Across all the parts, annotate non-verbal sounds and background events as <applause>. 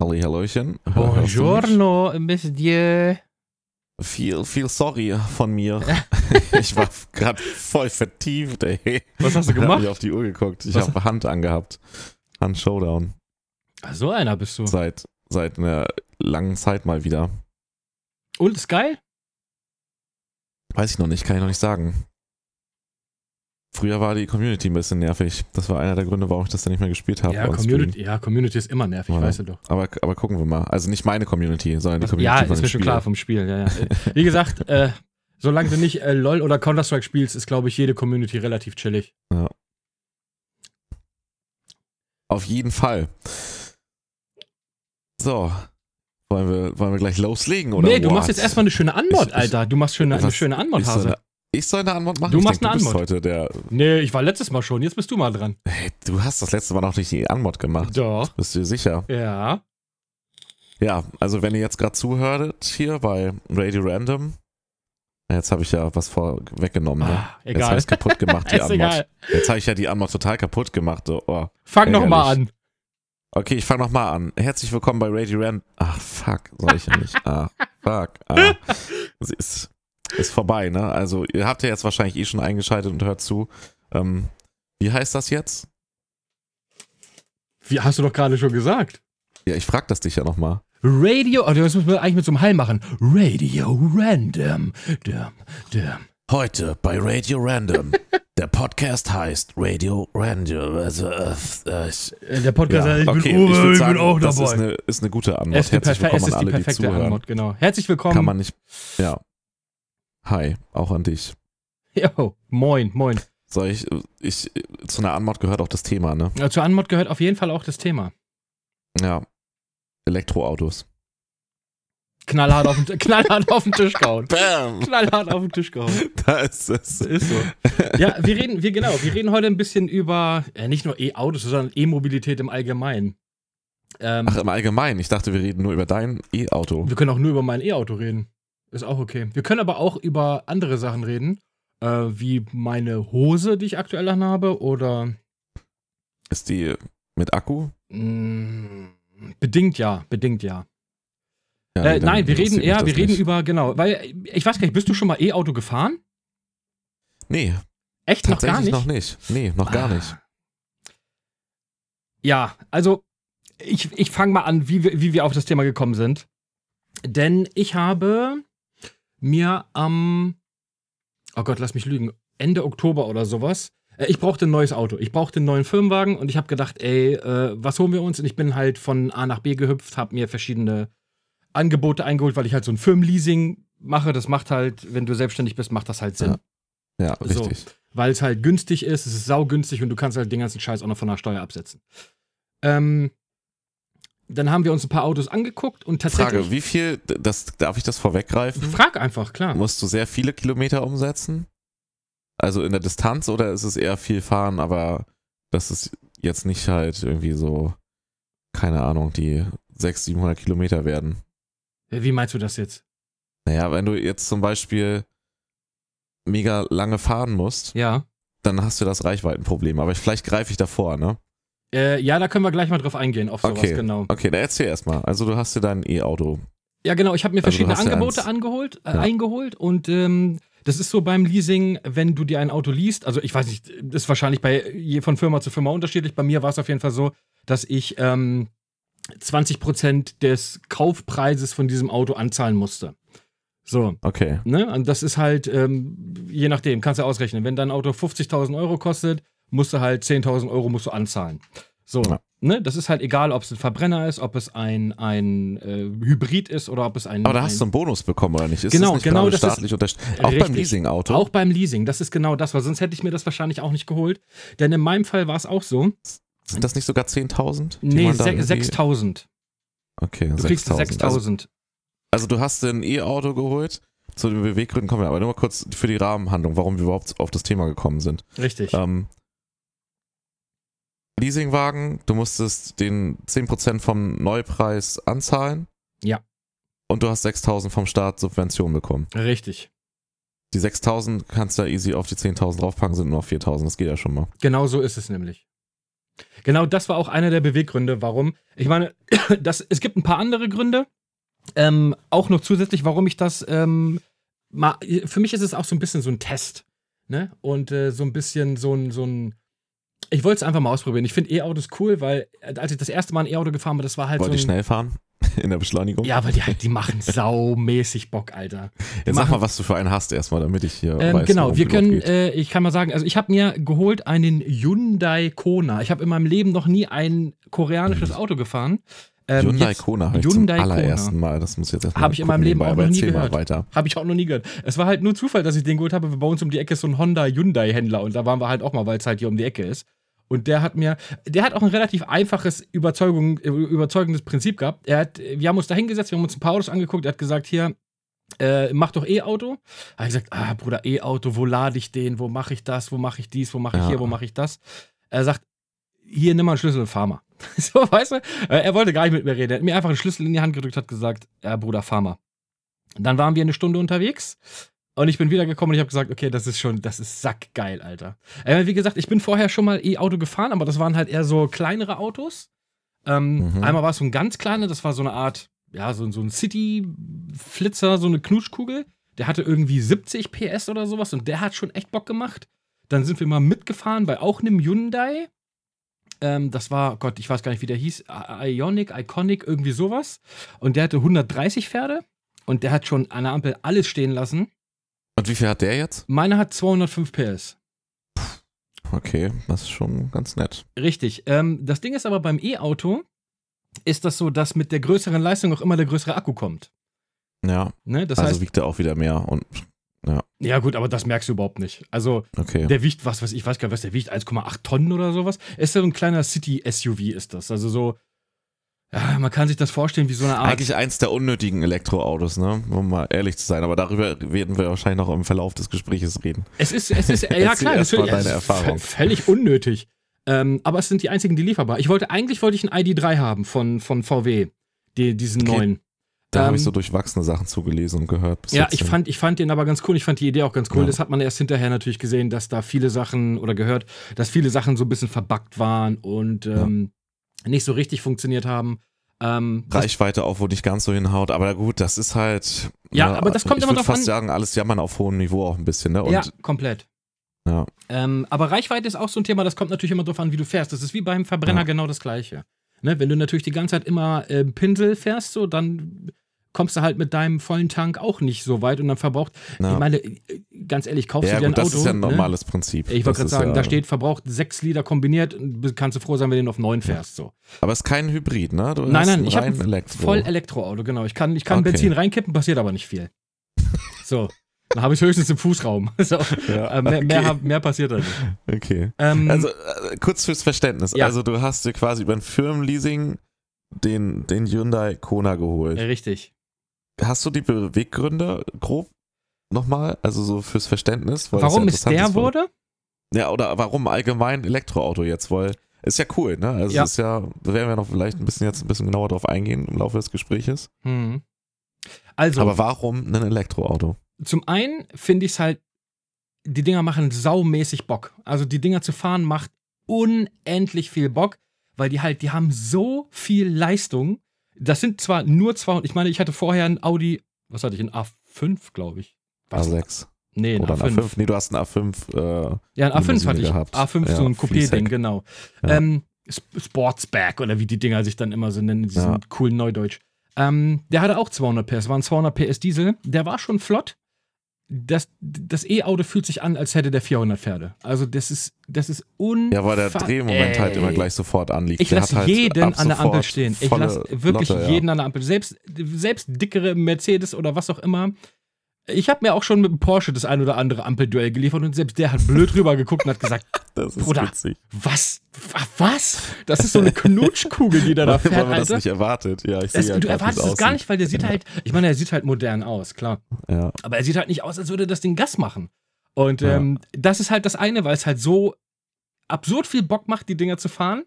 Halli, Hallöchen. Buongiorno, Monsieur. Viel, viel sorry von mir. <laughs> ich war gerade voll vertieft, ey. Was hast du Ich hab gemacht? nicht auf die Uhr geguckt. Ich habe Hand angehabt. Hand Showdown. So einer bist du. Seit, seit einer langen Zeit mal wieder. Und ist geil? Weiß ich noch nicht, kann ich noch nicht sagen. Früher war die Community ein bisschen nervig. Das war einer der Gründe, warum ich das dann nicht mehr gespielt habe. Ja, Community, ja, Community ist immer nervig, Ja. weißt du doch. Aber, aber gucken wir mal. Also nicht meine Community, sondern die Community ja, von ist mir schon Spiel. klar vom Spiel. Ja, ja. Wie gesagt, <laughs> äh, solange du nicht äh, LOL oder Counter-Strike spielst, ist, glaube ich, jede Community relativ chillig. Auf jeden Fall. So. Wollen wir, wollen wir gleich loslegen? Oder nee, du what? machst jetzt erstmal eine schöne ich- Alter. Du machst schöne, eine schöne soll, Hase. Ich soll eine Antwort machen? Du ich machst denk, eine du bist Antwort. heute der. Nee, ich war letztes Mal schon. Jetzt bist du mal dran. Hey, du hast das letzte Mal noch nicht die Antwort gemacht. Doch. Bist du dir sicher? Ja. Ja, also wenn ihr jetzt gerade zuhörtet hier bei Radio Random. Jetzt habe ich ja was vorweggenommen, ne? Ah, Jetzt habe egal. ich kaputt gemacht, <laughs> die Antwort. egal. Jetzt habe ich ja die Antwort total kaputt gemacht. Oh. Fang noch mal Ärgerlich. an. Okay, ich fange nochmal an. Herzlich willkommen bei Radio Random. Ach, fuck, soll ich ja nicht. Ah, <laughs> fuck. Ah. Es ist, ist vorbei, ne? Also, ihr habt ja jetzt wahrscheinlich eh schon eingeschaltet und hört zu. Ähm, wie heißt das jetzt? Wie hast du doch gerade schon gesagt? Ja, ich frag das dich ja nochmal. Radio, oh, das müssen wir eigentlich mit so einem Hall machen. Radio Random. Dum, dum. Heute bei Radio Random. <laughs> Der Podcast heißt Radio Random. Also, äh, äh, Äh, Der Podcast, ja, ich okay, bin Uwe, ich, ich, würd bin sagen, auch das dabei. ist eine, ist eine gute Antwort. Herzlich willkommen an alle, die zuhören. Antwort, genau. Herzlich willkommen. Kann man nicht. Ja. Hi, auch an dich. Jo, moin, moin. Soll ich, ich, zu einer Antwort gehört auch das Thema, ne? Ja, zur Antwort gehört auf jeden Fall auch das Thema. Ja. Elektroautos. Knallhart auf den, <laughs> knallhart auf den Tisch gehauen. Bam! Knallhart auf den Tisch gehauen. <laughs> Da ist es. Ist so. Ja, wir reden, wir genau, wir reden heute ein bisschen über äh, nicht nur E-Autos, sondern E-Mobilität im Allgemeinen. Ähm, Ach, im Allgemeinen. Ich dachte, wir reden nur über dein E-Auto. Wir können auch nur über mein E-Auto reden. Ist auch okay. Wir können aber auch über andere Sachen reden, äh, wie meine Hose, die ich aktuell anhabe, oder Ist die mit Akku? mh, bedingt ja, bedingt ja. Ja, äh, nein, wir reden, das wir reden nicht. über, genau, weil ich weiß gar nicht, bist du schon mal E-Auto gefahren? Nee, Echt noch gar nicht? noch nicht. Nee, noch gar Ah. nicht. Ja, also ich, ich fange mal an, wie wir, wie wir auf das Thema gekommen sind. Denn ich habe mir am, oh Gott, lass mich lügen, Ende Oktober oder sowas, äh, ich brauchte ein neues Auto. Ich brauchte einen neuen Firmenwagen und ich habe gedacht, ey, äh, was holen wir uns? Und ich bin halt von A nach B gehüpft, habe mir verschiedene Angebote eingeholt, weil ich halt so ein Firmenleasing mache. Das macht halt, wenn du selbstständig bist, macht das halt Sinn. Ja, So. richtig. Weil es halt günstig ist, es ist saugünstig und du kannst halt den ganzen Scheiß auch noch von der Steuer absetzen. Ähm, dann haben wir uns ein paar Autos angeguckt und tatsächlich. Frage, wie viel, das, darf ich das vorweggreifen? Frag einfach, klar. Musst du sehr viele Kilometer umsetzen? Also in der Distanz oder ist es eher viel fahren, aber das ist jetzt nicht halt irgendwie so, keine Ahnung, die 600, 700 Kilometer werden? Wie meinst du das jetzt? Naja, wenn du jetzt zum Beispiel mega lange fahren musst, Ja. dann hast du das Reichweitenproblem. Aber vielleicht greife ich davor, ne? Äh, ja, da können wir gleich mal drauf eingehen, auf sowas, Okay. genau. Okay, dann erzähl erstmal. Also du hast dir dein E-Auto. Ja, genau, ich habe mir Also verschiedene Angebote angeholt, äh, Ja. eingeholt und ähm, das ist so beim Leasing, wenn du dir ein Auto liest, also ich weiß nicht, das ist wahrscheinlich bei von Firma zu Firma unterschiedlich. Bei mir war es auf jeden Fall so, dass ich ähm, 20% des Kaufpreises von diesem Auto anzahlen musste. So, Okay. ne? Und das ist halt, ähm, je nachdem, kannst du ausrechnen. Wenn dein Auto 50.000 Euro kostet, musst du halt 10.000 Euro musst du anzahlen. So, Ja. ne? Das ist halt egal, ob es ein Verbrenner ist, ob es ein, ein äh, Hybrid ist oder ob es ein. Aber da ein, hast du einen Bonus bekommen, oder nicht? Ist Genau, das nicht genau, das ist- staatlich unterstützt? Auch Richtig. beim Leasing-Auto? Auch beim Leasing, das ist genau das, weil sonst hätte ich mir das wahrscheinlich auch nicht geholt. Denn in meinem Fall war es auch so. Sind das nicht sogar 10.000? die Nee, man da se- irgendwie- 6000. Okay, Du kriegst 6.000. Also, 6000. also du hast ein E-Auto geholt. Zu den Beweggründen kommen wir aber nur mal kurz für die Rahmenhandlung, warum wir überhaupt auf das Thema gekommen sind. Richtig. Ähm, Leasingwagen, du musstest den 10% vom Neupreis anzahlen. Ja. Und du hast 6.000 vom Staat Subvention bekommen. Richtig. Die 6.000 kannst du ja easy auf die 10.000 draufpacken, sind nur noch 4.000. Das geht ja schon mal. Genau so ist es nämlich. Genau das war auch einer der Beweggründe, warum. Ich meine, <coughs> das, es gibt ein paar andere Gründe. Ähm, auch noch zusätzlich, warum ich das. Ähm, mal, für mich ist es auch so ein bisschen so ein Test. Ne? Und äh, so ein bisschen so ein, so ein ich wollte es einfach mal ausprobieren. Ich finde E-Autos cool, weil äh, als ich das erste Mal ein E-Auto gefahren bin, das war halt Wollt so. ich schnell fahren? <laughs> In der Beschleunigung? Ja, aber die, halt, die machen <laughs> saumäßig Bock, Alter. Jetzt sag mal, was du für einen hast erstmal, damit ich hier ähm, weiß, Genau, wir können, äh, ich kann mal sagen, also ich habe mir geholt einen Hyundai Kona. Ich habe in meinem Leben noch nie ein koreanisches Auto gefahren. Ähm, Hyundai Kona habe ich Hyundai zum allerersten Kona. Mal. Das muss jetzt erstmal Habe ich in meinem Leben auch noch nie gehört. Weiter. Habe ich auch noch nie gehört. Es war halt nur Zufall, dass ich den geholt habe. Bei uns um die Ecke ist so ein Honda Hyundai Händler und da waren wir halt auch mal, weil es halt hier um die Ecke ist. Und der hat mir, der hat auch ein relativ einfaches Überzeugung, überzeugendes Prinzip gehabt. Er hat, wir haben uns da hingesetzt, wir haben uns ein paar Autos angeguckt. Er hat gesagt, hier, äh, mach doch E-Auto. Habe ich gesagt, ah, Bruder, E-Auto, wo lade ich den? Wo mache ich das? Wo mache ich dies? Wo mache ich ja. hier? Wo mache ich das? Er sagt, hier, nimm mal einen Schlüssel und fahr mal. <laughs> so, weißt du? Äh, er wollte gar nicht mit mir reden. Er hat mir einfach einen Schlüssel in die Hand gedrückt, hat gesagt, ja, Bruder, fahr mal. Dann waren wir eine Stunde unterwegs und ich bin wiedergekommen und ich habe gesagt, okay, das ist schon, das ist sackgeil, Alter. Äh, wie gesagt, ich bin vorher schon mal E-Auto gefahren, aber das waren halt eher so kleinere Autos. Ähm, mhm. Einmal war es so ein ganz kleiner, das war so eine Art, ja, so, so ein City-Flitzer, so eine Knutschkugel. Der hatte irgendwie 70 PS oder sowas und der hat schon echt Bock gemacht. Dann sind wir mal mitgefahren bei auch einem Hyundai. Ähm, das war, Gott, ich weiß gar nicht, wie der hieß. Ionic, Iconic, irgendwie sowas. Und der hatte 130 Pferde. Und der hat schon an der Ampel alles stehen lassen. Und wie viel hat der jetzt? Meiner hat 205 PS. Okay, das ist schon ganz nett. Richtig. Ähm, das Ding ist aber beim E-Auto, ist das so, dass mit der größeren Leistung auch immer der größere Akku kommt. Ja. Ne? Das also heißt, wiegt er auch wieder mehr und ja. Ja, gut, aber das merkst du überhaupt nicht. Also, okay. der wiegt, was weiß ich, weiß gar nicht, was der wiegt, 1,8 Tonnen oder sowas. Ist so ein kleiner City-SUV, ist das. Also so, ja, man kann sich das vorstellen wie so eine Art. Eigentlich eins der unnötigen Elektroautos, ne? Um mal ehrlich zu sein. Aber darüber werden wir wahrscheinlich noch im Verlauf des Gesprächs reden. Es ist, es ist, ja <laughs> klar, natürlich. Deine Erfahrung. Völlig unnötig. Ähm, aber es sind die einzigen, die lieferbar. Ich wollte, eigentlich wollte ich einen ID3 haben von, von VW. Die, diesen okay. neuen. Da ähm, habe ich so durchwachsene Sachen zugelesen und gehört. ja, ich fand, ich fand den aber ganz cool. Ich fand die Idee auch ganz cool. Ja. Das hat man erst hinterher natürlich gesehen, dass da viele Sachen oder gehört, dass viele Sachen so ein bisschen verbuggt waren und ähm, ja. nicht so richtig funktioniert haben. Ähm, Reichweite auch, wo nicht ganz so hinhaut, aber gut, das ist halt. Ja, ja aber das kommt immer drauf an. Ich würde fast sagen, alles jammern auf hohem Niveau auch ein bisschen, ne? Und, ja, komplett. Ja. Ähm, aber Reichweite ist auch so ein Thema, das kommt natürlich immer drauf an, wie du fährst. Das ist wie beim Verbrenner ja. genau das Gleiche. Ne? Wenn du natürlich die ganze Zeit immer äh, Pinsel fährst, so, dann kommst du halt mit deinem vollen Tank auch nicht so weit und dann verbraucht, ja. ich meine, ganz ehrlich, kaufst ja, du dir ein gut, Auto. Das ist ja ein ne? normales ne? Prinzip. Ich wollte gerade sagen, ja da steht, verbraucht sechs Liter kombiniert, kannst du froh sein, wenn du den auf neun fährst. So. Aber es ist kein Hybrid, ne? Du nein, nein, ich habe ein Elektro. voll Elektroauto, genau. Ich kann, ich kann okay. Benzin reinkippen, passiert aber nicht viel. <laughs> So. Dann habe ich höchstens im Fußraum. <laughs> So. Ja, äh, mehr, okay. mehr, mehr, passiert da nicht. Okay. Ähm, also äh, kurz fürs Verständnis. Ja. Also du hast dir quasi über ein Firmenleasing den, den Hyundai Kona geholt. Ja, richtig. Hast du die Beweggründe grob nochmal? Also so fürs Verständnis? warum es der ist, wurde? Ja, oder warum allgemein Elektroauto jetzt? Weil ist ja cool, ne? Also ja. ist ja, da werden wir noch vielleicht ein bisschen jetzt ein bisschen genauer drauf eingehen im Laufe des Gespräches. Hm. Also. Aber warum ein Elektroauto? Zum einen finde ich es halt, die Dinger machen saumäßig Bock. Also die Dinger zu fahren macht unendlich viel Bock, weil die halt, die haben so viel Leistung das sind zwar nur 200, ich meine, ich hatte vorher ein Audi, was hatte ich, ein A5, glaube ich. Was? A6. Nee, ein Oder A5. ein A5. Nee, du hast ein A5. Äh, ja, ein A5 hatte ich. Gehabt. A5, ja, so ein Coupé-Ding, genau. Ja. Ähm, Sportsback oder wie die Dinger sich dann immer so nennen, diesen ja. coolen Neudeutsch. Ähm, der hatte auch 200 PS, war ein 200 PS Diesel. Der war schon flott, das, das E-Auto fühlt sich an, als hätte der 400 Pferde. Also das ist, das ist un. Ja, weil der Drehmoment halt immer gleich sofort anliegt. Ich lasse halt jeden an der Ampel stehen. Ich lasse wirklich Lotte, jeden ja. an der Ampel. Selbst, selbst dickere Mercedes oder was auch immer ich habe mir auch schon mit dem Porsche das ein oder andere Ampelduell geliefert und selbst der hat blöd rüber geguckt und hat gesagt, <laughs> das ist Bruder, witzig. was? Was? Das ist so eine Knutschkugel, die da <laughs> da fährt, Weil man Alter. das nicht erwartet. Ja, ich das, ja Du erwartest es gar nicht, weil der sieht ja. <laughs> halt, ich meine, er sieht halt modern aus, klar. Ja. Aber er sieht halt nicht aus, als würde das Ding Gas machen. Und ähm, das ist halt das eine, weil es halt so absurd viel Bock macht, die Dinger zu fahren.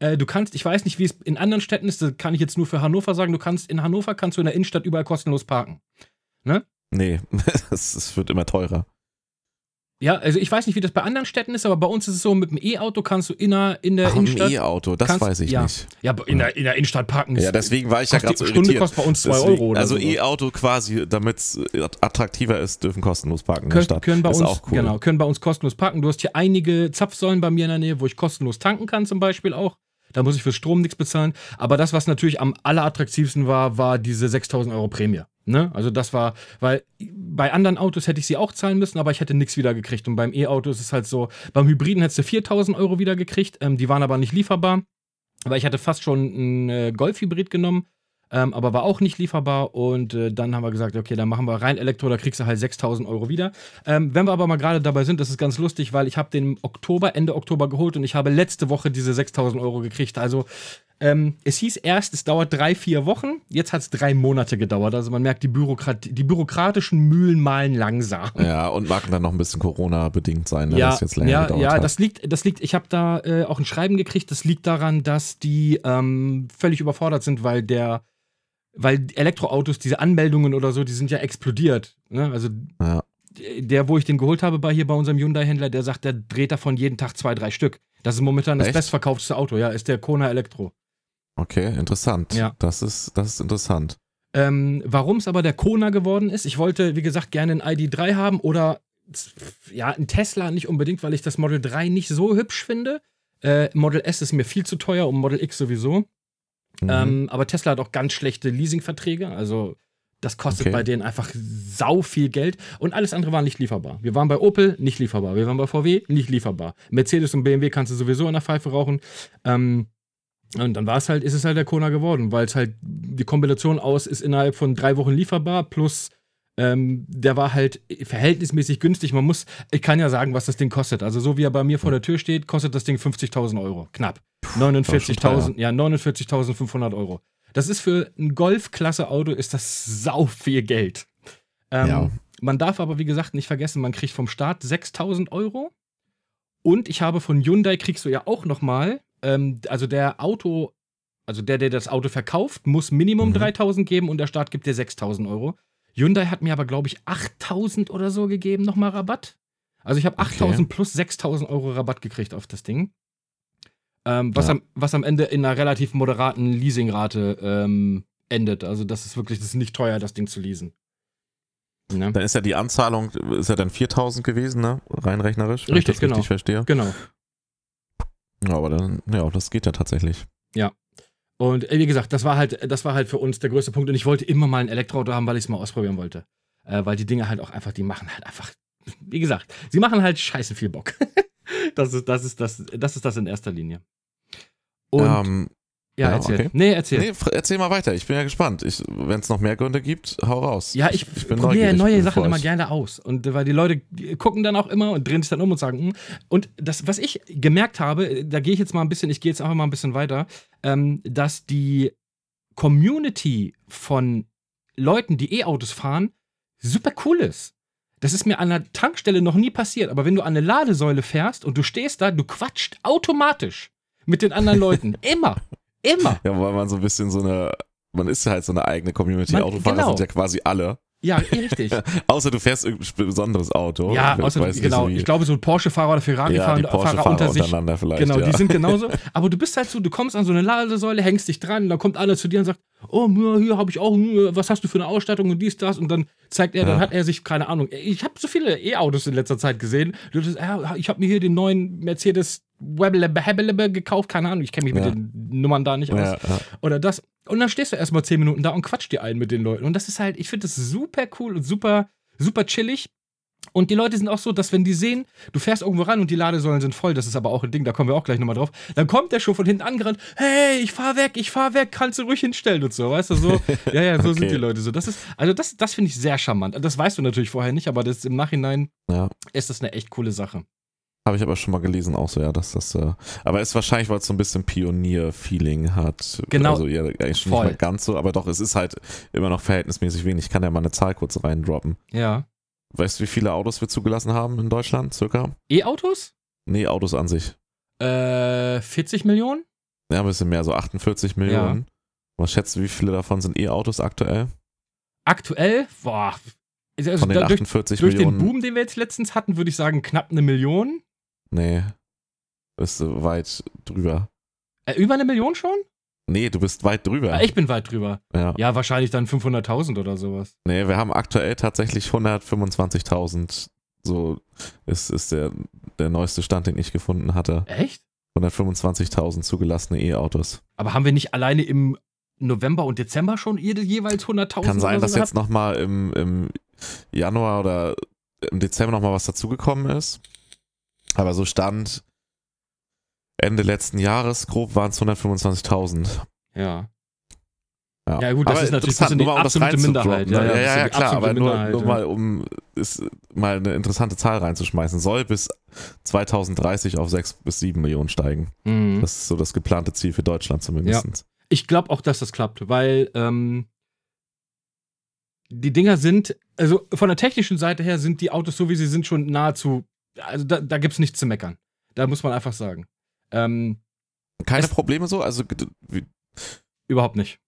Äh, du kannst, ich weiß nicht, wie es in anderen Städten ist, das kann ich jetzt nur für Hannover sagen, du kannst in Hannover kannst du in der Innenstadt überall kostenlos parken. Ne? Nee, <laughs> es, wird immer teurer. Ja, also ich weiß nicht, wie das bei anderen Städten ist, aber bei uns ist es so, mit dem E-Auto kannst du in der, in der Ach, Innenstadt. ein E-Auto, das kannst- weiß ich ja. nicht. Ja, in der, in der Innenstadt parken. Ja, deswegen war ich ja gerade die so Stunde irritiert. kostet bei uns 2 Deswegen- Euro oder also so. E-Auto quasi, damit es attraktiver ist, dürfen kostenlos parken in der können, Stadt. können bei ist uns, auch cool. genau, können bei uns kostenlos parken. Du hast hier einige Zapfsäulen bei mir in der Nähe, wo ich kostenlos tanken kann, zum Beispiel auch. Da muss ich für Strom nichts bezahlen. Aber das, was natürlich am allerattraktivsten war, war diese 6000 Euro Prämie. Ne? Also das war, weil bei anderen Autos hätte ich sie auch zahlen müssen, aber ich hätte nichts wieder gekriegt. Und beim E-Auto ist es halt so, beim Hybriden hättest du 4000 Euro wieder gekriegt. Ähm, die waren aber nicht lieferbar. Weil ich hatte fast schon einen äh, Golf-Hybrid genommen, ähm, aber war auch nicht lieferbar. Und äh, dann haben wir gesagt, okay, dann machen wir rein Elektro, da kriegst du halt 6000 Euro wieder. Ähm, wenn wir aber mal gerade dabei sind, das ist ganz lustig, weil ich habe den Oktober, Ende Oktober geholt und ich habe letzte Woche diese 6000 Euro gekriegt. Also ähm, es hieß erst, es dauert drei, vier Wochen. Jetzt hat es drei Monate gedauert. Also man merkt, die, Bürokrat die bürokratischen Mühlen malen langsam. Ja, und mag dann noch ein bisschen Corona-bedingt sein, ne, Ja, dass es jetzt länger ja, gedauert ja hat. das liegt, das liegt, ich habe da äh, auch ein Schreiben gekriegt, das liegt daran, dass die ähm, völlig überfordert sind, weil der, weil Elektroautos, diese Anmeldungen oder so, die sind ja explodiert. Ne? Also Ja. der, wo ich den geholt habe bei hier bei unserem Hyundai-Händler, der sagt, der dreht davon jeden Tag zwei, drei Stück. Das ist momentan das Echt? bestverkaufteste Auto, ja, ist der Kona Elektro. Okay, interessant. Ja. Das ist, das ist interessant. Ähm, Warum es aber der Kona geworden ist, ich wollte, wie gesagt, gerne einen ID3 haben oder ja, ein Tesla nicht unbedingt, weil ich das Model 3 nicht so hübsch finde. Äh, Model S ist mir viel zu teuer und Model X sowieso. Mhm. Ähm, aber Tesla hat auch ganz schlechte Leasingverträge. Also das kostet Okay. bei denen einfach sau viel Geld. Und alles andere war nicht lieferbar. Wir waren bei Opel, nicht lieferbar. Wir waren bei VW, nicht lieferbar. Mercedes und BMW kannst du sowieso in der Pfeife rauchen. Ähm, und dann war es halt, ist es halt der Kona geworden, weil es halt die Kombination aus ist innerhalb von drei Wochen lieferbar, plus ähm, der war halt verhältnismäßig günstig. Man muss, ich kann ja sagen, was das Ding kostet. Also so wie er bei mir vor der Tür steht, kostet das Ding 50.000 Euro. Knapp. 49.000, ja, 49.500 Euro. Das ist für ein Golf-Klasse-Auto ist das sau viel Geld. Ähm, Ja. Man darf aber, wie gesagt, nicht vergessen, man kriegt vom Staat 6.000 Euro. Und ich habe von Hyundai kriegst du ja auch noch mal, ähm, also der Auto, also der, der das Auto verkauft, muss Minimum Mhm. 3.000 geben und der Staat gibt dir 6.000 Euro. Hyundai hat mir aber, glaube ich, 8.000 oder so gegeben, nochmal Rabatt. Also ich habe 8.000 plus 6.000 Euro Rabatt gekriegt auf das Ding. Ähm, was, Ja. am, was am Ende in einer relativ moderaten Leasingrate ähm, endet. Also das ist wirklich, das ist nicht teuer, das Ding zu leasen. Ne? Dann ist ja die Anzahlung, ist ja dann 4000 gewesen, ne? Rein rechnerisch. wenn Richtig, ich das genau. richtig verstehe. Genau. Ja, aber dann, ja, das geht ja tatsächlich. Und äh, wie gesagt, das war halt, das war halt für uns der größte Punkt. Und ich wollte immer mal ein Elektroauto haben, weil ich es mal ausprobieren wollte. Äh, weil die Dinge halt auch einfach, die machen halt einfach, wie gesagt, sie machen halt scheiße viel Bock. <laughs> das ist, das ist das, das ist das in erster Linie. Und ähm, ja, ja, erzähl. okay. Nee, erzähl. nee, erzähl mal weiter. Ich bin ja gespannt. Wenn es noch mehr Gründe gibt, hau raus. Ja, ich, ich bin probiere neue Sachen immer ich- gerne aus. Und weil die Leute gucken dann auch immer und drehen sich dann um und sagen, hm. und das, was ich gemerkt habe, da gehe ich jetzt mal ein bisschen, ich gehe jetzt einfach mal ein bisschen weiter, ähm, dass die Community von Leuten, die E-Autos fahren, super cool ist. Das ist mir an der Tankstelle noch nie passiert, aber wenn du an eine Ladesäule fährst und du stehst da, du quatscht automatisch mit den anderen Leuten. <laughs> Immer. Immer. Ja, weil man so ein bisschen so eine, man ist halt so eine eigene Community. Man- Autofahrer genau. sind ja quasi alle. Ja, eh, richtig. <laughs> Außer du fährst irgendein besonderes Auto. Ja, außer, nicht, genau. wie- Ich glaube, so Porsche-Fahrer oder ja, Ferrari-Fahrer Porsche-Fahrer unter sich. untereinander vielleicht. Genau, ja. die sind genauso. <laughs> Aber du bist halt so, du kommst an so eine Ladesäule, hängst dich dran, und dann kommt einer zu dir und sagt, oh, ja, hier habe ich auch, hm, was hast du für eine Ausstattung und dies, das. Und dann zeigt er, dann Ja. hat er sich, keine Ahnung, ich habe so viele E-Autos in letzter Zeit gesehen. Du ja, Ich habe mir hier den neuen Mercedes gekauft, keine Ahnung, ich kenne mich Ja. mit den Nummern da nicht aus. ja, ja. Oder das. Und dann stehst du erstmal zehn Minuten da und quatscht dir ein mit den Leuten. Und das ist halt, ich finde das super cool und super, super chillig. Und die Leute sind auch so, dass wenn die sehen, du fährst irgendwo ran und die Ladesäulen sind voll, das ist aber auch ein Ding, da kommen wir auch gleich nochmal drauf, dann kommt der schon von hinten angerannt, hey, ich fahr weg, ich fahr weg, kannst du ruhig hinstellen und so, weißt du, so. <laughs> Ja, ja, so Okay. sind die Leute so. Das ist, also das, das finde ich sehr charmant. Das weißt du natürlich vorher nicht, aber das im Nachhinein ja. ist das eine echt coole Sache. Habe ich aber schon mal gelesen, auch so, ja, dass das, äh, aber ist wahrscheinlich, weil es so ein bisschen Pionier-Feeling hat. Genau. Also, ja, eigentlich schon Voll. nicht mehr ganz so, aber doch, es ist halt immer noch verhältnismäßig wenig. Ich kann ja mal eine Zahl kurz reindroppen. Ja. Weißt du, wie viele Autos wir zugelassen haben in Deutschland, circa? E-Autos? Nee, Autos an sich. Äh, 40 Millionen? Ja, ein bisschen mehr, so 48 Millionen. Was schätzt du, wie viele davon sind E-Autos aktuell? Aktuell, boah, Also von den da- durch 48 durch Millionen. den Boom, den wir jetzt letztens hatten, würde ich sagen, knapp eine Million. Nee. Bist du weit drüber. Äh, über eine Million schon? Nee, du bist weit drüber. Ah, ich bin weit drüber. Ja. Ja, wahrscheinlich dann 500.000 oder sowas. Nee, wir haben aktuell tatsächlich 125.000. So ist, ist der, der neueste Stand, den ich gefunden hatte. Echt? 125.000 zugelassene E-Autos. Aber haben wir nicht alleine im November und Dezember schon jeweils 100.000 Kann sein, oder dass so jetzt nochmal im, im Januar oder im Dezember nochmal was dazugekommen ist. Aber so stand Ende letzten Jahres, grob waren es 125.000. gehabt? Ja. Ja. Ja, gut, das Aber ist natürlich bisschen die mal, um das absolute reinzudroppen, Minderheit. ne? Ja, ja, Ja, ja, klar, absolute aber nur, nur mal, um ist, mal eine interessante Zahl reinzuschmeißen. Soll bis 2030 auf 6 bis 7 Millionen steigen. Mhm. Das ist so das geplante Ziel für Deutschland zumindest. Ich glaube auch, dass das klappt, weil ähm, die Dinger sind, also von der technischen Seite her sind die Autos so wie sie sind schon nahezu, also da, da gibt es nichts zu meckern. Da muss man einfach sagen. Ähm, Keine Probleme so? Also, wie- überhaupt nicht.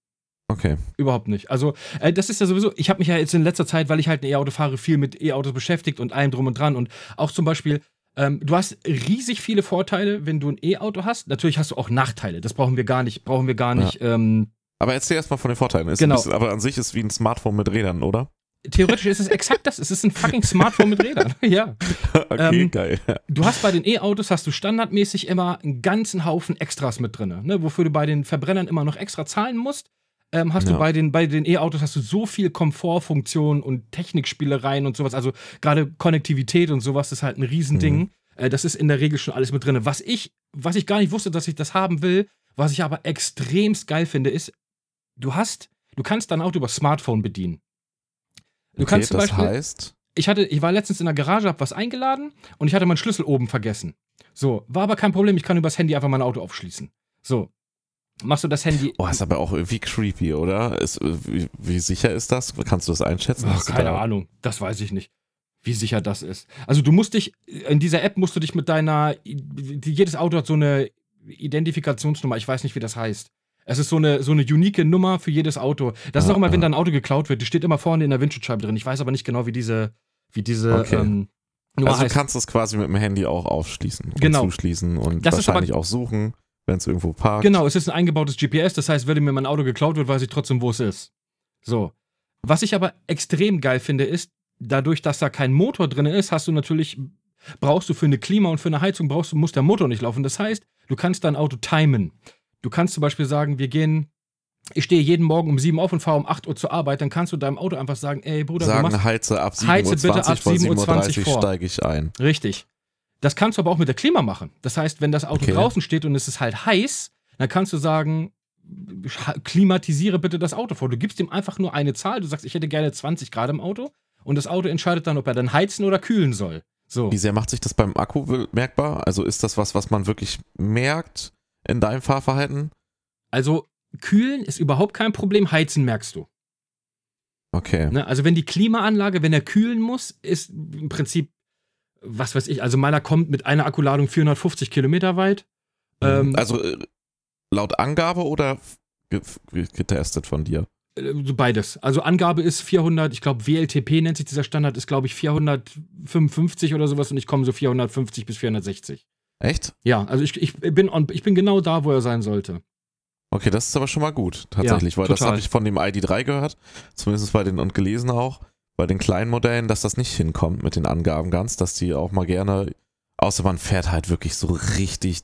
okay. Überhaupt nicht. Also, äh, das ist ja sowieso, ich habe mich ja jetzt in letzter Zeit, weil ich halt ein E-Auto fahre, viel mit E-Autos beschäftigt und allem drum und dran. Und auch zum Beispiel, ähm, du hast riesig viele Vorteile, wenn du ein E-Auto hast. Natürlich hast du auch Nachteile. Das brauchen wir gar nicht, brauchen wir gar nicht. Ähm, Aber erzähl erstmal von den Vorteilen. Ist Genau. bisschen, aber an sich ist wie ein Smartphone mit Rädern, oder? Theoretisch ist es exakt das. Es ist ein fucking Smartphone mit Rädern. <laughs> ja. okay, Ähm, geil. Du hast bei den E-Autos hast du standardmäßig immer einen ganzen Haufen Extras mit drin, ne? wofür du bei den Verbrennern immer noch extra zahlen musst. Ähm, hast Ja. du bei den bei den E-Autos hast du so viel Komfortfunktionen und Technikspielereien und sowas. Also gerade Konnektivität und sowas ist halt ein Riesending. Mhm. Äh, das ist in der Regel schon alles mit drin. Was ich was ich gar nicht wusste, dass ich das haben will, was ich aber extremst geil finde, ist, du hast du kannst dein Auto über Smartphone bedienen. Du okay, kannst zum das Beispiel heißt, ich hatte, ich war letztens in der Garage, hab was eingeladen und ich hatte meinen Schlüssel oben vergessen. So, war aber kein Problem, ich kann übers Handy einfach mein Auto aufschließen. So, machst du das Handy. oh, ist aber auch irgendwie creepy, oder? Ist, wie, wie sicher ist das? Kannst du das einschätzen? Ach, keine da- Ahnung, das weiß ich nicht. Wie sicher das ist. Also du musst dich, in dieser App musst du dich mit deiner, jedes Auto hat so eine Identifikationsnummer, ich weiß nicht, wie das heißt. Es ist so eine, so eine unique Nummer für jedes Auto. Das ist Ah, auch immer, wenn ah. dein Auto geklaut wird. Die steht immer vorne in der Windschutzscheibe drin. Ich weiß aber nicht genau, wie diese, wie diese Okay. ähm, Nummer Also du heißt. kannst es quasi mit dem Handy auch aufschließen und Genau. zuschließen und Das ist aber- wahrscheinlich auch suchen, wenn es irgendwo parkt. Genau, es ist ein eingebautes GPS, das heißt, wenn mir mein Auto geklaut wird, weiß ich trotzdem, wo es ist. So. Was ich aber extrem geil finde, ist, dadurch, dass da kein Motor drin ist, hast du natürlich, brauchst du für eine Klima und für eine Heizung, brauchst du, muss der Motor nicht laufen. Das heißt, du kannst dein Auto timen. Du kannst zum Beispiel sagen, wir gehen, ich stehe jeden Morgen um 7 auf und fahre um 8 Uhr zur Arbeit, dann kannst du deinem Auto einfach sagen, ey Bruder, du Sagen, machst heize ab 7.20 Heize bitte ab Uhr, vor 7.20 7.30 vor. Uhr steige ich ein. Richtig. Das kannst du aber auch mit der Klima machen. Das heißt, wenn das Auto Okay. draußen steht und es ist halt heiß, dann kannst du sagen, klimatisiere bitte das Auto vor. Du gibst ihm einfach nur eine Zahl. Du sagst, ich hätte gerne 20 Grad im Auto. Und das Auto entscheidet dann, ob er dann heizen oder kühlen soll. So. Wie sehr macht sich das beim Akku bemerkbar? Also ist das was, was man wirklich merkt in deinem Fahrverhalten? Also, kühlen ist überhaupt kein Problem. Heizen merkst du. Okay. Ne? Also, wenn die Klimaanlage, wenn er kühlen muss, ist im Prinzip, was weiß ich, also meiner kommt mit einer Akkuladung 450 Kilometer weit. Ähm, also äh, laut Angabe oder ge- ge- getestet von dir? Äh, Beides. Also Angabe ist 400, ich glaube WLTP nennt sich dieser Standard, ist glaube ich 455 oder sowas und ich komme so 450 bis 460. Echt? Ja, also ich, ich, bin, on, ich bin genau da, wo er sein sollte. Okay, das ist aber schon mal gut, tatsächlich, weil das total. habe ich von dem ID3 gehört, zumindest bei den und gelesen auch, bei den kleinen Modellen, dass das nicht hinkommt mit den Angaben ganz, dass die auch mal gerne, außer man fährt halt wirklich so richtig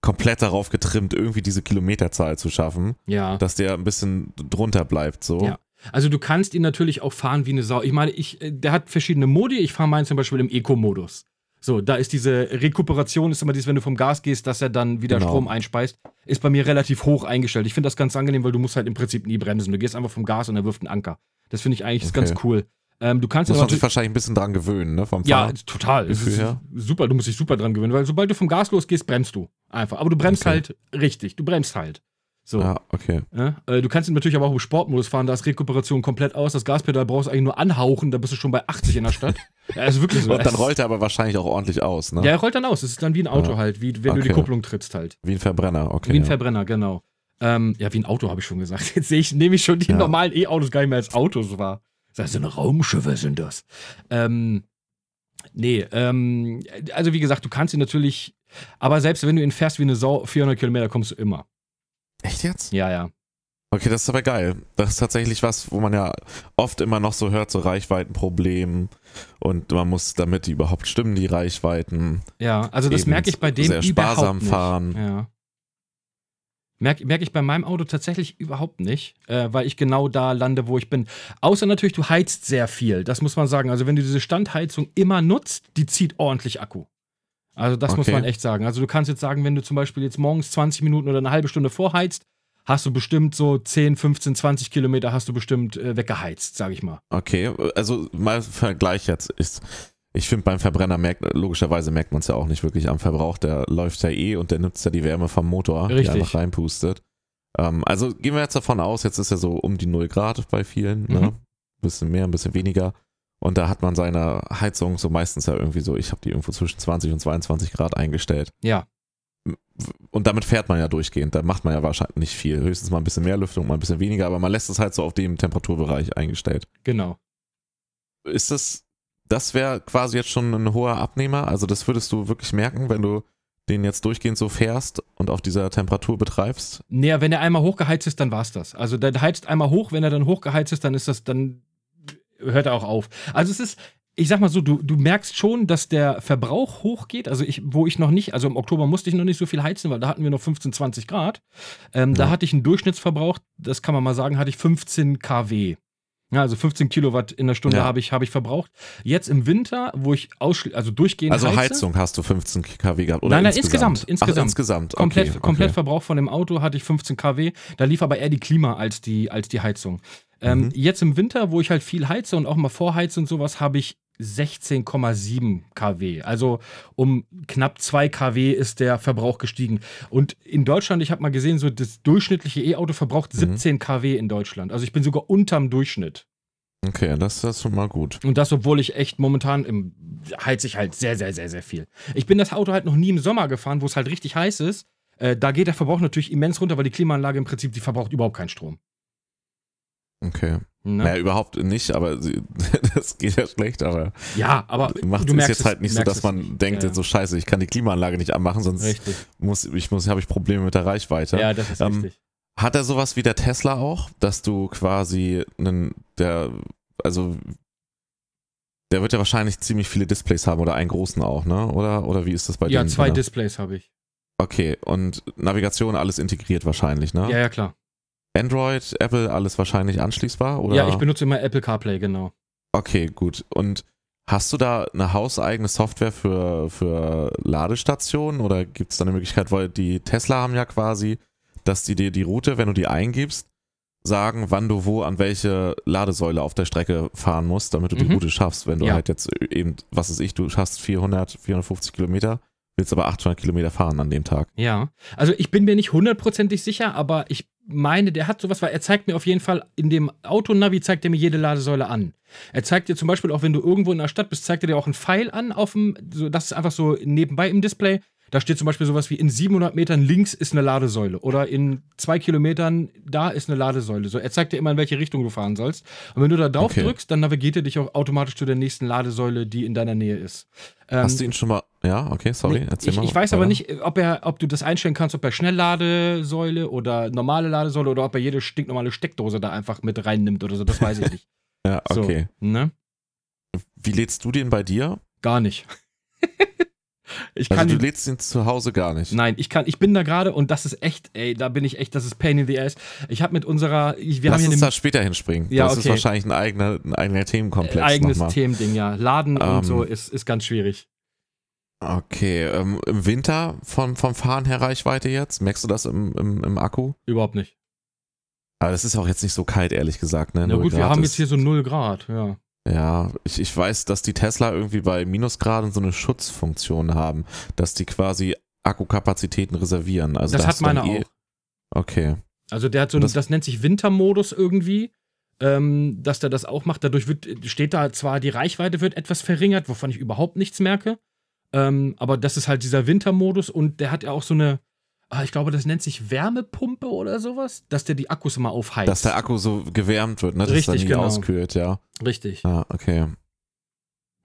komplett darauf getrimmt, irgendwie diese Kilometerzahl zu schaffen, Ja. dass der ein bisschen drunter bleibt, so. Ja. Also du kannst ihn natürlich auch fahren wie eine Sau. Ich meine, ich, äh, der hat verschiedene Modi. Ich fahre meinen zum Beispiel im Eco-Modus. So, da ist diese Rekuperation, ist immer dieses, wenn du vom Gas gehst, dass er dann wieder Genau. Strom einspeist, ist bei mir relativ hoch eingestellt. Ich finde das ganz angenehm, weil du musst halt im Prinzip nie bremsen. Du gehst einfach vom Gas und er wirft einen Anker. Das finde ich eigentlich Okay. ganz cool. Ähm, du kannst Muss aber man sich wahrscheinlich ein bisschen dran gewöhnen, ne? Vom Ja, total. Gefühl super, du musst dich super dran gewöhnen, weil sobald du vom Gas losgehst, bremst du einfach. Aber du bremst Okay. halt richtig, du bremst halt. So. Ja, okay. Ja? Äh, du kannst ihn natürlich aber auch im Sportmodus fahren, da ist Rekuperation komplett aus. Das Gaspedal brauchst du eigentlich nur anhauchen, da bist du schon bei 80 in der Stadt. <laughs> ja, ist wirklich so. Und dann rollt er aber wahrscheinlich auch ordentlich aus, ne? Ja, er rollt dann aus. Es ist dann wie ein Auto Ja. halt, wie wenn du die Okay. Kupplung trittst halt. Wie ein Verbrenner, okay. wie ein ja. Verbrenner, genau. Ähm, ja, wie ein Auto, habe ich schon gesagt. <laughs> Jetzt sehe ich, nehme ich schon die normalen E-Autos gar nicht mehr als Autos wahr. Das so eine Raumschiffe sind das. Ähm, nee, ähm, also wie gesagt, du kannst ihn natürlich, aber selbst wenn du ihn fährst wie eine Sau, 400 Kilometer kommst du immer. Echt jetzt? Ja, ja. Okay, das ist aber geil. Das ist tatsächlich was, wo man ja oft immer noch so hört, so Reichweitenproblem und man muss, damit die überhaupt stimmen, die Reichweiten. Ja, also das merke ich bei dem sehr sparsam überhaupt nicht. fahren. Ja. Merke merk ich bei meinem Auto tatsächlich überhaupt nicht, äh, weil ich genau da lande, wo ich bin. Außer natürlich, du heizt sehr viel. Das muss man sagen. Also, wenn du diese Standheizung immer nutzt, die zieht ordentlich Akku. Also, das muss Okay. man echt sagen. Also, du kannst jetzt sagen, wenn du zum Beispiel jetzt morgens 20 Minuten oder eine halbe Stunde vorheizt, hast du bestimmt so 10, 15, 20 Kilometer hast du bestimmt äh, weggeheizt, sag ich mal. Okay, also mal Vergleich jetzt. Ich, ich finde beim Verbrenner merkt, logischerweise merkt man es ja auch nicht wirklich am Verbrauch. Der läuft ja eh und der nimmt ja die Wärme vom Motor, Richtig. die einfach reinpustet. Ähm, also gehen wir jetzt davon aus, jetzt ist ja so um die 0 Grad bei vielen, ne? Mhm. Ein bisschen mehr, ein bisschen weniger. Und da hat man seine Heizung so meistens ja irgendwie so, ich habe die irgendwo zwischen 20 und 22 Grad eingestellt. Ja. Und damit fährt man ja durchgehend. Da macht man ja wahrscheinlich nicht viel. Höchstens mal ein bisschen mehr Lüftung, mal ein bisschen weniger, aber man lässt es halt so auf dem Temperaturbereich eingestellt. Genau. Ist das, das wäre quasi jetzt schon ein hoher Abnehmer? Also das würdest du wirklich merken, wenn du den jetzt durchgehend so fährst und auf dieser Temperatur betreibst? Naja, wenn er einmal hochgeheizt ist, dann war's das. Also der heizt einmal hoch, wenn er dann hochgeheizt ist, dann ist das, dann hört er auch auf. Also es ist, ich sag mal so, du, du merkst schon, dass der Verbrauch hochgeht. Also ich, wo ich noch nicht, also im Oktober musste ich noch nicht so viel heizen, weil da hatten wir noch 15, 20 Grad. Ähm, Da Ja. hatte ich einen Durchschnittsverbrauch, das kann man mal sagen, hatte ich 15 kW. Ja, also 15 Kilowatt in der Stunde Ja. habe ich, habe ich verbraucht. Jetzt im Winter, wo ich ausschließlich, also durchgehend Also heize, Heizung hast du 15 kW gehabt? Oder Nein, nein, insgesamt? insgesamt, insgesamt. Ach, insgesamt. Okay, Komplett, okay. komplett Verbrauch von dem Auto hatte ich 15 kW. Da lief aber eher die Klima als die, als die Heizung. Ähm, Mhm. Jetzt im Winter, wo ich halt viel heize und auch mal vorheize und sowas, habe ich 16,7 kW. Also um knapp 2 kW ist der Verbrauch gestiegen. Und in Deutschland, ich habe mal gesehen, so das durchschnittliche E-Auto verbraucht Mhm. 17 kW in Deutschland. Also ich bin sogar unterm Durchschnitt. Okay, das, das ist schon mal gut. Und das, obwohl ich echt momentan im, heize ich halt sehr, sehr, sehr, sehr viel. Ich bin das Auto halt noch nie im Sommer gefahren, wo es halt richtig heiß ist. Äh, da geht der Verbrauch natürlich immens runter, weil die Klimaanlage im Prinzip, die verbraucht überhaupt keinen Strom. Okay. Ne? Naja, überhaupt nicht, aber sie, <laughs> das geht ja schlecht, aber ja, aber macht du es merkst jetzt halt nicht so, dass es man nicht. denkt, ja, so scheiße, ich kann die Klimaanlage nicht anmachen, sonst Richtig. muss ich muss, habe ich Probleme mit der Reichweite. Ja, das ist Ähm, richtig. Hat er sowas wie der Tesla auch, dass du quasi einen, der, also der wird ja wahrscheinlich ziemlich viele Displays haben oder einen großen auch, ne? Oder, oder wie ist das bei Ja, denen? zwei? Displays habe ich. Okay, und Navigation alles integriert wahrscheinlich, ne? Ja, ja, klar. Android, Apple, alles wahrscheinlich anschließbar, oder? Ja, ich benutze immer Apple CarPlay, genau. Okay, gut. Und hast du da eine hauseigene Software für, für Ladestationen oder gibt es da eine Möglichkeit, weil die Tesla haben ja quasi, dass die dir die Route, wenn du die eingibst, sagen, wann du wo an welche Ladesäule auf der Strecke fahren musst, damit du die Mhm. Route schaffst. Wenn du Ja. halt jetzt eben, was weiß ich, du schaffst 400, 450 Kilometer, willst aber 800 Kilometer fahren an dem Tag. Ja, also ich bin mir nicht hundertprozentig sicher, aber ich meine, der hat sowas, weil er zeigt mir auf jeden Fall in dem Autonavi zeigt er mir jede Ladesäule an. Er zeigt dir zum Beispiel auch, wenn du irgendwo in der Stadt bist, zeigt er dir auch einen Pfeil an auf dem, so, das ist einfach so nebenbei im Display. Da steht zum Beispiel sowas wie in 700 Metern links ist eine Ladesäule oder in zwei Kilometern da ist eine Ladesäule. So, er zeigt dir immer, in welche Richtung du fahren sollst. Und wenn du da drauf Okay. drückst, dann navigiert er dich auch automatisch zu der nächsten Ladesäule, die in deiner Nähe ist. Ähm, Hast du ihn schon mal, ja, okay, sorry, Nee, erzähl ich, mal. ich weiß aber nicht, ob, er, ob du das einstellen kannst, ob er Schnellladesäule oder normale Ladesäule oder ob er jede stinknormale Steckdose da einfach mit reinnimmt oder so. Das weiß ich nicht. <laughs> Ja, So, okay. ne? Wie lädst du den bei dir? Gar nicht. <laughs> ich Also kann du ihn- lädst ihn zu Hause gar nicht. Nein, ich kann, ich bin da gerade und das ist echt, ey, da bin ich echt, das ist Pain in the Ass. Ich habe mit unserer, ich, wir Lass haben uns hier da später hinspringen. Ja, das ist okay. wahrscheinlich ein eigener, ein eigener Themenkomplex. ein eigenes. Themending, ja. Laden Ähm, und so ist, ist ganz schwierig. Okay, ähm, im Winter vom, vom Fahren her Reichweite jetzt? Merkst du das im, im, im Akku? Überhaupt nicht. Aber es ist auch jetzt nicht so kalt, ehrlich gesagt. Ne? Na gut, wir haben ist- jetzt hier so 0 Grad, ja. Ja, ich, ich weiß, dass die Tesla irgendwie bei Minusgraden so eine Schutzfunktion haben, dass die quasi Akkukapazitäten reservieren. Also das da hat meine eh, auch. Okay. Also der hat so, ein, Das- das, nennt sich Wintermodus irgendwie, ähm, dass der das auch macht. Dadurch wird, steht da zwar, die Reichweite wird etwas verringert, wovon ich überhaupt nichts merke. Ähm, aber das ist halt dieser Wintermodus und der hat ja auch so eine, ich glaube, das nennt sich Wärmepumpe oder sowas, dass der die Akkus immer aufheizt. Dass der Akku so gewärmt wird, ne? Dass Richtig, dann genau. auskühlt, ja. Richtig. Ja, okay.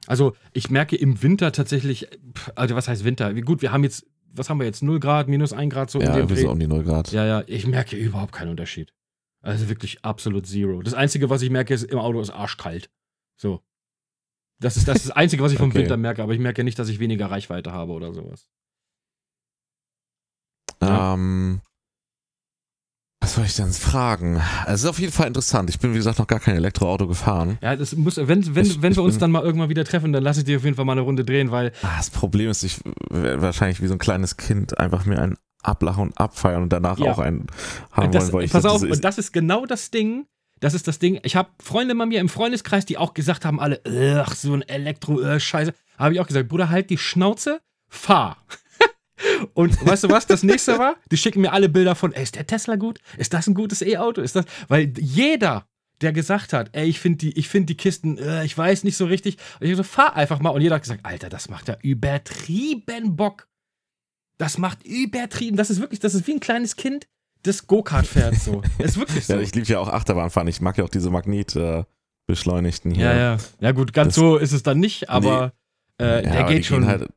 Also ich merke im Winter tatsächlich, also was heißt Winter? Wie gut, wir haben jetzt, was haben wir jetzt? 0 Grad, minus 1 Grad so ja, Dreh. so um die 0 Grad. Ja, ja, ich merke überhaupt keinen Unterschied. Also wirklich absolut zero. Das Einzige, was ich merke, ist, im Auto ist arschkalt. So. Das ist das, ist das Einzige, was ich vom Okay. Winter merke, aber ich merke nicht, dass ich weniger Reichweite habe oder sowas. Ja. Ähm, was soll ich denn fragen? Es ist auf jeden Fall interessant. Ich bin, wie gesagt, noch gar kein Elektroauto gefahren. Ja, das muss, wenn, wenn, Ich- wenn ich wir uns dann mal irgendwann wieder treffen, dann lasse ich dir auf jeden Fall mal eine Runde drehen, weil Ah, Das Problem ist, ich werde wahrscheinlich wie so ein kleines Kind einfach mir einen ablachen und abfeiern und danach Ja. auch einen haben das, wollen, weil pass auf, und das ist genau das Ding. Das ist das Ding. Ich habe Freunde bei mir im Freundeskreis, die auch gesagt haben, alle, ach, so ein Elektro, äh, Scheiße. Habe ich auch gesagt, Bruder, halt die Schnauze, fahr. Und <laughs> weißt du was, das nächste war? Die schicken mir alle Bilder von, ey, ist der Tesla gut? Ist das ein gutes E-Auto? Ist das, weil jeder, der gesagt hat, ey, ich finde die, ich finde die Kisten, äh, ich weiß nicht so richtig. Und ich so, fahr einfach mal. Und jeder hat gesagt, Alter, das macht ja übertrieben Bock. Das macht übertrieben. Das ist wirklich, das ist wie ein kleines Kind, das Go-Kart fährt so. <laughs> Ist wirklich so. ja, ich liebe ja auch Achterbahnfahren. Ich mag ja auch diese Magnetbeschleunigten hier. ja, ja. Ja, gut, ganz Das- so ist es dann nicht, aber äh, Ja, der aber geht schon Halt,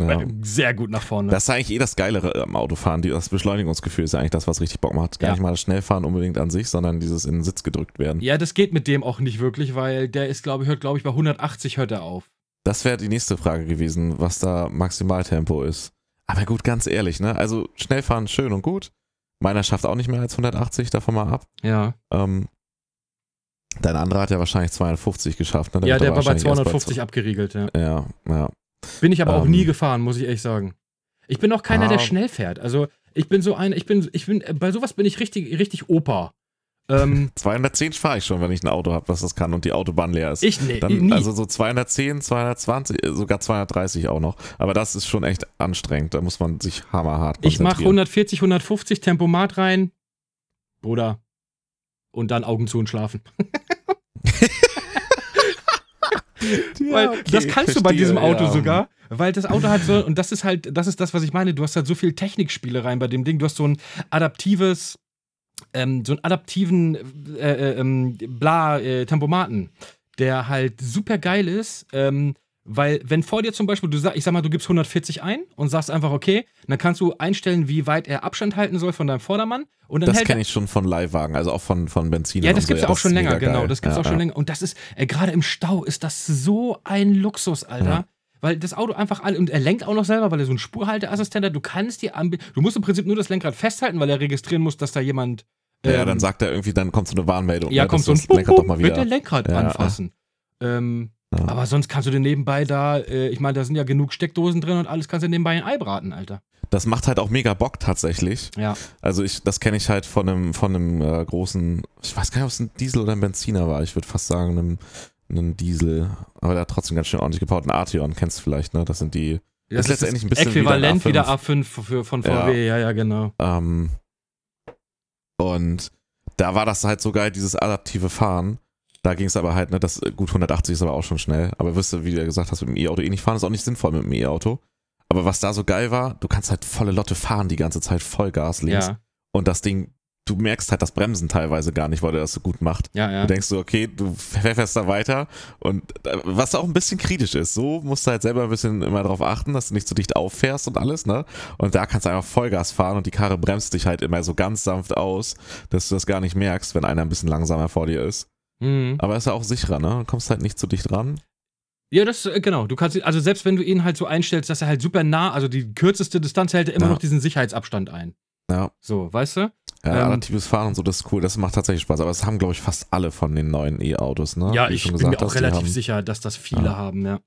ja. sehr gut nach vorne. Das ist eigentlich eh das Geilere am Autofahren. Das Beschleunigungsgefühl ist ja eigentlich das, was richtig Bock macht. Gar Ja. nicht mal das Schnellfahren unbedingt an sich, sondern dieses in den Sitz gedrückt werden. ja, das geht mit dem auch nicht wirklich, weil der ist, glaube ich, hört, glaube ich, bei 180 hört er auf. Das wäre die nächste Frage gewesen, was da Maximaltempo ist. Aber gut, ganz ehrlich, ne? Also Schnellfahren schön und gut. Meiner schafft auch nicht mehr als 180, davon mal ab. Ja. Ähm, dein anderer hat ja wahrscheinlich 250 geschafft, ne? ja, wird der aber war bei wahrscheinlich erst 250 abgeriegelt, ja. Ja, ja. Bin ich aber auch Ähm. nie gefahren, muss ich ehrlich sagen. Ich bin auch keiner, der Ah. schnell fährt. Also, ich bin so ein, ich bin, ich bin, bei sowas bin ich richtig, richtig Opa. Ähm, <laughs> 210 fahre ich schon, wenn ich ein Auto habe, was das kann und die Autobahn leer ist. ich, nee, Dann, nie. also so 210, 220, äh, sogar 230 auch noch. Aber das ist schon echt anstrengend. Da muss man sich hammerhart ich mache konzentrieren. 140, 150 Tempomat rein. Bruder. Und dann Augen zu und schlafen. <laughs> <laughs> Ja, Weil okay, das kannst du bei verstehe, diesem Auto ja. sogar, weil das Auto hat so, und das ist halt, das ist das, was ich meine, du hast halt so viel Technikspielereien bei dem Ding, du hast so ein adaptives, ähm, so einen adaptiven äh, äh, ähm, Bla äh, Tempomaten, der halt super geil ist, ähm, weil wenn vor dir zum Beispiel, du sag, ich sag mal, du gibst 140 ein und sagst einfach okay, dann kannst du einstellen, wie weit er Abstand halten soll von deinem Vordermann und dann Das kenne ich schon von Leihwagen, also auch von, von Benzin. ja, das gibt's ja auch schon länger, genau. geil. Das gibt's ja, auch schon ja. länger. Und das ist, äh, gerade im Stau ist das so ein Luxus, Alter. Ja. Weil das Auto einfach alle, und er lenkt auch noch selber, weil er so einen Spurhalteassistent hat. Du kannst dir du musst im Prinzip nur das Lenkrad festhalten, weil er registrieren muss, dass da jemand. Ja, ähm, dann sagt er irgendwie, dann kommt so eine Warnmeldung. ja, ne, kommt so ein Lenkrad doch mal wird der wieder. Lenkrad Ja, ja. anfassen. Ähm, Ja. Aber sonst kannst du dir nebenbei da, äh, ich meine, da sind ja genug Steckdosen drin und alles kannst du nebenbei ein Ei braten, Alter. Das macht halt auch mega Bock tatsächlich. Ja. Also ich, das kenne ich halt von einem, von einem äh, großen, ich weiß gar nicht, ob es ein Diesel oder ein Benziner war. Ich würde fast sagen, einem, einem Diesel. Aber der hat trotzdem ganz schön ordentlich gebaut. Ein Arteon kennst du vielleicht, ne? Das sind die, Das ist letztendlich ein bisschen Äquivalent wie der A5 für, von VW, ja, ja, genau. Ähm, und da war das halt so geil, dieses adaptive Fahren. Da ging es aber halt, ne, das gut 180 ist aber auch schon schnell. Aber wirst du, wie du ja gesagt hast, mit dem E-Auto eh nicht fahren, ist auch nicht sinnvoll mit dem E-Auto. Aber was da so geil war, du kannst halt volle Lotte fahren die ganze Zeit Vollgas links. Ja, Und das Ding, du merkst halt das Bremsen teilweise gar nicht, weil der das so gut macht. ja, ja. Du denkst so, okay, du fährst da weiter und äh, was auch ein bisschen kritisch ist, so musst du halt selber ein bisschen immer drauf achten, dass du nicht so dicht auffährst und alles, ne? Und da kannst du einfach Vollgas fahren und die Karre bremst dich halt immer so ganz sanft aus, dass du das gar nicht merkst, wenn einer ein bisschen langsamer vor dir ist. Mhm. Aber ist ja auch sicherer, ne? Du kommst halt nicht zu dicht ran. Ja, das, äh, genau. Du kannst, also selbst wenn du ihn halt so einstellst, dass er halt super nah, also die kürzeste Distanz hält er immer Ja. noch diesen Sicherheitsabstand ein. Ja. So, weißt du? Ja, Ähm, adaptives Fahren und so, das ist cool, das macht tatsächlich Spaß. Aber das haben, glaube ich, fast alle von den neuen E-Autos, ne? Ja, Wie ich bin gesagt mir auch relativ haben, sicher, dass das viele Ja. haben, ja.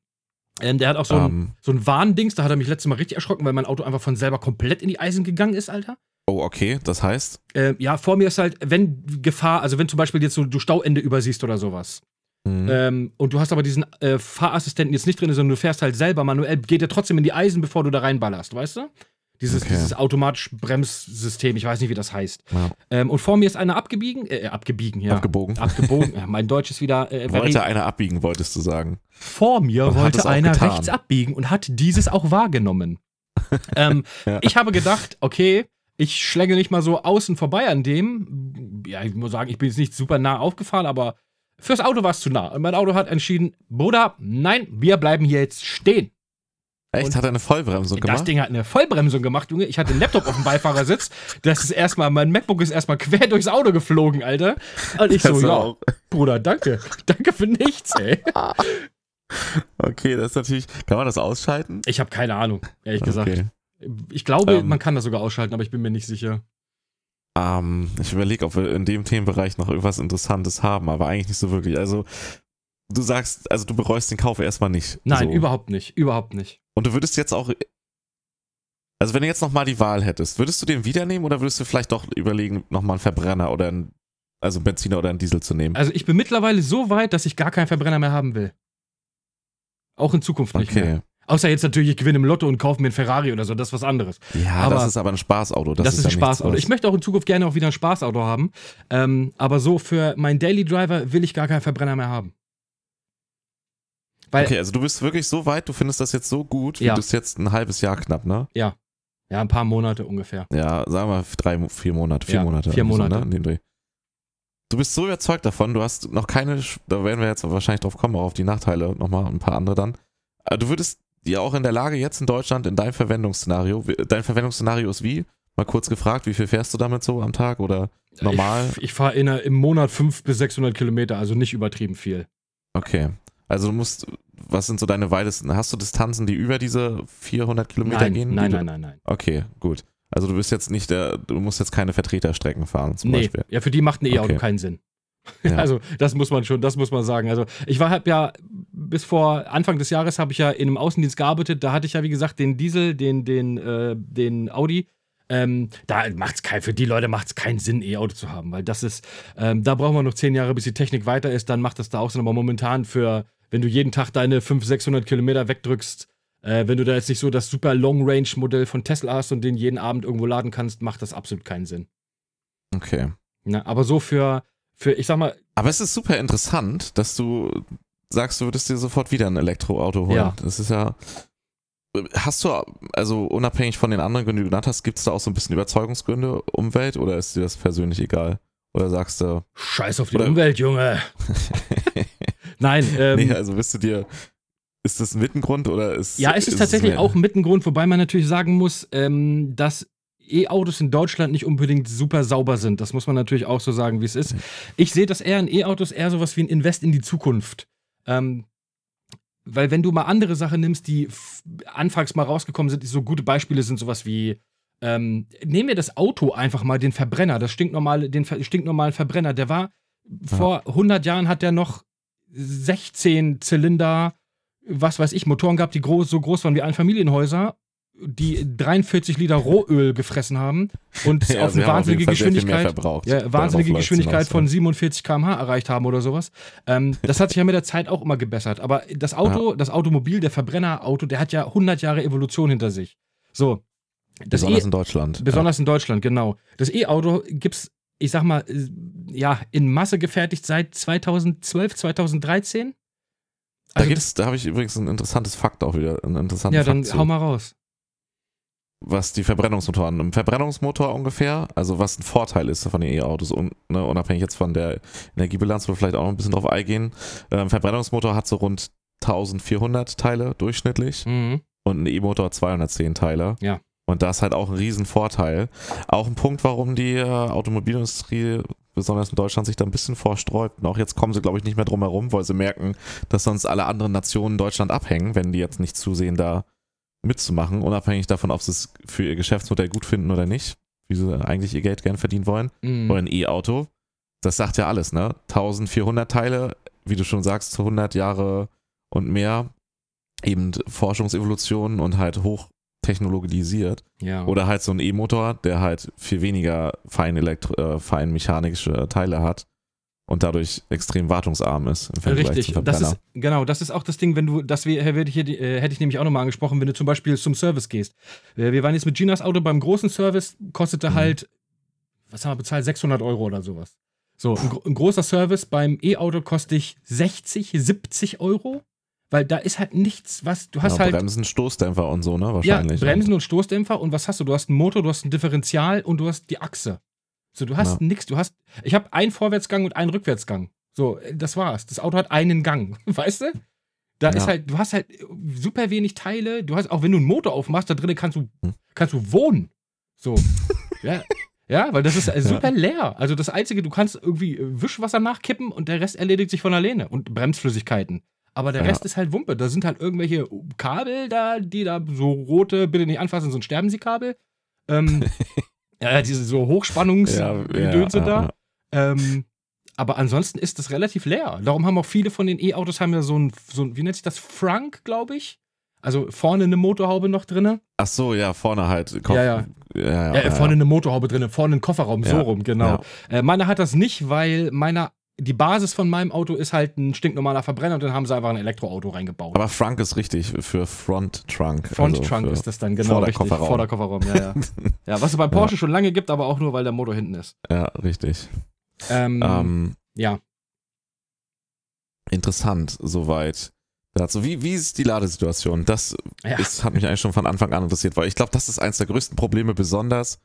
Ähm, der hat auch so ein, Ähm, so ein Warndings, da hat er mich letztes Mal richtig erschrocken, weil mein Auto einfach von selber komplett in die Eisen gegangen ist, Alter. Oh, okay, das heißt, Äh, ja, vor mir ist halt, wenn Gefahr, also wenn zum Beispiel jetzt so du Stauende übersiehst oder sowas, hm, ähm, und du hast aber diesen äh, Fahrassistenten jetzt nicht drin, sondern du fährst halt selber manuell, geht er trotzdem in die Eisen, bevor du da reinballerst, weißt du? Dieses, Okay. dieses automatisch Bremssystem, ich weiß nicht, wie das heißt. ja, Ähm, und vor mir ist einer abgebiegen, äh, abgebiegen, ja. abgebogen. Abgebogen. <laughs> ja, mein Deutsch ist wieder. Äh, Wollte einer abbiegen, wolltest du sagen. vor mir Und wollte einer getan. rechts abbiegen und hat dieses auch wahrgenommen. <laughs> ähm, Ja. Ich habe gedacht, okay, Ich schlänge nicht mal so außen vorbei an dem. Ja, ich muss sagen, ich bin jetzt nicht super nah aufgefahren, aber fürs Auto war es zu nah. Und mein Auto hat entschieden, Bruder, nein, wir bleiben hier jetzt stehen. Echt? Und hat er eine Vollbremsung Das gemacht? Ding hat eine Vollbremsung gemacht, Junge. Ich hatte einen Laptop auf dem Beifahrersitz. Das ist erstmal, mein MacBook ist erstmal quer durchs Auto geflogen, Alter. Und ich so, Das ja, auch. Bruder, danke. Danke für nichts, ey. <laughs> Okay, das ist natürlich. Kann man das ausschalten? Ich habe keine Ahnung, ehrlich gesagt. Okay. Ich glaube, Ähm. man kann das sogar ausschalten, aber ich bin mir nicht sicher. Ähm, ich überlege, ob wir in dem Themenbereich noch irgendwas Interessantes haben, aber eigentlich nicht so wirklich. Also, du sagst, also du bereust den Kauf erstmal nicht. Nein, so. überhaupt nicht. Überhaupt nicht. Und du würdest jetzt auch. Also, wenn du jetzt nochmal die Wahl hättest, würdest du den wieder nehmen oder würdest du vielleicht doch überlegen, nochmal einen Verbrenner oder einen, also einen Benziner oder einen Diesel zu nehmen? Also ich bin mittlerweile so weit, dass ich gar keinen Verbrenner mehr haben will. Auch in Zukunft nicht mehr. Außer jetzt natürlich, ich gewinne im Lotto und kaufe mir einen Ferrari oder so, das ist was anderes. Ja, Aber- das ist aber ein Spaßauto. Das, Das, ist ja ein Spaßauto. Ich möchte auch in Zukunft gerne auch wieder ein Spaßauto haben. Ähm, aber so für meinen Daily Driver will ich gar keinen Verbrenner mehr haben. Weil, Okay, also du bist wirklich so weit, du findest das jetzt so gut, wie Ja. du es jetzt ein halbes Jahr knapp, ne? ja, ein paar Monate ungefähr. Ja, sagen wir drei, vier Monate, vier Ja, Monate. vier Monate. So, ne? in dem Dreh. Du bist so überzeugt davon, du hast noch keine, da werden wir jetzt wahrscheinlich drauf kommen, auch auf die Nachteile und nochmal ein paar andere dann. Aber Du würdest ja auch in der Lage, jetzt in Deutschland, in deinem Verwendungsszenario, dein Verwendungsszenario ist wie? Mal kurz gefragt, wie viel fährst du damit so am Tag oder normal? Ich, ich fahre im Monat 500 bis 600 Kilometer, also nicht übertrieben viel. Okay. Also du musst, was sind so deine weitesten, hast du Distanzen, die über diese 400 Kilometer Nein, gehen? nein, nein, nein, nein. Okay, gut. Also du bist jetzt nicht der, du musst jetzt keine Vertreterstrecken fahren zum Nee, Beispiel. ja, für die macht ein E-Auto Okay. keinen Sinn. Ja. Also, das muss man schon, das muss man sagen. Also, ich war hab ja bis vor Anfang des Jahres habe ich ja in einem Außendienst gearbeitet. Da hatte ich ja, wie gesagt, den Diesel, den, den, äh, den Audi. Ähm, da macht's kein, für die Leute macht es keinen Sinn, E-Auto zu haben, weil das ist, ähm, da brauchen wir noch zehn Jahre, bis die Technik weiter ist, dann macht das da auch Sinn. Aber momentan für, wenn du jeden Tag deine 500, 600 Kilometer wegdrückst, äh, wenn du da jetzt nicht so das super Long-Range-Modell von Tesla hast und den jeden Abend irgendwo laden kannst, macht das absolut keinen Sinn. Okay. Ne? Aber so für, für, ich sag mal, Aber es ist super interessant, dass du sagst, du würdest dir sofort wieder ein Elektroauto holen. Ja. Das ist ja. Hast du, also unabhängig von den anderen Gründen, die du genannt hast, gibt es da auch so ein bisschen Überzeugungsgründe, Umwelt, oder ist dir das persönlich egal? Oder sagst du, Scheiß auf die Oder- Umwelt, Junge. <laughs> Nein, ähm, nee, also bist du dir, ist das ein Mittengrund oder ist. ja, es ist es tatsächlich mehr- auch ein Grund, wobei man natürlich sagen muss, ähm, dass E-Autos in Deutschland nicht unbedingt super sauber sind. Das muss man natürlich auch so sagen, wie es ist. Ich sehe das eher in E-Autos eher sowas wie ein Invest in die Zukunft. Ähm, weil wenn du mal andere Sachen nimmst, die anfangs mal rausgekommen sind, die so gute Beispiele sind sowas wie ähm, nehmen wir das Auto einfach mal, den Verbrenner, das stinknormale, den stinknormalen Verbrenner, der war vor 100 Jahren hat der noch 16 Zylinder, was weiß ich, Motoren gehabt, die groß, so groß waren wie Einfamilienhäuser, die 43 Liter Rohöl gefressen haben und <laughs> Ja, auf eine wahnsinnige mehr Geschwindigkeit ja, wahnsinnige Geschwindigkeit von ja. 47 km/h erreicht haben oder sowas. Ähm, das hat sich ja mit der Zeit auch immer gebessert. Aber das Auto, das Automobil, der Verbrennerauto, der hat ja 100 Jahre Evolution hinter sich. So. Das Besonders E- in Deutschland. besonders in Deutschland, genau. Das E-Auto gibt's, ich sag mal, ja, in Masse gefertigt seit 2012, 2013. ja. Da Also gibt's, da habe ich übrigens ein interessantes Fakt auch wieder, einen interessanten ja, dann Fakt hau mal raus. Was die Verbrennungsmotoren, ein Verbrennungsmotor ungefähr, also was ein Vorteil ist von den E-Autos, un, ne, unabhängig jetzt von der Energiebilanz, wo wir vielleicht auch noch ein bisschen drauf eingehen. Ähm, Verbrennungsmotor hat so rund 1400 Teile durchschnittlich Mhm. und ein E-Motor 210 Teile. Ja. Und das ist halt auch ein Riesenvorteil. Auch ein Punkt, warum die äh, Automobilindustrie, besonders in Deutschland, sich da ein bisschen vorsträubt. Und auch jetzt kommen sie, glaube ich, nicht mehr drum herum, weil sie merken, dass sonst alle anderen Nationen Deutschland abhängen, wenn die jetzt nicht zusehen, da mitzumachen, unabhängig davon, ob sie es für ihr Geschäftsmodell gut finden oder nicht, wie sie eigentlich ihr Geld gern verdienen wollen. Mhm. Oder ein E-Auto. Das sagt ja alles, ne? 1400 Teile, wie du schon sagst, 100 Jahre und mehr. Eben Forschungsevolution und halt hochtechnologisiert. Ja. Oder halt so ein E-Motor, der halt viel weniger fein, elektro äh, fein mechanische Teile hat und dadurch extrem wartungsarm ist im Vergleich Richtig, zum das ist, genau, das ist auch das Ding, wenn du, das ich, hier, äh, hätte ich nämlich auch nochmal angesprochen, wenn du zum Beispiel zum Service gehst. Äh, Wir waren jetzt mit Ginas Auto beim großen Service, kostete Mhm. halt, was haben wir bezahlt, 600 Euro oder sowas. So, ein, ein großer Service beim E-Auto kostet dich 60, 70 Euro, weil da ist halt nichts, was du hast ja, halt Bremsen, Stoßdämpfer und so, ne? ja, Wahrscheinlich. Bremsen und Stoßdämpfer und was hast du? Du hast einen Motor, du hast ein Differential und du hast die Achse. So, du hast Ja. nichts, du hast ich habe einen Vorwärtsgang und einen Rückwärtsgang. So, das war's. Das Auto hat einen Gang, <laughs> weißt du? Da Ja. ist halt, du hast halt super wenig Teile. Du hast, auch wenn du einen Motor aufmachst, da drinnen kannst du, Hm. kannst du wohnen. So. <laughs> ja. Ja, weil das ist äh, super leer. Also das Einzige, du kannst irgendwie äh, Wischwasser nachkippen und der Rest erledigt sich von alleine. Und Bremsflüssigkeiten. Aber der Ja. Rest ist halt Wumpe. Da sind halt irgendwelche Kabel da, die da so rote, bitte nicht anfassen, so ein Sterben sie Kabel. Ähm, <laughs> ja, diese so Hochspannungs ja, sind ja, da. Ähm, aber ansonsten ist das relativ leer. Darum haben auch viele von den E-Autos haben ja so ein, so ein, wie nennt sich das? Frank, glaube ich. Also vorne eine Motorhaube noch drinne. Ach so, ja, vorne halt. Kopf, Ja, ja. ja, ja, Ja, äh, vorne eine Motorhaube drinne, vorne ein Kofferraum, so rum, genau. Äh, meiner hat das nicht, weil meiner, die Basis von meinem Auto ist halt ein stinknormaler Verbrenner und dann haben sie einfach ein Elektroauto reingebaut. Aber Frunk ist richtig für Front Trunk. Front also Trunk ist das dann, genau. richtig. Vorderkofferraum. Vorderkofferraum, ja, ja. <laughs> ja, was es beim Porsche schon lange gibt, aber auch nur, weil der Motor hinten ist. Ja, richtig. Ähm, Ähm, ja. interessant, soweit. Dazu. Wie, wie ist die Ladesituation? Das Ja. ist, hat mich eigentlich schon von Anfang an interessiert, weil ich glaube, das ist eins der größten Probleme, besonders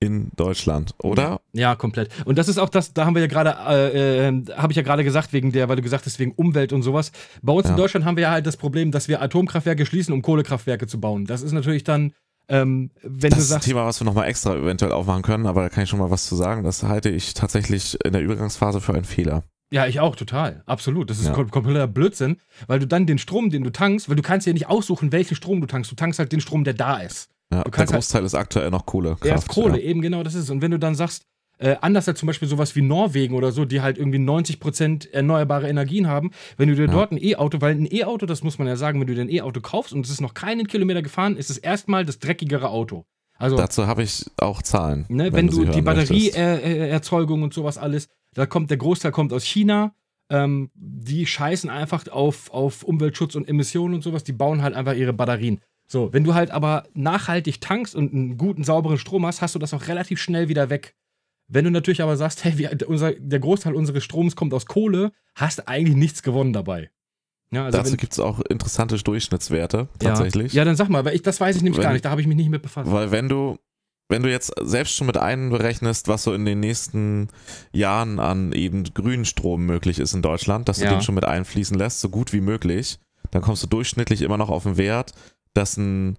in Deutschland, oder? Ja, komplett. Und das ist auch das, da haben wir ja gerade, äh, äh, habe ich ja gerade gesagt, wegen der, weil du gesagt hast, wegen Umwelt und sowas. Bei uns in Ja. Deutschland haben wir ja halt das Problem, dass wir Atomkraftwerke schließen, um Kohlekraftwerke zu bauen. Das ist natürlich dann, ähm, wenn Das du ist ein sagst, Thema, was wir nochmal extra eventuell aufmachen können, aber da kann ich schon mal was zu sagen. Das halte ich tatsächlich in der Übergangsphase für einen Fehler. ja, ich auch, total, absolut. Das ist Ja. kom kompletter Blödsinn, weil du dann den Strom, den du tankst, weil du kannst ja nicht aussuchen, welchen Strom du tankst. Du tankst halt den Strom, der da ist. Ja, Du der halt- Großteil ist aktuell noch Kohle. Er ist Kohle, eben genau das ist es. Und wenn du dann sagst, äh, anders als zum Beispiel sowas wie Norwegen oder so, die halt irgendwie 90% erneuerbare Energien haben, wenn du dir Ja. dort ein E-Auto, weil ein E-Auto, das muss man ja sagen, wenn du dir ein E-Auto kaufst und es ist noch keinen Kilometer gefahren, ist es erstmal das dreckigere Auto. Also, Dazu habe ich auch Zahlen. ne, wenn, sie du die hören möchtest. Batterieerzeugung und sowas alles, da kommt der Großteil kommt aus China. Ähm, die scheißen einfach auf, auf Umweltschutz und Emissionen und sowas, die bauen halt einfach ihre Batterien. So, wenn du halt aber nachhaltig tankst und einen guten, sauberen Strom hast, hast du das auch relativ schnell wieder weg. Wenn du natürlich aber sagst, <laughs> hey, wir, unser, der Großteil unseres Stroms kommt aus Kohle, hast du eigentlich nichts gewonnen dabei. Ja, also Dazu gibt es auch interessante Durchschnittswerte, ja. tatsächlich. Ja, dann sag mal, weil ich, das weiß ich nämlich Wenn- gar nicht, da habe ich mich nicht mit befasst. Weil wenn du, wenn du jetzt selbst schon mit einberechnest, was so in den nächsten Jahren an eben grünen Strom möglich ist in Deutschland, dass du Ja. den schon mit einfließen lässt, so gut wie möglich, dann kommst du durchschnittlich immer noch auf den Wert, dass ein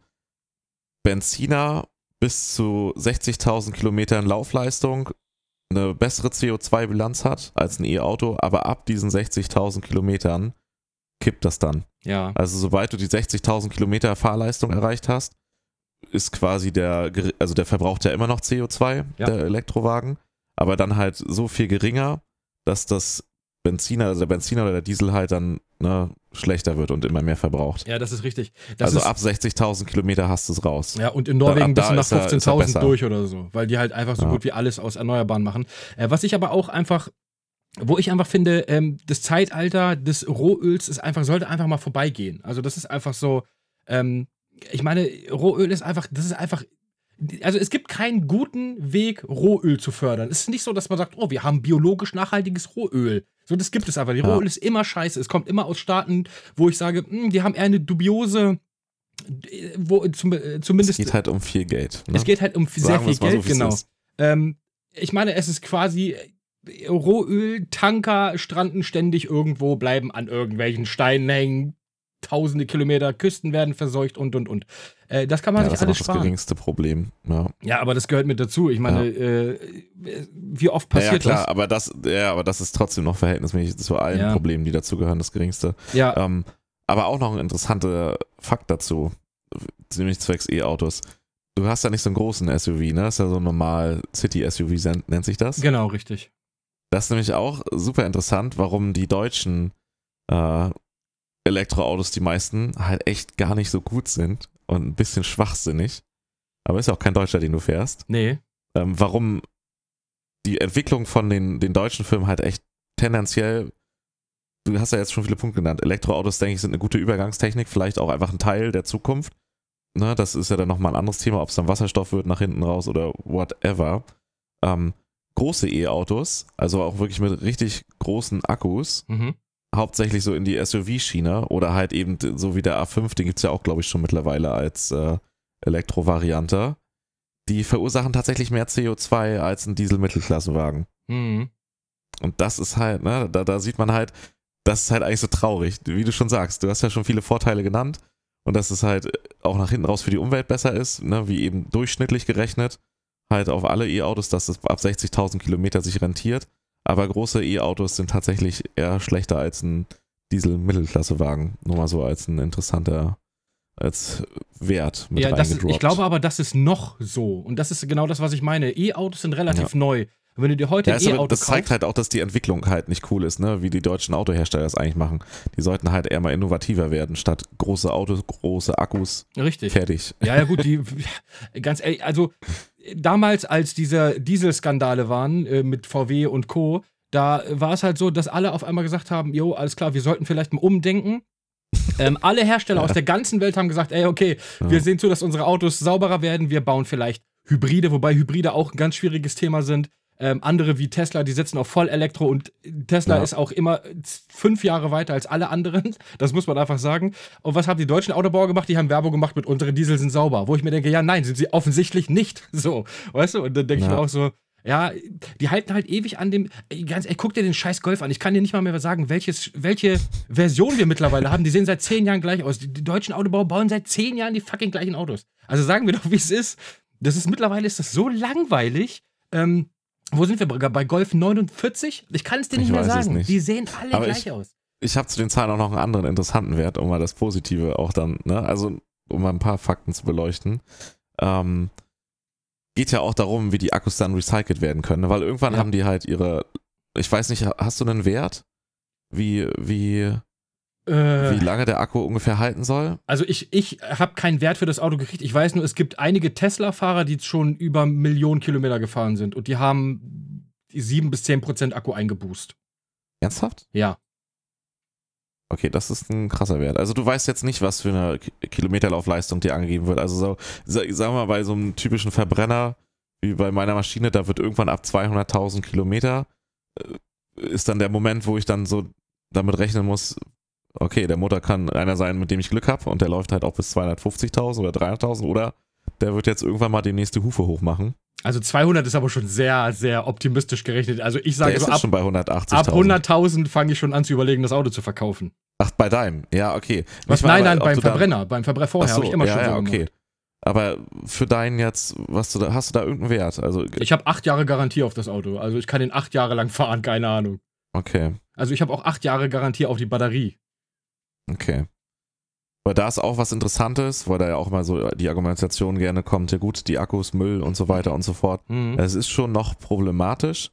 Benziner bis zu 60.000 Kilometern Laufleistung eine bessere CO2-Bilanz hat als ein E-Auto, aber ab diesen 60.000 Kilometern kippt das dann. Ja. Also sobald du die 60.000 Kilometer Fahrleistung erreicht hast, ist quasi der, also der verbraucht ja immer noch CO2, Ja. der Elektrowagen, aber dann halt so viel geringer, dass das Benziner, also der Benziner oder der Diesel halt dann ne, schlechter wird und immer mehr verbraucht. Ja, das ist richtig. Das also ist, ab 60.000 Kilometer hast du es raus. Ja, und in Norwegen bist du nach ist er- ist er 15.000 besser. durch oder so, weil die halt einfach so Ja. gut wie alles aus Erneuerbaren machen. Äh, was ich aber auch einfach, wo ich einfach finde, ähm, das Zeitalter des Rohöls ist einfach, sollte einfach mal vorbeigehen. Also das ist einfach so, ähm, ich meine, Rohöl ist einfach, das ist einfach, also es gibt keinen guten Weg, Rohöl zu fördern. Es ist nicht so, dass man sagt, oh, wir haben biologisch nachhaltiges Rohöl. So, das gibt es einfach. Die Ja. Rohöl ist immer scheiße. Es kommt immer aus Staaten, wo ich sage, hm, die haben eher eine dubiose, wo zum, äh, Es zumindest geht halt um viel Geld. Ne? es geht halt um sehr Sagen viel Geld, so, genau. Ähm, ich meine, es ist quasi äh, Rohöl, Tanker stranden ständig irgendwo, bleiben an irgendwelchen Steinen hängen, tausende Kilometer, Küsten werden verseucht und und und. Äh, das kann man Ja, sich das ist alles das sparen. geringste Problem. Ja. Ja, aber das gehört mit dazu. Ich meine, äh, wie oft passiert ja, ja, klar, das? aber das, ja, aber das ist trotzdem noch verhältnismäßig zu allen Ja. Problemen, die dazugehören, das geringste. Ja, Ähm, aber auch noch ein interessanter Fakt dazu, nämlich zwecks E-Autos. Du hast ja nicht so einen großen SUV, ne? Das ist ja so ein normal City-SUV, nennt sich das. genau, richtig. Das ist nämlich auch super interessant, warum die deutschen äh, Elektroautos, die meisten, halt echt gar nicht so gut sind und ein bisschen schwachsinnig. Aber ist ja auch kein Deutscher, den du fährst. Nee. Ähm, warum die Entwicklung von den, den deutschen Firmen halt echt tendenziell, du hast ja jetzt schon viele Punkte genannt, Elektroautos, denke ich, sind eine gute Übergangstechnik, vielleicht auch einfach ein Teil der Zukunft. Ne, das ist ja dann nochmal ein anderes Thema, ob es dann Wasserstoff wird nach hinten raus oder whatever. Ähm, große E-Autos, also auch wirklich mit richtig großen Akkus, Mhm. Hauptsächlich so in die SUV-Schiene oder halt eben so wie der A5, den gibt es ja auch, glaube ich, schon mittlerweile als äh, Elektrovariante. Die verursachen tatsächlich mehr CO2 als ein Diesel-Mittelklassewagen. Mhm. Und das ist halt, ne, da, da sieht man halt, das ist halt eigentlich so traurig, wie du schon sagst. Du hast ja schon viele Vorteile genannt und dass es halt auch nach hinten raus für die Umwelt besser ist, ne, wie eben durchschnittlich gerechnet, halt auf alle E-Autos, dass es ab 60.000 Kilometer sich rentiert. Aber große E-Autos sind tatsächlich eher schlechter als ein Diesel-Mittelklassewagen. Nur mal so als ein interessanter als Wert mit ja, das ist, ich glaube aber, das ist noch so. Und das ist genau das, was ich meine. E-Autos sind relativ ja. neu. Und wenn du dir heute ja, E-Auto Das zeigt halt auch, dass die Entwicklung halt nicht cool ist, ne? wie die deutschen Autohersteller das eigentlich machen. Die sollten halt eher mal innovativer werden, statt große Autos, große Akkus. Richtig. Fertig. Ja, ja, gut, <laughs> die, ganz ehrlich, also damals, als diese Dieselskandale waren äh, mit VW und Co., da war es halt so, dass alle auf einmal gesagt haben, jo, alles klar, wir sollten vielleicht mal umdenken. ähm, alle Hersteller ja. aus der ganzen Welt haben gesagt, ey, okay, ja. wir sehen zu, dass unsere Autos sauberer werden, wir bauen vielleicht Hybride, wobei Hybride auch ein ganz schwieriges Thema sind. Ähm, andere wie Tesla, die setzen auf Vollelektro und Tesla ja. ist auch immer fünf Jahre weiter als alle anderen. <laughs> Das muss man einfach sagen. Und was haben die deutschen Autobauer gemacht? Die haben Werbung gemacht mit unsere Diesel sind sauber. Wo ich mir denke, ja, nein, sind sie offensichtlich nicht. <laughs> So, weißt du? Und dann denke ja. ich mir auch so, ja, die halten halt ewig an dem. Ganz, ey, guck dir den scheiß Golf an. Ich kann dir nicht mal mehr sagen, welches, welche Version wir mittlerweile haben. Die sehen seit zehn Jahren gleich aus. Die, die, deutschen Autobauer bauen seit zehn Jahren die fucking gleichen Autos. Also sagen wir doch, wie es ist. Das ist mittlerweile ist das so langweilig. Ähm, wo sind wir bei Golf 49? Ich kann es dir nicht ich mehr sagen. Die sehen alle Aber gleich ich, aus. Ich habe zu den Zahlen auch noch einen anderen interessanten Wert, um mal das Positive auch dann, ne? Also, um mal ein paar Fakten zu beleuchten. Ähm, geht ja auch darum, wie die Akkus dann recycelt werden können, ne? weil irgendwann ja. haben die halt ihre, ich weiß nicht, hast du einen Wert? Wie, wie, Wie lange der Akku ungefähr halten soll? Also ich, ich habe keinen Wert für das Auto gekriegt. Ich weiß nur, es gibt einige Tesla-Fahrer, die schon über Millionen Kilometer gefahren sind und die haben 7 bis 10 Prozent Akku eingeboost. Ernsthaft? Ja. Okay, das ist ein krasser Wert. Also du weißt jetzt nicht, was für eine Kilometerlaufleistung dir angegeben wird. Also so, sagen wir mal, bei so einem typischen Verbrenner, wie bei meiner Maschine, da wird irgendwann ab 200.000 Kilometer, äh, ist dann der Moment, wo ich dann so damit rechnen muss, okay, der Motor kann einer sein, mit dem ich Glück habe und der läuft halt auch bis 250.000 oder 300.000 oder der wird jetzt irgendwann mal die nächste Hufe hochmachen. Also 200 ist aber schon sehr, sehr optimistisch gerechnet. Also ich sage so, ab, schon bei 180.000. Ab 100.000 fange ich schon an zu überlegen, das Auto zu verkaufen. Ach, bei deinem? Ja, okay. Was, nein, nein, beim Verbrenner. Beim Verbrenner vorher so, habe ich immer ja, schon so ja, okay. Gemacht. Aber für deinen jetzt, was du da, hast du da irgendeinen Wert? Also, ich habe acht Jahre Garantie auf das Auto. Also ich kann den acht Jahre lang fahren, keine Ahnung. Okay. Also ich habe auch acht Jahre Garantie auf die Batterie. Okay. Weil da ist auch was Interessantes, weil da ja auch mal so die Argumentation gerne kommt, ja gut, die Akkus, Müll und so weiter und so fort. Mhm. Es ist schon noch problematisch,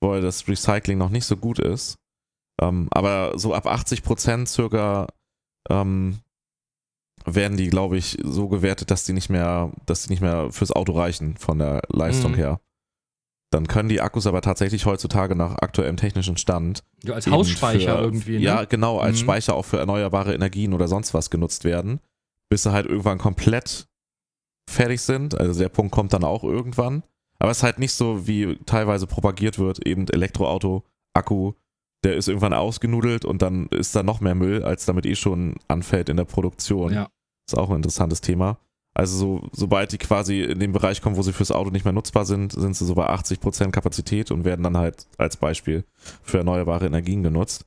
weil das Recycling noch nicht so gut ist. Ähm, aber so ab 80 Prozent circa ähm, werden die, glaube ich, so gewertet, dass die nicht mehr, dass die nicht mehr fürs Auto reichen von der Leistung mhm. her. Dann können die Akkus aber tatsächlich heutzutage nach aktuellem technischen Stand. Ja, als Hausspeicher für, irgendwie, ne? Ja, genau, als mhm. Speicher auch für erneuerbare Energien oder sonst was genutzt werden, bis sie halt irgendwann komplett fertig sind. Also der Punkt kommt dann auch irgendwann. Aber es ist halt nicht so, wie teilweise propagiert wird, eben Elektroauto, Akku, der ist irgendwann ausgenudelt und dann ist da noch mehr Müll, als damit eh schon anfällt in der Produktion. Ja. Ist auch ein interessantes Thema. Also so, sobald die quasi in den Bereich kommen, wo sie fürs Auto nicht mehr nutzbar sind, sind sie so bei 80% Kapazität und werden dann halt als Beispiel für erneuerbare Energien genutzt.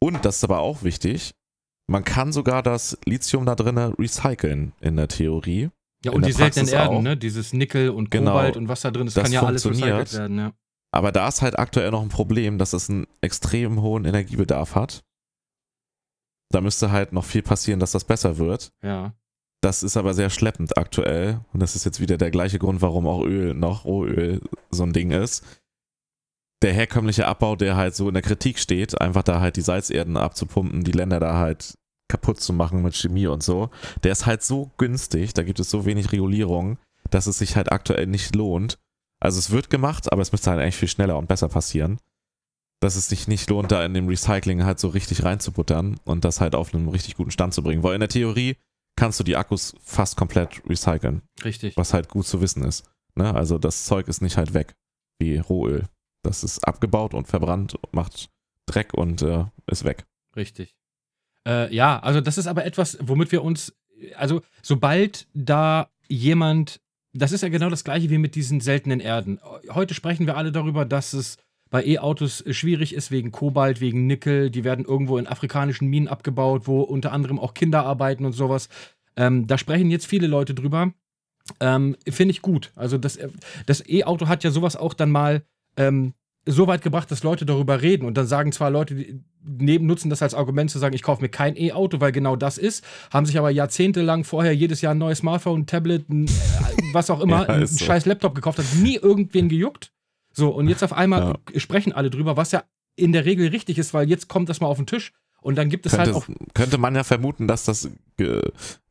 Und das ist aber auch wichtig, man kann sogar das Lithium da drinnen recyceln in der Theorie. Ja, und die seltenen Erden, auch. ne? Dieses Nickel und genau. Kobalt genau, und was da drin ist, das kann ja alles recycelt werden, ja. Aber da ist halt aktuell noch ein Problem, dass es einen extrem hohen Energiebedarf hat. Da müsste halt noch viel passieren, dass das besser wird. Ja. Das ist aber sehr schleppend aktuell. Und das ist jetzt wieder der gleiche Grund, warum auch Öl noch Rohöl so ein Ding ist. Der herkömmliche Abbau, der halt so in der Kritik steht, einfach da halt die Salzerden abzupumpen, die Länder da halt kaputt zu machen mit Chemie und so, der ist halt so günstig, da gibt es so wenig Regulierung, dass es sich halt aktuell nicht lohnt. Also es wird gemacht, aber es müsste halt eigentlich viel schneller und besser passieren. Dass es sich nicht lohnt, da in dem Recycling halt so richtig reinzubuttern und das halt auf einen richtig guten Stand zu bringen. Weil in der Theorie kannst du die Akkus fast komplett recyceln. Richtig. Was halt gut zu wissen ist. Ne? Also das Zeug ist nicht halt weg wie Rohöl. Das ist abgebaut und verbrannt, macht Dreck und äh, ist weg. Richtig. Äh, ja, also das ist aber etwas, womit wir uns, also sobald da jemand, das ist ja genau das gleiche wie mit diesen seltenen Erden. Heute sprechen wir alle darüber, dass es bei E-Autos schwierig ist wegen Kobalt, wegen Nickel. Die werden irgendwo in afrikanischen Minen abgebaut, wo unter anderem auch Kinder arbeiten und sowas. Ähm, da sprechen jetzt viele Leute drüber. Ähm, Finde ich gut. Also das, das E-Auto hat ja sowas auch dann mal ähm, so weit gebracht, dass Leute darüber reden und dann sagen zwar Leute, die neben nutzen das als Argument zu sagen, ich kaufe mir kein E-Auto, weil genau das ist, haben sich aber jahrzehntelang vorher jedes Jahr ein neues Smartphone, ein Tablet, ein, äh, was auch immer, <laughs> ja, einen so. scheiß Laptop gekauft, hat nie irgendwen gejuckt. So, und jetzt auf einmal ja. sprechen alle drüber, was ja in der Regel richtig ist, weil jetzt kommt das mal auf den Tisch und dann gibt es könnte, halt auch. Könnte man ja vermuten, dass das ge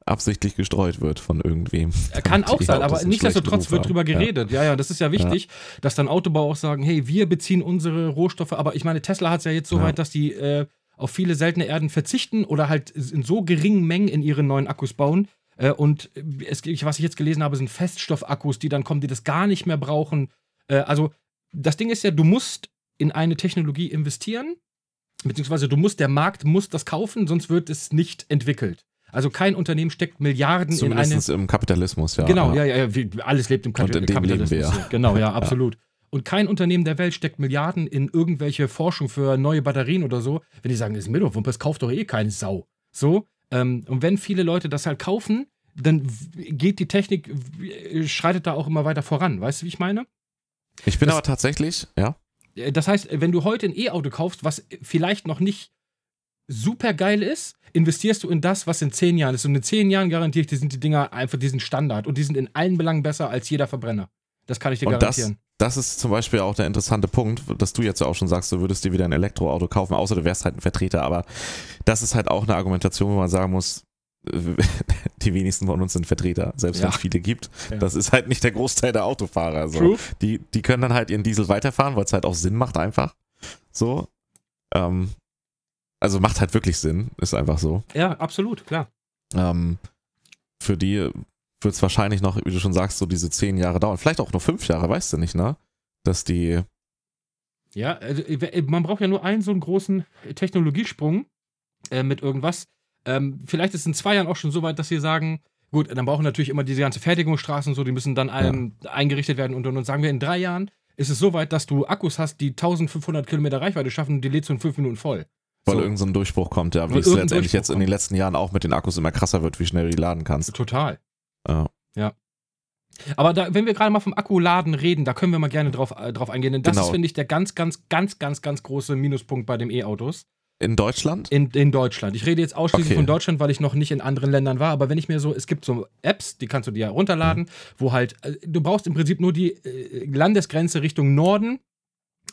absichtlich gestreut wird von irgendwem. Kann auch sein, aber nichtsdestotrotz wird drüber geredet. Ja. ja, ja, das ist ja wichtig, ja. dass dann Autobauer auch sagen, hey, wir beziehen unsere Rohstoffe, aber ich meine, Tesla hat es ja jetzt so ja. weit, dass die äh, auf viele seltene Erden verzichten oder halt in so geringen Mengen in ihre neuen Akkus bauen. Äh, und es, was ich jetzt gelesen habe, sind Feststoffakkus, die dann kommen, die das gar nicht mehr brauchen. Äh, also das Ding ist ja, du musst in eine Technologie investieren, beziehungsweise du musst, der Markt muss das kaufen, sonst wird es nicht entwickelt. Also kein Unternehmen steckt Milliarden Zumindest in eine. im Kapitalismus, ja. Genau, ja, ja, ja alles lebt im Kap in Kapitalismus. Wir, ja. Genau, ja, <laughs> absolut. Ja. Und kein Unternehmen der Welt steckt Milliarden in irgendwelche Forschung für neue Batterien oder so. Wenn die sagen, das ist mir doch das kauft doch eh keine Sau. So. Ähm, und wenn viele Leute das halt kaufen, dann geht die Technik, schreitet da auch immer weiter voran. Weißt du, wie ich meine? Ich bin das, aber tatsächlich, ja. Äh, das heißt, wenn du heute ein E-Auto kaufst, was vielleicht noch nicht super geil ist, investierst du in das, was in zehn Jahren ist. Und in zehn Jahren garantiere ich, die sind die Dinger einfach diesen Standard. Und die sind in allen Belangen besser als jeder Verbrenner. Das kann ich dir und garantieren. Das, das ist zum Beispiel auch der interessante Punkt, dass du jetzt auch schon sagst, du würdest dir wieder ein Elektroauto kaufen, außer du wärst halt ein Vertreter. Aber das ist halt auch eine Argumentation, wo man sagen muss, <laughs> die wenigsten von uns sind Vertreter, selbst ja. wenn es viele gibt. Ja. Das ist halt nicht der Großteil der Autofahrer. So. Die, die können dann halt ihren Diesel weiterfahren, weil es halt auch Sinn macht einfach. So. Ähm, also macht halt wirklich Sinn, ist einfach so. Ja, absolut, klar. Ähm, für die wird es wahrscheinlich noch, wie du schon sagst, so diese zehn Jahre dauern. Vielleicht auch nur fünf Jahre, weißt du nicht, ne? Dass die. Ja, also, man braucht ja nur einen so einen großen Technologiesprung äh, mit irgendwas. Ähm, vielleicht ist es in zwei Jahren auch schon so weit, dass wir sagen, gut, dann brauchen natürlich immer diese ganze Fertigungsstraßen und so, die müssen dann einem ja. eingerichtet werden und, und, und sagen wir in drei Jahren ist es so weit, dass du Akkus hast, die 1500 Kilometer Reichweite schaffen und die lädst du in fünf Minuten voll. Weil so. irgendein so Durchbruch kommt, ja. Wie es letztendlich jetzt in den letzten Jahren auch mit den Akkus immer krasser wird, wie schnell du die laden kannst. Total. Ja. ja. Aber da, wenn wir gerade mal vom Akkuladen reden, da können wir mal gerne drauf, äh, drauf eingehen. Denn das genau. ist, finde ich, der ganz, ganz, ganz, ganz, ganz große Minuspunkt bei den E-Autos. In Deutschland? In, in Deutschland. Ich rede jetzt ausschließlich okay. von Deutschland, weil ich noch nicht in anderen Ländern war. Aber wenn ich mir so, es gibt so Apps, die kannst du dir runterladen, mhm. wo halt, äh, du brauchst im Prinzip nur die äh, Landesgrenze Richtung Norden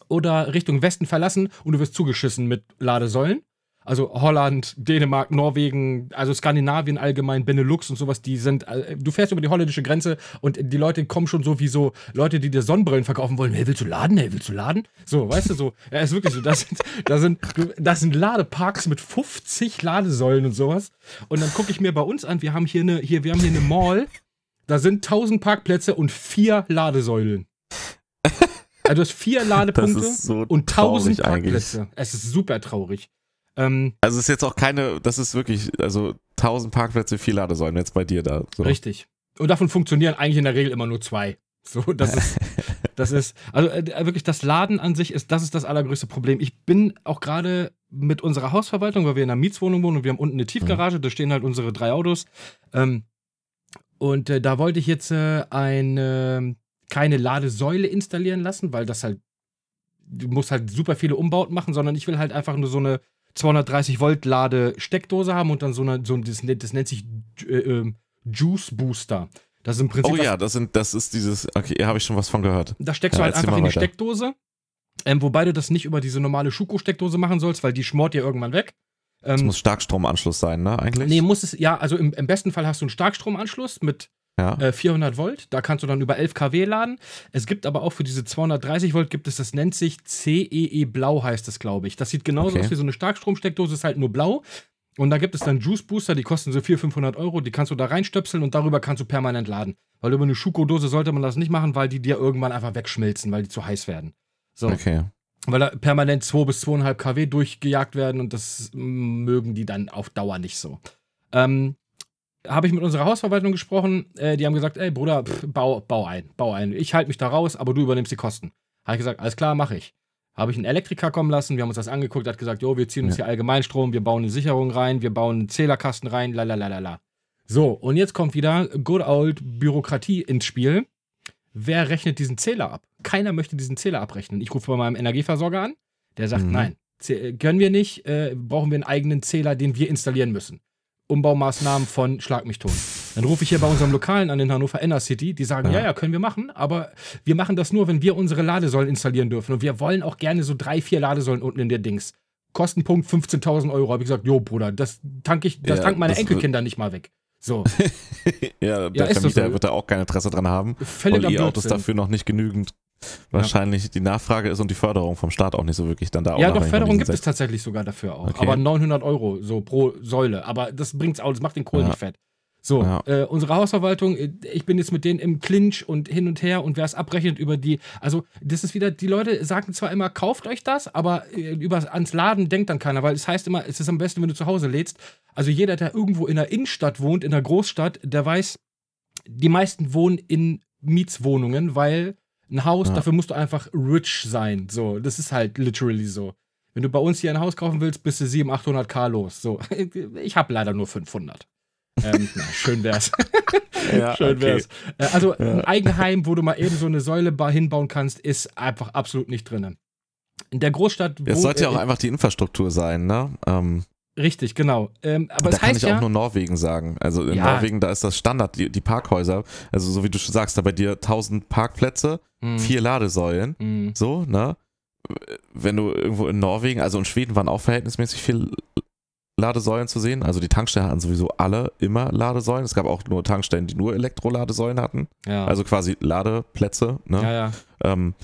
oder Richtung Westen verlassen und du wirst zugeschissen mit Ladesäulen. Also Holland, Dänemark, Norwegen, also Skandinavien allgemein, Benelux und sowas, die sind, äh, du fährst über die holländische Grenze und die Leute kommen schon so wie so Leute, die dir Sonnenbrillen verkaufen wollen. Hey, willst du laden? Hey, willst du laden? So, weißt du so. Ja, ist wirklich so. Das sind, das sind, das sind Ladeparks mit 50 Ladesäulen und sowas. Und dann gucke ich mir bei uns an, wir haben hier eine, hier, wir haben hier eine Mall, da sind 1000 Parkplätze und vier Ladesäulen. Also du hast vier Ladepunkte so und 1000 Parkplätze. Eigentlich. Es ist super traurig. Ähm, also es ist jetzt auch keine, das ist wirklich, also 1000 Parkplätze, vier Ladesäulen jetzt bei dir da. So. Richtig. Und davon funktionieren eigentlich in der Regel immer nur zwei. So, das ist, <laughs> das ist, also äh, wirklich das Laden an sich ist, das ist das allergrößte Problem. Ich bin auch gerade mit unserer Hausverwaltung, weil wir in einer Mietswohnung wohnen und wir haben unten eine Tiefgarage, mhm. da stehen halt unsere drei Autos. Ähm, und äh, da wollte ich jetzt äh, eine, keine Ladesäule installieren lassen, weil das halt, du musst halt super viele Umbauten machen, sondern ich will halt einfach nur so eine 230 Volt Lade-Steckdose haben und dann so eine, so das, das nennt sich äh, ähm, Juice Booster. Das ist im Prinzip. Oh ja, das, sind, das ist dieses, okay, hier habe ich schon was von gehört. Da steckst ja, du halt einfach in die Steckdose. Ähm, wobei du das nicht über diese normale Schuko-Steckdose machen sollst, weil die schmort dir irgendwann weg. Es ähm, muss Starkstromanschluss sein, ne, eigentlich? Nee, muss es, ja, also im, im besten Fall hast du einen Starkstromanschluss mit ja. Äh, 400 Volt, da kannst du dann über 11 kW laden. Es gibt aber auch für diese 230 Volt gibt es, das nennt sich CEE e Blau heißt das, glaube ich. Das sieht genauso okay. aus wie so eine Starkstromsteckdose, ist halt nur blau. Und da gibt es dann Juice Booster, die kosten so 400, 500 Euro. Die kannst du da reinstöpseln und darüber kannst du permanent laden. Weil über eine Schuko-Dose sollte man das nicht machen, weil die dir irgendwann einfach wegschmilzen, weil die zu heiß werden. So. Okay. weil da permanent 2 bis 2,5 kW durchgejagt werden und das mögen die dann auf Dauer nicht so. Ähm, habe ich mit unserer Hausverwaltung gesprochen, äh, die haben gesagt, ey Bruder, pff, bau, bau ein, bau ein. Ich halte mich da raus, aber du übernimmst die Kosten. Habe ich gesagt, alles klar, mache ich. Habe ich einen Elektriker kommen lassen, wir haben uns das angeguckt, hat gesagt, jo, wir ziehen uns Ja. hier Allgemeinstrom, wir bauen eine Sicherung rein, wir bauen einen Zählerkasten rein, lalalala. So, und jetzt kommt wieder good old Bürokratie ins Spiel. Wer rechnet diesen Zähler ab? Keiner möchte diesen Zähler abrechnen. Ich rufe bei meinem Energieversorger an, der sagt, Mhm. nein, können wir nicht, äh, brauchen wir einen eigenen Zähler, den wir installieren müssen. Umbaumaßnahmen von Schlag mich tot. Dann rufe ich hier bei unserem Lokalen an in Hannover Inner City, die sagen, ja. Ja. ja, können wir machen, aber wir machen das nur, wenn wir unsere Ladesäulen installieren dürfen. Und wir wollen auch gerne so drei, vier Ladesäulen unten in der Dings. Kostenpunkt 15.000 Euro. Habe ich gesagt, jo, Bruder, das tank ich, das Ja, tankt meine das Enkelkinder nicht mal weg. So, <laughs> ja, der das Vermieter so. wird da auch kein Interesse dran haben, weil völliger die Autos Blödsinn. dafür noch nicht genügend wahrscheinlich die Nachfrage ist und die Förderung vom Staat auch nicht so wirklich dann da auch Ja, doch, Förderung gibt es tatsächlich sogar dafür auch. Okay. Aber 900 Euro so pro Säule. Aber das bringt's auch, das macht den Kohl Ja. nicht fett. So, Ja. äh, unsere Hausverwaltung, äh, ich bin jetzt mit denen im Clinch und hin und her und wer es abrechnet über die, also das ist wieder, die Leute sagen zwar immer, kauft euch das, aber äh, über ans Laden denkt dann keiner, weil es heißt immer, es ist am besten, wenn du zu Hause lädst. Also jeder, der irgendwo in der Innenstadt wohnt, in der Großstadt, der weiß, die meisten wohnen in Mietswohnungen, weil ein Haus, Ja. dafür musst du einfach rich sein. So, das ist halt literally so. Wenn du bei uns hier ein Haus kaufen willst, bist du 700, 800 K los. So, <laughs> ich habe leider nur 500. ähm, na, schön wär's. <laughs> Ja, schön okay. wär's. Äh, also ein Ja. Eigenheim, wo du mal eben so eine Säule ba- hinbauen kannst, ist einfach absolut nicht drin. In der Großstadt, Es wo, sollte ja äh, auch einfach die Infrastruktur sein, ne? Ähm, richtig, genau. Ähm, aber da kann heißt ich ja, auch nur Norwegen sagen. Also in Ja. Norwegen, da ist das Standard, die, die Parkhäuser, also so wie du schon sagst, da bei dir 1000 Parkplätze, Hm, vier Ladesäulen, hm. so, ne? Wenn du irgendwo in Norwegen, also in Schweden waren auch verhältnismäßig viel Ladesäulen zu sehen. Also die Tankstellen hatten sowieso alle immer Ladesäulen. Es gab auch nur Tankstellen, die nur Elektroladesäulen hatten. ja. Also quasi Ladeplätze, ne? ja, ja. Ähm,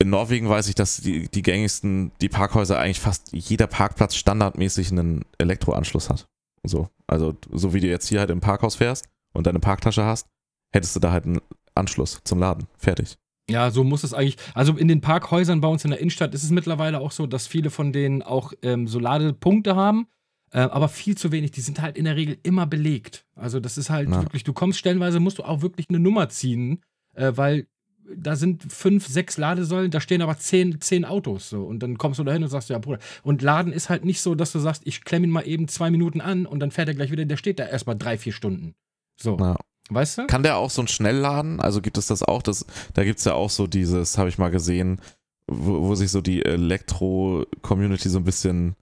in Norwegen weiß ich, dass die, die gängigsten, die Parkhäuser eigentlich fast jeder Parkplatz standardmäßig einen Elektroanschluss hat. So. Also, so wie du jetzt hier halt im Parkhaus fährst und deine Parktasche hast, hättest du da halt einen Anschluss zum Laden. Fertig. Ja, so muss es eigentlich. Also in den Parkhäusern bei uns in der Innenstadt ist es mittlerweile auch so, dass viele von denen auch ähm, so Ladepunkte haben, äh, aber viel zu wenig. Die sind halt in der Regel immer belegt. Also das ist halt Ja. wirklich, du kommst stellenweise, musst du auch wirklich eine Nummer ziehen, äh, weil da sind fünf, sechs Ladesäulen, da stehen aber zehn, zehn Autos so. Und dann kommst du da hin und sagst, ja, Bruder. Und Laden ist halt nicht so, dass du sagst, ich klemme ihn mal eben zwei Minuten an und dann fährt er gleich wieder, der steht da erstmal drei, vier Stunden. So. Ja. Weißt du? Kann der auch so ein Schnellladen? Also gibt es das auch? Das, da gibt es ja auch so dieses, habe ich mal gesehen, wo, wo sich so die Elektro-Community so ein bisschen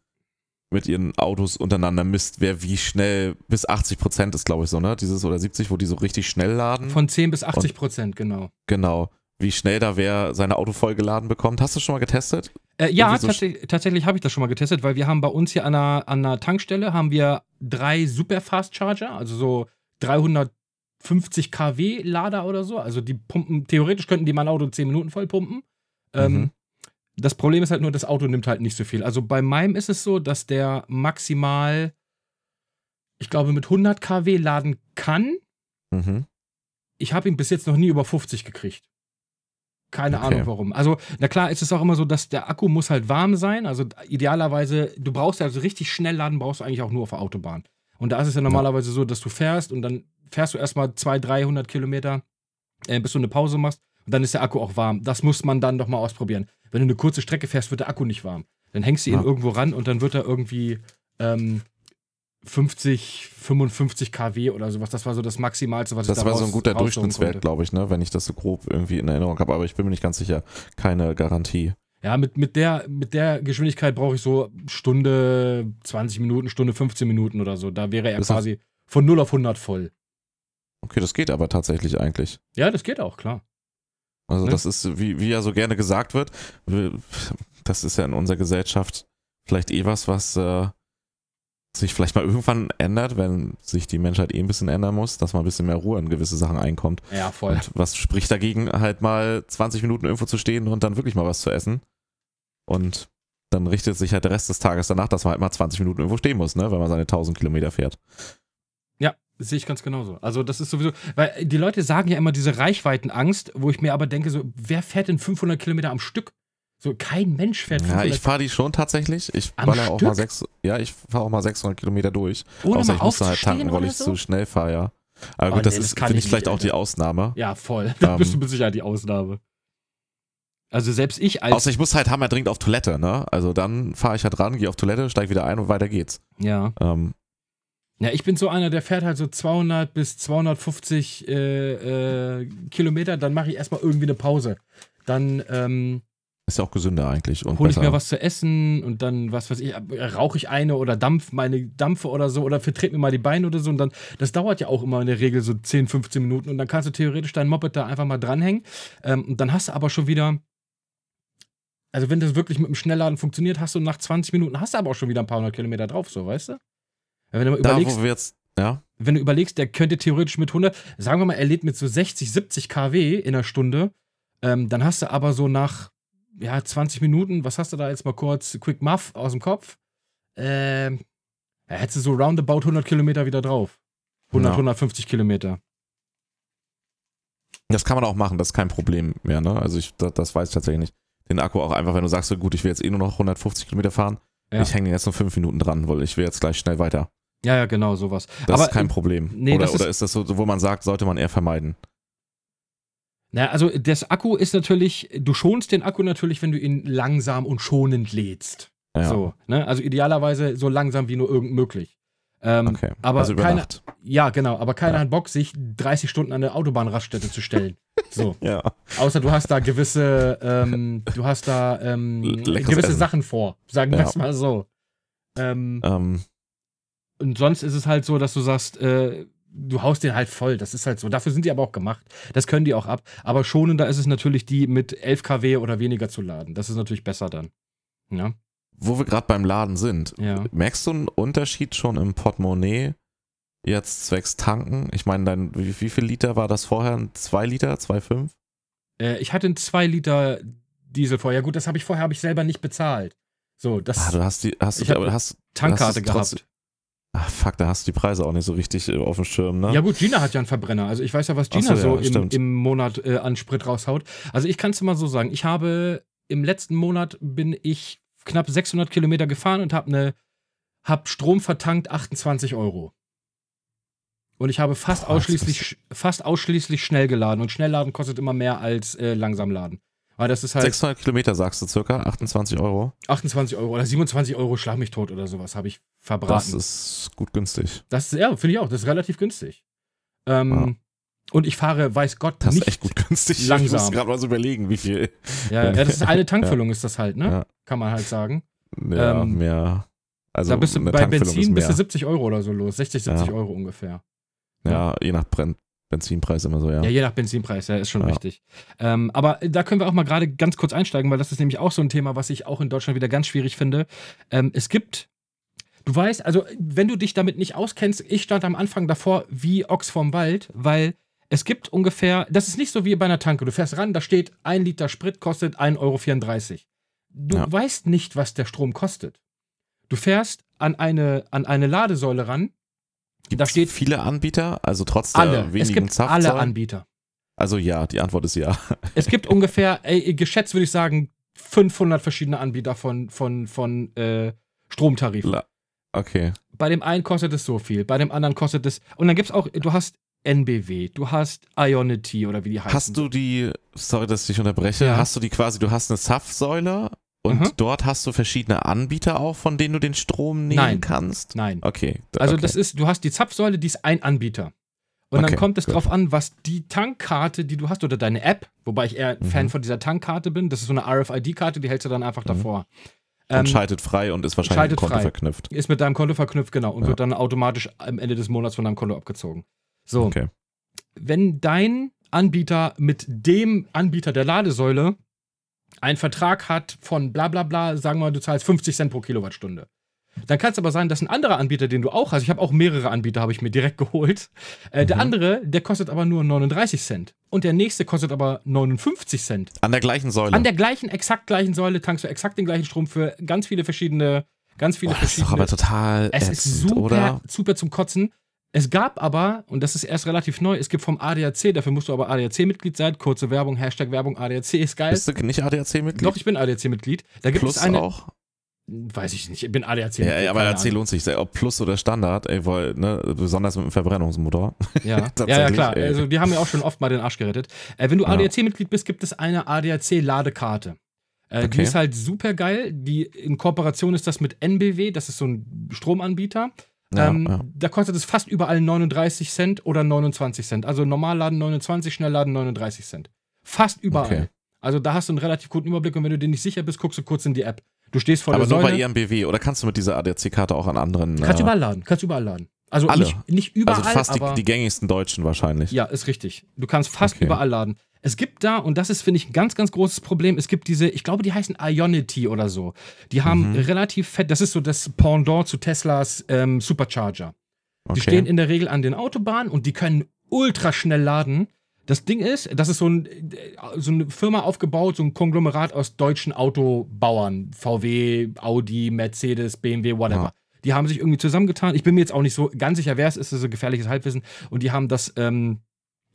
mit ihren Autos untereinander misst, wer wie schnell, bis 80 Prozent ist, glaube ich, so, ne? Dieses oder 70, wo die so richtig schnell laden. Von 10 bis 80 Prozent, genau. Genau. Wie schnell da wer seine Auto vollgeladen bekommt. Hast du schon mal getestet? Äh, ja, so tatsächlich, tatsächlich habe ich das schon mal getestet, weil wir haben bei uns hier an einer, an einer Tankstelle haben wir drei Super Fast Charger, also so 350 kW Lader oder so. Also die pumpen, theoretisch könnten die mein Auto in 10 Minuten voll pumpen. Ähm, Mhm. Das Problem ist halt nur, das Auto nimmt halt nicht so viel. Also bei meinem ist es so, dass der maximal, ich glaube, mit 100 kW laden kann. Mhm. Ich habe ihn bis jetzt noch nie über 50 gekriegt. Keine Okay. Ahnung warum. Also, na klar, ist es auch immer so, dass der Akku muss halt warm sein. Also idealerweise, du brauchst ja also richtig schnell laden, brauchst du eigentlich auch nur auf der Autobahn. Und da ist es ja normalerweise so, dass du fährst und dann fährst du erstmal 200, 300 Kilometer, äh, bis du eine Pause machst und dann ist der Akku auch warm. Das muss man dann doch mal ausprobieren. Wenn du eine kurze Strecke fährst, wird der Akku nicht warm. Dann hängst du ihn Ja. irgendwo ran und dann wird er irgendwie ähm, 50, 55 kW oder sowas. Das war so das Maximalste, was Das ich da war so ein guter Durchschnittswert, glaube ich, ne? Wenn ich das so grob irgendwie in Erinnerung habe, aber ich bin mir nicht ganz sicher. Keine Garantie. Ja, mit, mit, der, mit der Geschwindigkeit brauche ich so Stunde 20 Minuten, Stunde 15 Minuten oder so. Da wäre er das- quasi von 0 auf 100 voll. Okay, das geht aber tatsächlich eigentlich. Ja, das geht auch, klar. Also Ne? das ist, wie, wie ja so gerne gesagt wird, wir- das ist ja in unserer Gesellschaft vielleicht eh was, was äh, sich vielleicht mal irgendwann ändert, wenn sich die Menschheit eh ein bisschen ändern muss, dass mal ein bisschen mehr Ruhe in gewisse Sachen einkommt. Ja, voll. Und was spricht dagegen, halt mal 20 Minuten irgendwo zu stehen und dann wirklich mal was zu essen? Und dann richtet sich halt der Rest des Tages danach, dass man halt mal 20 Minuten irgendwo stehen muss, ne, wenn man seine 1000 Kilometer fährt. Ja, sehe ich ganz genauso. Also, das ist sowieso, weil die Leute sagen ja immer diese Reichweitenangst, wo ich mir aber denke, so, wer fährt denn 500 Kilometer am Stück? So, kein Mensch fährt Ja, 500 ich fahre die schon tatsächlich. Ich Am baller auch mal sechs, ja, ich fahre auch mal 600 Kilometer durch. ohne Außer mal ich muss halt aufzustehen tanken, weil oder ich so? zu schnell fahre, ja. Aber Oh, gut, das nee, das ist, kann finde ich ich vielleicht nicht, auch die Alter. Ausnahme. Ja, voll. Da <laughs> Ähm. bist du mit Sicherheit die Ausnahme. Also selbst ich als. Außer ich muss halt hammerdringend auf Toilette, ne? Also dann fahre ich halt ran, gehe auf Toilette, steig wieder ein und weiter geht's. ja. Ähm, Ja, ich bin so einer, der fährt halt so 200 bis 250 äh, äh, Kilometer, dann mache ich erstmal irgendwie eine Pause. Dann ähm, ist ja auch gesünder eigentlich und hole ich besser. mir was zu essen und dann, was weiß ich, rauche ich eine oder dampf meine Dampfe oder so oder vertrete mir mal die Beine oder so und dann, das dauert ja auch immer in der Regel so 10, 15 Minuten und dann kannst du theoretisch dein Moped da einfach mal dranhängen ähm, und dann hast du aber schon wieder, also wenn das wirklich mit dem Schnellladen funktioniert, hast du nach 20 Minuten, hast du aber auch schon wieder ein paar hundert Kilometer drauf, so, weißt du? Wenn du mal da, überlegst, wo wir jetzt, ja, wenn du überlegst, der könnte theoretisch mit 100, sagen wir mal, er lädt mit so 60, 70 kW in einer Stunde, ähm, dann hast du aber so nach, ja, 20 Minuten, was hast du da jetzt mal kurz, Quick Muff aus dem Kopf, ähm, ja, hättest du so roundabout 100 Kilometer wieder drauf. 100, Ja. 150 Kilometer. das kann man auch machen, das ist kein Problem mehr, ne? Also ich, das, das weiß ich tatsächlich nicht. Den Akku auch einfach, wenn du sagst, so gut, ich will jetzt eh nur noch 150 Kilometer fahren, Ja. ich hänge den jetzt nur 5 Minuten dran, weil ich will jetzt gleich schnell weiter. Ja, ja, genau, sowas. Das aber, ist kein Problem. nee, oder, das ist- oder ist das so, wo man sagt, sollte man eher vermeiden? Na, also das Akku ist natürlich, du schonst den Akku natürlich, wenn du ihn langsam und schonend lädst. Ja, So, ne? Also idealerweise so langsam wie nur irgend möglich. Ähm, okay. aber also keine. Ja, genau, aber keiner Ja. hat Bock, sich 30 Stunden an der Autobahnraststätte zu stellen. So. <laughs> Ja. Außer du hast da gewisse, ähm, <laughs> du hast da ähm, gewisse Essen. Sachen vor, sagen wir Ja. es mal so. Ähm, Ähm, und sonst ist es halt so, dass du sagst, äh, du haust den halt voll. Das ist halt so. Dafür sind die aber auch gemacht. Das können die auch ab. Aber schonender ist es natürlich, die mit 11 kW oder weniger zu laden. Das ist natürlich besser dann. Ja. wo wir gerade beim Laden sind, Ja. merkst du einen Unterschied schon im Portemonnaie jetzt zwecks tanken? Ich meine, dein, wie, wie viel Liter war das vorher? Zwei Liter? 2,5? Äh, ich hatte einen 2 Liter Diesel vorher. Gut, das habe ich vorher habe ich selber nicht bezahlt. So, das Ah, du hast die, hast du, aber hast, Tankkarte hast du gehabt. Ach fuck, da hast du die Preise auch nicht so richtig äh, auf dem Schirm, ne? Ja gut, Gina hat ja einen Verbrenner. Also ich weiß ja, was Gina so, so, ja, im, stimmt. im Monat äh, an Sprit raushaut. Also ich kann es mal so sagen. Ich habe im letzten Monat bin ich knapp 600 Kilometer gefahren und habe eine hab Strom vertankt 28 Euro. Und ich habe fast Boah, ausschließlich fast ausschließlich schnell geladen und Schnellladen kostet immer mehr als äh, langsam laden. Weil das ist halt 600 Kilometer sagst du circa, 28 Euro. 28 Euro oder 27 Euro schlag mich tot oder sowas habe ich Das verbraten. ist gut günstig. Das ist, ja, finde ich auch, das ist relativ günstig. Ähm, Und ich fahre, weiß Gott, Das nicht. ist echt gut günstig. Ich langsam. muss gerade mal so überlegen, wie viel. Ja, ja, das ist eine <laughs> Tankfüllung, ist das halt, ne? Ja. Kann man halt sagen. Ja, Ähm, mehr. Also da bist du bei Benzin ist bist du mehr. 70 Euro oder so los. 60, 70 Ja. Euro ungefähr. Ja, je nach Brenn Benzinpreis immer so, ja. Ja. je nach Benzinpreis, ja, ist schon Ja. richtig. Ähm, aber da können wir auch mal gerade ganz kurz einsteigen, weil das ist nämlich auch so ein Thema, was ich auch in Deutschland wieder ganz schwierig finde. Ähm, es gibt, du weißt, also wenn du dich damit nicht auskennst, ich stand am Anfang davor wie Ochs vorm Wald, weil es gibt ungefähr, das ist nicht so wie bei einer Tanke. Du fährst ran, da steht, ein Liter Sprit kostet 1,34 Euro. Du Ja. weißt nicht, was der Strom kostet. Du fährst an eine, an eine Ladesäule ran, Gibt da steht viele Anbieter, also trotz der alle. Es wenigen gibt alle Zapfsäulen? Anbieter. Also ja, die Antwort ist ja. Es gibt <laughs> ungefähr, ey, geschätzt würde ich sagen, 500 verschiedene Anbieter von, von, von äh, Stromtarifen. La- Okay. Bei dem einen kostet es so viel, bei dem anderen kostet es. Und dann gibt es auch, du hast NBW, du hast Ionity oder wie die heißen. Hast du die, sorry, dass ich dich unterbreche, Ja. hast du die quasi, du hast eine Zapfsäule und Mhm. dort hast du verschiedene Anbieter auch, von denen du den Strom nehmen Nein. kannst? Nein. Okay. Also okay. das ist, du hast die Zapfsäule, die ist ein Anbieter. Und Okay, dann kommt es gut. drauf an, was die Tankkarte, die du hast, oder deine App, wobei ich eher Fan Mhm. von dieser Tankkarte bin, das ist so eine RFID-Karte, die hältst du dann einfach Mhm. davor. und Ähm, schaltet frei und ist wahrscheinlich mit Konto frei. verknüpft. ist mit deinem Konto verknüpft, genau, und Ja. wird dann automatisch am Ende des Monats von deinem Konto abgezogen. So, Okay. wenn dein Anbieter mit dem Anbieter der Ladesäule einen Vertrag hat von bla bla bla, sagen wir mal, du zahlst 50 Cent pro Kilowattstunde. Dann kann es aber sein, dass ein anderer Anbieter, den du auch hast, ich habe auch mehrere Anbieter, habe ich mir direkt <laughs> geholt. Äh, Der Mhm. andere, der kostet aber nur 39 Cent. Und der nächste kostet aber 59 Cent. An der gleichen Säule. An der gleichen, exakt gleichen Säule tankst du exakt den gleichen Strom für ganz viele verschiedene, ganz viele Boah, das ist doch verschiedene. aber total Es ätzend, ist super, oder? super zum Kotzen. Es gab aber, und das ist erst relativ neu, es gibt vom ADAC, dafür musst du aber ADAC-Mitglied sein. Kurze Werbung, Hashtag Werbung, ADAC ist geil. Bist du nicht ADAC-Mitglied? Doch, ich bin ADAC-Mitglied. Da gibt Plus es eine. auch? Weiß ich nicht, ich bin ADAC-Mitglied. Ja, ja, aber ADAC Ahnung. lohnt sich sehr. Ob Plus oder Standard, ey, weil, ne, besonders mit dem Verbrennungsmotor. Ja, <laughs> ja, ja, klar. ey. Also, die haben mir auch schon oft mal den Arsch gerettet. Äh, wenn du Ja. ADAC-Mitglied bist, gibt es eine ADAC-Ladekarte. Äh, Die Okay. ist halt super geil. Die in Kooperation ist das mit NBW, das ist so ein Stromanbieter. Ja, ähm, ja. Da kostet es fast überall 39 Cent oder 29 Cent. Also Normalladen 29, Schnellladen 39 Cent. Fast überall. Okay. Also da hast du einen relativ guten Überblick und wenn du dir nicht sicher bist, guckst du kurz in die App. Du stehst vor Aber der nur bei Säule. EMBW oder kannst du mit dieser ADAC-Karte auch an anderen. Kannst äh, überall laden. Kannst überall laden. Also Alle? Nicht, nicht überall, also fast aber die, die gängigsten Deutschen wahrscheinlich. ja, ist richtig. Du kannst fast Okay. überall laden. Es gibt da, und das ist, finde ich, ein ganz, ganz großes Problem, es gibt diese, ich glaube, die heißen Ionity oder so. Die haben Mhm. relativ fett, das ist so das Pendant zu Teslas ähm, Supercharger. Die Okay. stehen in der Regel an den Autobahnen und die können ultra schnell laden. Das Ding ist, das ist so, ein, so eine Firma aufgebaut, so ein Konglomerat aus deutschen Autobauern. VW, Audi, Mercedes, BMW, whatever. Ja. Die haben sich irgendwie zusammengetan. Ich bin mir jetzt auch nicht so ganz sicher, wer es ist. Das ist so gefährliches Halbwissen. Und die haben das, ähm,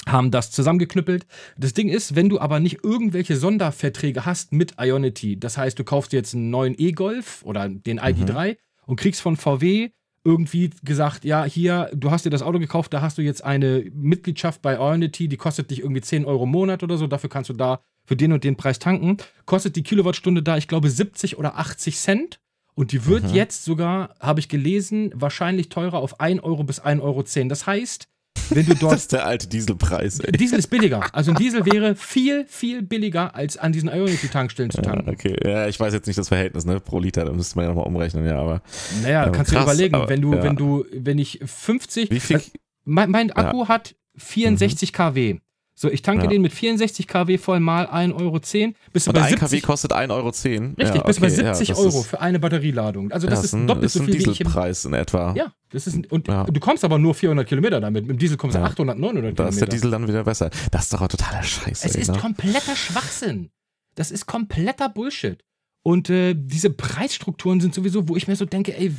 haben das zusammengeknüppelt. Das Ding ist, wenn du aber nicht irgendwelche Sonderverträge hast mit Ionity, das heißt, du kaufst jetzt einen neuen E-Golf oder den ID3 und kriegst von VW irgendwie gesagt, ja, hier, du hast dir das Auto gekauft, da hast du jetzt eine Mitgliedschaft bei Ionity, die kostet dich irgendwie 10 Euro im Monat oder so, dafür kannst du da für den und den Preis tanken. Kostet die Kilowattstunde da, ich glaube, 70 oder 80 Cent. Und die wird Mhm. jetzt sogar, habe ich gelesen, wahrscheinlich teurer auf 1 Euro bis 1,10 Euro. Das heißt, wenn du <laughs> dort Das ist der alte Dieselpreis, ey. Diesel ist billiger. Also ein Diesel wäre viel, viel billiger, als an diesen Ionity-Tankstellen zu Ja, tanken. okay. Ja, ich weiß jetzt nicht das Verhältnis, ne, pro Liter, da müsste man ja nochmal umrechnen, ja, aber Naja, Ja, kannst du dir krass, überlegen, aber- wenn du, ja. wenn du, wenn ich 50. wie viel, Also, mein, mein Akku hat 64 kW. So, ich tanke Ja. den mit 64 kW voll mal 1,10 Euro. Bist du und bei ein 70, kW kostet 1,10 Euro. Richtig, ja, bei okay, ja, 70 das Euro Ist, für eine Batterieladung. Also ja, das ist ein, doppelt ist so ein viel, wie ich im Dieselpreis in etwa. Ja, das ist ein, und Ja. du kommst aber nur 400 Kilometer damit. Mit dem Diesel kommst du Ja. 800, 900 Da ist der Kilometer. Diesel dann wieder besser. Das ist doch totaler Scheiß, Es ey, ist ne? kompletter Schwachsinn. Das ist kompletter Bullshit. Und äh, diese Preisstrukturen sind sowieso, wo ich mir so denke, ey,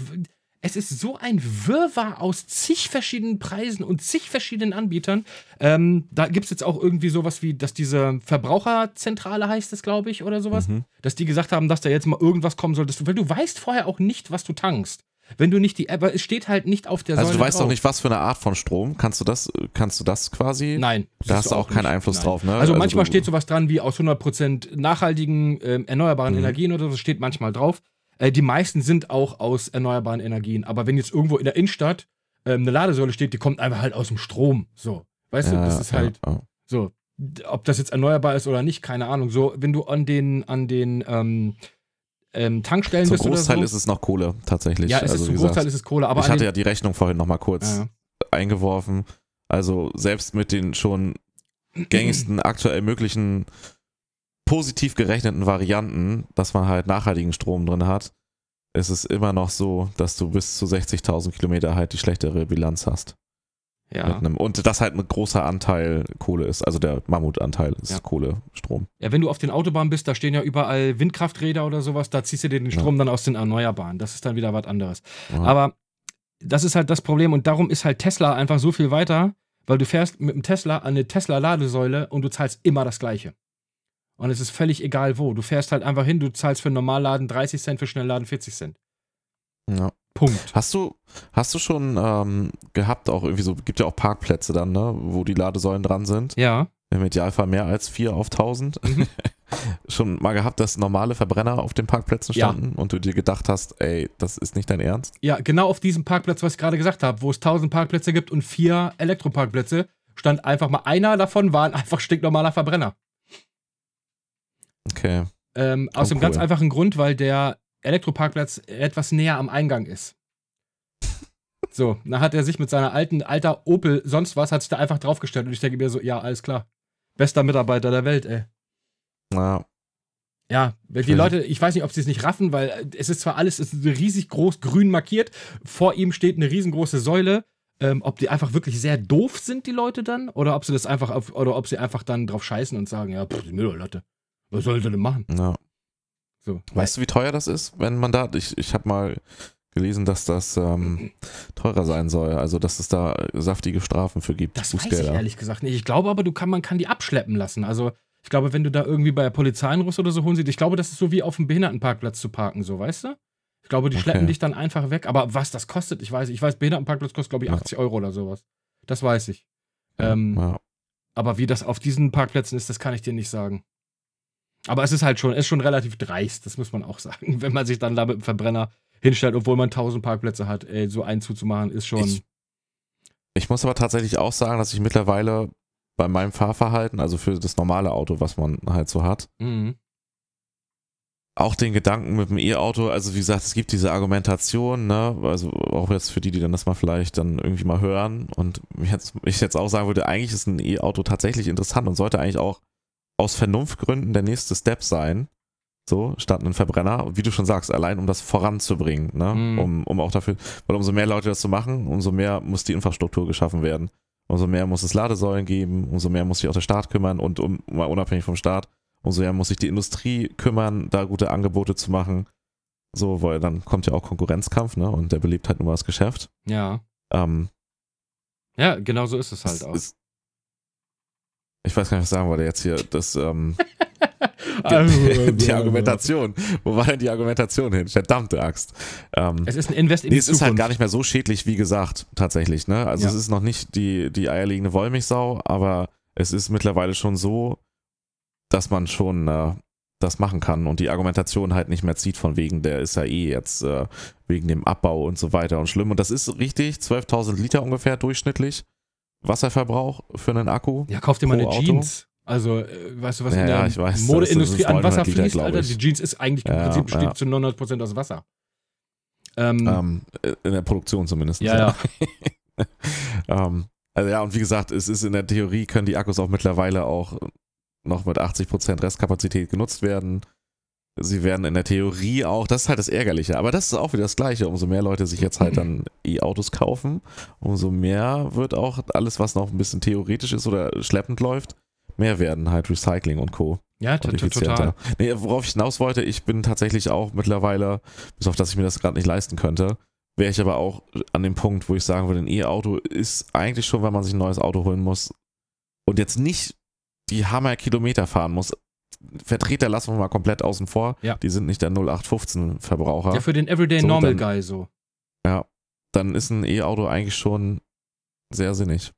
es ist so ein Wirrwarr aus zig verschiedenen Preisen und zig verschiedenen Anbietern. Ähm, da gibt es jetzt auch irgendwie sowas wie, dass diese Verbraucherzentrale heißt es, glaube ich, oder sowas, Mhm. dass die gesagt haben, dass da jetzt mal irgendwas kommen soll, dass du, weil du weißt vorher auch nicht, was du tankst. Wenn du nicht die App, es steht halt nicht auf der Also Säule du weißt drauf. doch nicht, was für eine Art von Strom. Kannst du das, kannst du das quasi? Nein. Da hast du auch keinen nicht. Einfluss Nein. drauf, ne? Also, Also manchmal steht sowas dran wie aus 100% nachhaltigen, ähm, erneuerbaren Mhm. Energien oder so, steht manchmal drauf. Äh, die meisten sind auch aus erneuerbaren Energien. Aber wenn jetzt irgendwo in der Innenstadt ähm, eine Ladesäule steht, die kommt einfach halt aus dem Strom. So. Weißt du, Ja, das ist halt ja. so. Ob das jetzt erneuerbar ist oder nicht, keine Ahnung. So, wenn du an den, an den ähm, ähm, Tankstellen Zum bist oder Großteil so. ist es noch Kohle, tatsächlich. ja, es also, ist zum Großteil ist es Kohle, aber ich hatte ja die Rechnung vorhin nochmal kurz Ja. eingeworfen. Also selbst mit den schon gängigsten aktuell möglichen positiv gerechneten Varianten, dass man halt nachhaltigen Strom drin hat, ist es immer noch so, dass du bis zu 60.000 Kilometer halt die schlechtere Bilanz hast. Ja. einem, und das halt ein großer Anteil Kohle ist, also der Mammutanteil ist Ja. Kohlestrom. Ja, wenn du auf den Autobahnen bist, da stehen ja überall Windkrafträder oder sowas, da ziehst du dir den Ja. Strom dann aus den Erneuerbaren. Das ist dann wieder was anderes. Ja. Aber das ist halt das Problem und darum ist halt Tesla einfach so viel weiter, weil du fährst mit dem Tesla an eine Tesla-Ladesäule und du zahlst immer das Gleiche. Und es ist völlig egal wo. Du fährst halt einfach hin, du zahlst für einen Normalladen 30 Cent, für Schnellladen 40 Cent. ja. Punkt. Hast du, hast du schon ähm, gehabt, auch irgendwie so, gibt ja auch Parkplätze dann, ne, wo die Ladesäulen dran sind? Ja. Im Idealfall mehr als vier auf 1000. Mhm. <laughs> schon mal gehabt, dass normale Verbrenner auf den Parkplätzen Ja. standen und du dir gedacht hast, ey, das ist nicht dein Ernst? Ja, genau auf diesem Parkplatz, was ich gerade gesagt habe, wo es 1000 Parkplätze gibt und vier Elektroparkplätze, stand einfach mal einer davon, war ein einfach stinknormaler Verbrenner. Okay. Ähm, aus Oh, dem cool. ganz einfachen Grund, weil der Elektroparkplatz etwas näher am Eingang ist. <laughs> So, dann hat er sich mit seiner alten, alter Opel sonst was, hat sich da einfach draufgestellt und ich denke mir so, ja, alles klar. Bester Mitarbeiter der Welt, ey. Ja, weil die Schön. Leute, ich weiß nicht, ob sie es nicht raffen, weil äh, es ist zwar alles, es ist riesig groß grün markiert, vor ihm steht eine riesengroße Säule. Ähm, ob die einfach wirklich sehr doof sind, die Leute dann, oder ob sie das einfach auf, oder ob sie einfach dann drauf scheißen und sagen, ja, pff, die Müllleute. Was soll sie denn machen? na. So. Weißt du, wie teuer das ist, wenn man da, ich, ich habe mal gelesen, dass das ähm, teurer sein soll. Also, dass es da saftige Strafen für gibt. Das weiß ich ehrlich gesagt nicht. Ich glaube aber, du kann, man kann die abschleppen lassen. Also, ich glaube, wenn du da irgendwie bei der Polizei einrufst oder so holen sie, ich glaube, das ist so wie auf dem Behindertenparkplatz zu parken, so, weißt du? Ich glaube, die schleppen dich dann einfach weg. Aber was das kostet, ich weiß, ich weiß, Behindertenparkplatz kostet, glaube ich, 80 ja. Euro oder sowas. Das weiß ich. Ähm, ja. Aber wie das auf diesen Parkplätzen ist, das kann ich dir nicht sagen. Aber es ist halt schon, ist schon relativ dreist, das muss man auch sagen. <laughs> Wenn man sich dann da mit dem Verbrenner hinstellt, obwohl man 1000 Parkplätze hat, ey, so einen zuzumachen, ist schon. Ich, ich muss aber tatsächlich auch sagen, dass ich mittlerweile bei meinem Fahrverhalten, also für das normale Auto, was man halt so hat, mhm. auch den Gedanken mit dem E-Auto, also wie gesagt, es gibt diese Argumentation, ne, also auch jetzt für die, die dann das mal vielleicht dann irgendwie mal hören und jetzt, ich jetzt auch sagen würde, eigentlich ist ein E-Auto tatsächlich interessant und sollte eigentlich auch aus Vernunftgründen der nächste Step sein, so, statt einen Verbrenner, wie du schon sagst, allein um das voranzubringen, ne? Mhm. Um, um auch dafür, weil umso mehr Leute das zu machen, umso mehr muss die Infrastruktur geschaffen werden. Umso mehr muss es Ladesäulen geben, umso mehr muss sich auch der Staat kümmern und um, mal unabhängig vom Staat, umso mehr muss sich die Industrie kümmern, da gute Angebote zu machen. So, weil dann kommt ja auch Konkurrenzkampf, ne? Und der belebt halt nur das Geschäft. Ja. Ähm, ja, genau so ist es halt auch. Ist, ich weiß gar nicht, was sagen wollte jetzt hier. Das, ähm, <laughs> also, die Argumentation. Wo war denn die Argumentation hin? Verdammte Axt. Ähm, es ist ein Invest in nee, es ist halt gar nicht mehr so schädlich, wie gesagt, tatsächlich. Ne? Also ja. es ist noch nicht die, die eierlegende Wollmilchsau, aber es ist mittlerweile schon so, dass man schon äh, das machen kann und die Argumentation halt nicht mehr zieht von wegen, der ist ja eh jetzt äh, wegen dem Abbau und so weiter und schlimm. Und das ist richtig, 12.000 Liter ungefähr durchschnittlich Wasserverbrauch für einen Akku. Ja, kauf dir mal eine Auto. Jeans. Also, äh, weißt du, was ja, in der ja, Modeindustrie an Wasser Liter, fließt, Alter? Die Jeans ist eigentlich im ja, Prinzip besteht zu 99% aus Wasser. Ähm, ähm, in der Produktion zumindest. Ja, ja. <laughs> ähm, also ja, und wie gesagt, es ist in der Theorie, können die Akkus auch mittlerweile auch noch mit 80% Restkapazität genutzt werden. Sie werden in der Theorie auch, das ist halt das Ärgerliche, aber das ist auch wieder das Gleiche. Umso mehr Leute sich jetzt halt dann <clears throat> E-Autos kaufen, umso mehr wird auch alles, was noch ein bisschen theoretisch ist oder schleppend läuft, mehr werden halt Recycling und Co. Ja, total. Nee, worauf ich hinaus wollte, ich bin tatsächlich auch mittlerweile, bis auf dass ich mir das gerade nicht leisten könnte, wäre ich aber auch an dem Punkt, wo ich sagen würde, ein E-Auto ist eigentlich schon, wenn man sich ein neues Auto holen muss und jetzt nicht die Hammer-Kilometer fahren muss. Vertreter lassen wir mal komplett außen vor. Ja. Die sind nicht der 0815-Verbraucher. Ja, für den Everyday so, Normal dann, Guy so. Ja, dann ist ein E-Auto eigentlich schon sehr sinnig.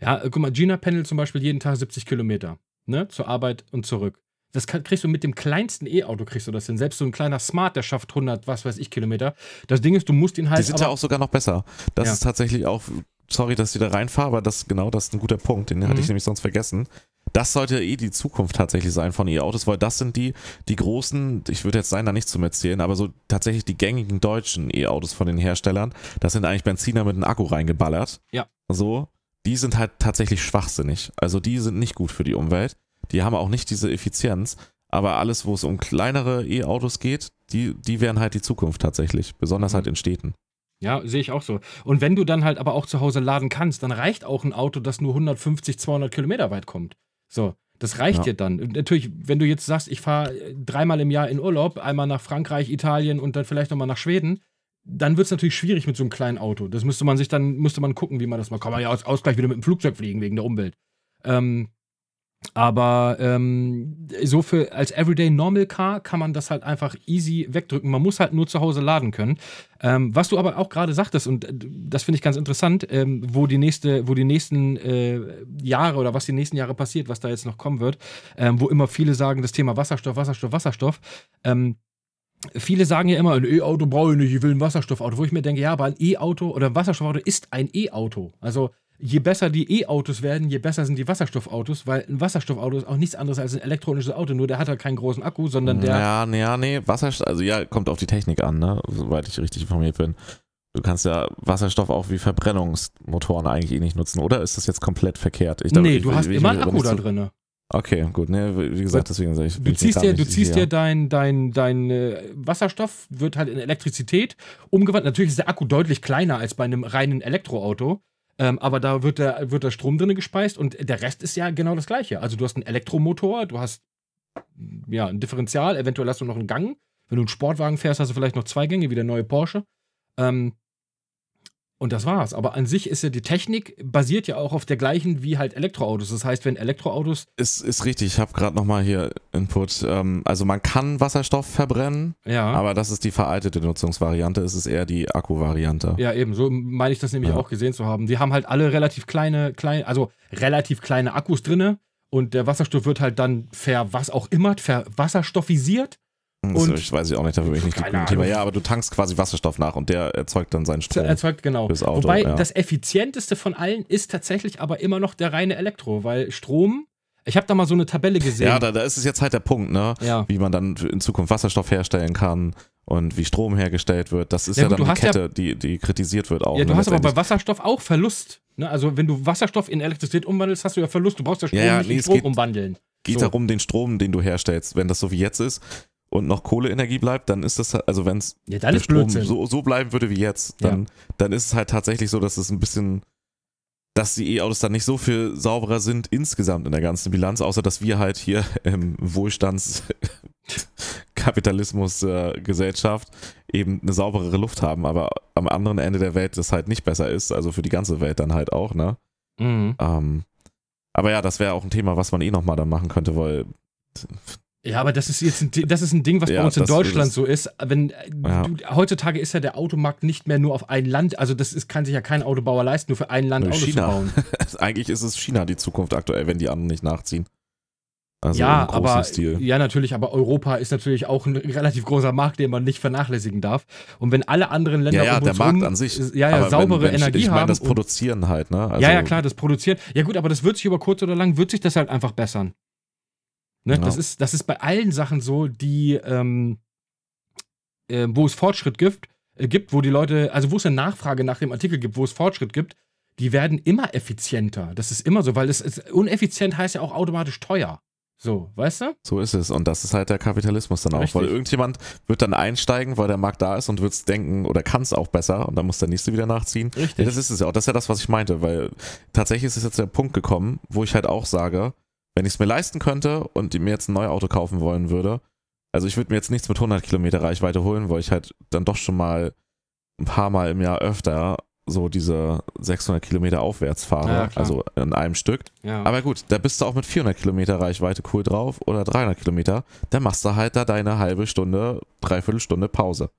Ja, äh, guck mal, Gina pendelt zum Beispiel jeden Tag 70 Kilometer, ne, zur Arbeit und zurück. Das kann, kriegst du mit dem kleinsten E-Auto, kriegst du das hin. Selbst so ein kleiner Smart, der schafft 100, was weiß ich, Kilometer. Das Ding ist, du musst ihn halt. Die sind ja auch sogar noch besser. Das ja. ist tatsächlich auch, sorry, dass ich da reinfahre, aber das, genau, das ist ein guter Punkt. Den mhm. hatte ich nämlich sonst vergessen. Das sollte eh die Zukunft tatsächlich sein von E-Autos, weil das sind die, die großen, ich würde jetzt sein, da nicht zum Erzählen, aber so tatsächlich die gängigen deutschen E-Autos von den Herstellern. Das sind eigentlich Benziner mit einem Akku reingeballert. Ja. So die sind halt tatsächlich schwachsinnig. Also die sind nicht gut für die Umwelt. Die haben auch nicht diese Effizienz. Aber alles, wo es um kleinere E-Autos geht, die, die wären halt die Zukunft tatsächlich. Besonders halt mhm. in Städten. Ja, sehe ich auch so. Und wenn du dann halt aber auch zu Hause laden kannst, dann reicht auch ein Auto, das nur 150, 200 Kilometer weit kommt. So, das reicht ja. dir dann. Natürlich, wenn du jetzt sagst, ich fahre dreimal im Jahr in Urlaub, einmal nach Frankreich, Italien und dann vielleicht nochmal nach Schweden, dann wird es natürlich schwierig mit so einem kleinen Auto. Das müsste man sich dann, müsste man gucken, wie man das macht. Kann man ja als Ausgleich wieder mit dem Flugzeug fliegen, wegen der Umwelt. Ähm, aber ähm, so für als Everyday Normal Car kann man das halt einfach easy wegdrücken. Man muss halt nur zu Hause laden können. Ähm, was du aber auch gerade sagtest, und das finde ich ganz interessant, ähm, wo die nächste, wo die nächsten äh, Jahre oder was die nächsten Jahre passiert, was da jetzt noch kommen wird, ähm, wo immer viele sagen, das Thema Wasserstoff, Wasserstoff, Wasserstoff. Ähm, viele sagen ja immer, ein E-Auto brauche ich nicht, ich will ein Wasserstoffauto. Wo ich mir denke, ja, aber ein E-Auto oder ein Wasserstoffauto ist ein E-Auto. Also je besser die E-Autos werden, je besser sind die Wasserstoffautos, weil ein Wasserstoffauto ist auch nichts anderes als ein elektronisches Auto, nur der hat halt keinen großen Akku, sondern der. Ja, nee, ja, nee, Wasserstoff, also ja, kommt auf die Technik an, ne, soweit ich richtig informiert bin. Du kannst ja Wasserstoff auch wie Verbrennungsmotoren eigentlich eh nicht nutzen, oder ist das jetzt komplett verkehrt? Ich nee, du hast immer einen Akku da drin. Okay, gut. Ne, wie gesagt, deswegen sage ich. Du ziehst dir, du ziehst dir dein, dein, dein äh, Wasserstoff, wird halt in Elektrizität umgewandelt. Natürlich ist der Akku deutlich kleiner als bei einem reinen Elektroauto. Ähm, aber da wird der, wird der Strom drin gespeist und der Rest ist ja genau das gleiche. Also du hast einen Elektromotor, du hast ja ein Differential, eventuell hast du noch einen Gang. Wenn du einen Sportwagen fährst, hast du vielleicht noch zwei Gänge, wie der neue Porsche. Ähm, und das war's. Aber an sich ist ja die Technik basiert ja auch auf der gleichen wie halt Elektroautos. Das heißt, wenn Elektroautos. Ist, ist richtig, ich habe gerade nochmal hier Input. Ähm, also man kann Wasserstoff verbrennen, Ja. aber das ist die veraltete Nutzungsvariante, es ist eher die Akku-Variante. Ja, eben, so meine ich das nämlich Ja. auch gesehen zu haben. Die haben halt alle relativ kleine, kleine, also relativ kleine Akkus drinne und der Wasserstoff wird halt dann ver was auch immer, verwasserstoffisiert. Das und- ich weiß ich auch nicht, dafür bin ich nicht im Thema. Ja, aber du tankst quasi Wasserstoff nach und der erzeugt dann seinen Strom. Erzeugt, genau. fürs Auto, Wobei ja. das effizienteste von allen ist tatsächlich aber immer noch der reine Elektro, weil Strom, ich habe da mal so eine Tabelle gesehen. Ja, da, da ist es jetzt halt der Punkt, ne? Ja. Wie man dann in Zukunft Wasserstoff herstellen kann und wie Strom hergestellt wird. Das ist Ja, ja, gut, dann die hast ja- Kette, die, die kritisiert wird auch. Ja, du ne, hast aber bei. Wasserstoff auch Verlust. Ne? Also wenn du Wasserstoff in Elektrizität umwandelst, hast du ja Verlust. Du brauchst ja Strom Ja, nicht nee, in Strom geht- umwandeln. geht so. darum, den Strom, den du herstellst. Wenn das so wie jetzt ist und noch Kohleenergie bleibt, dann ist das, halt- also wenn es Ja, der Strom so, so bleiben würde wie jetzt, dann, dann ist es halt tatsächlich so, dass es ein bisschen, dass die E-Autos dann nicht so viel sauberer sind insgesamt in der ganzen Bilanz, außer dass wir halt hier <laughs> im Wohlstandskapitalismus-Gesellschaft eben eine sauberere Luft haben, aber am anderen Ende der Welt das halt nicht besser ist, also für die ganze Welt dann halt auch, ne? Mhm. Ähm, aber ja, das wäre auch ein Thema, was man eh nochmal dann machen könnte, weil Ja, aber das ist jetzt ein, das ist ein Ding, was Ja, bei uns in Deutschland das- so ist. Wenn äh, Ja. du, heutzutage ist ja der Automarkt nicht mehr nur auf ein Land, also das ist, kann sich ja kein Autobauer leisten, nur für ein Land Autos China. zu bauen. <laughs> Eigentlich ist es China die Zukunft aktuell, wenn die anderen nicht nachziehen. Also ja, aber Stil. ja natürlich, aber Europa ist natürlich auch ein relativ großer Markt, den man nicht vernachlässigen darf. Und wenn alle anderen Länder Ja, ja, der Markt an sich. ja, ja, saubere wenn, wenn, Energie Ich meine, haben das Produzieren halt, ne? Also, ja, ja, klar, das Produzieren. Ja gut, aber das wird sich über kurz oder lang, wird sich das halt einfach bessern. Ne? Ja. Das, ist, das ist bei allen Sachen so, die, ähm, äh, wo es Fortschritt gibt, äh, gibt, wo die Leute, also wo es eine Nachfrage nach dem Artikel gibt, wo es Fortschritt gibt, die werden immer effizienter. Das ist immer so, weil es ist, uneffizient heißt ja auch automatisch teuer. So, weißt du? So ist es. Und das ist halt der Kapitalismus dann auch. Richtig. Weil irgendjemand wird dann einsteigen, weil der Markt da ist und wird es denken oder kann es auch besser und dann muss der nächste wieder nachziehen. Richtig. Ja, das ist es ja auch. Das ist ja das, was ich meinte, weil tatsächlich ist es jetzt der Punkt gekommen, wo ich halt auch sage, wenn ich es mir leisten könnte und mir jetzt ein neues Auto kaufen wollen würde, also ich würde mir jetzt nichts mit 100 Kilometer Reichweite holen, weil ich halt dann doch schon mal ein paar Mal im Jahr öfter so diese 600 Kilometer aufwärts fahre, Ja, also in einem Stück. ja. Aber gut, da bist du auch mit 400 Kilometer Reichweite cool drauf oder 300 Kilometer, dann machst du halt da deine halbe Stunde, dreiviertel Stunde Pause.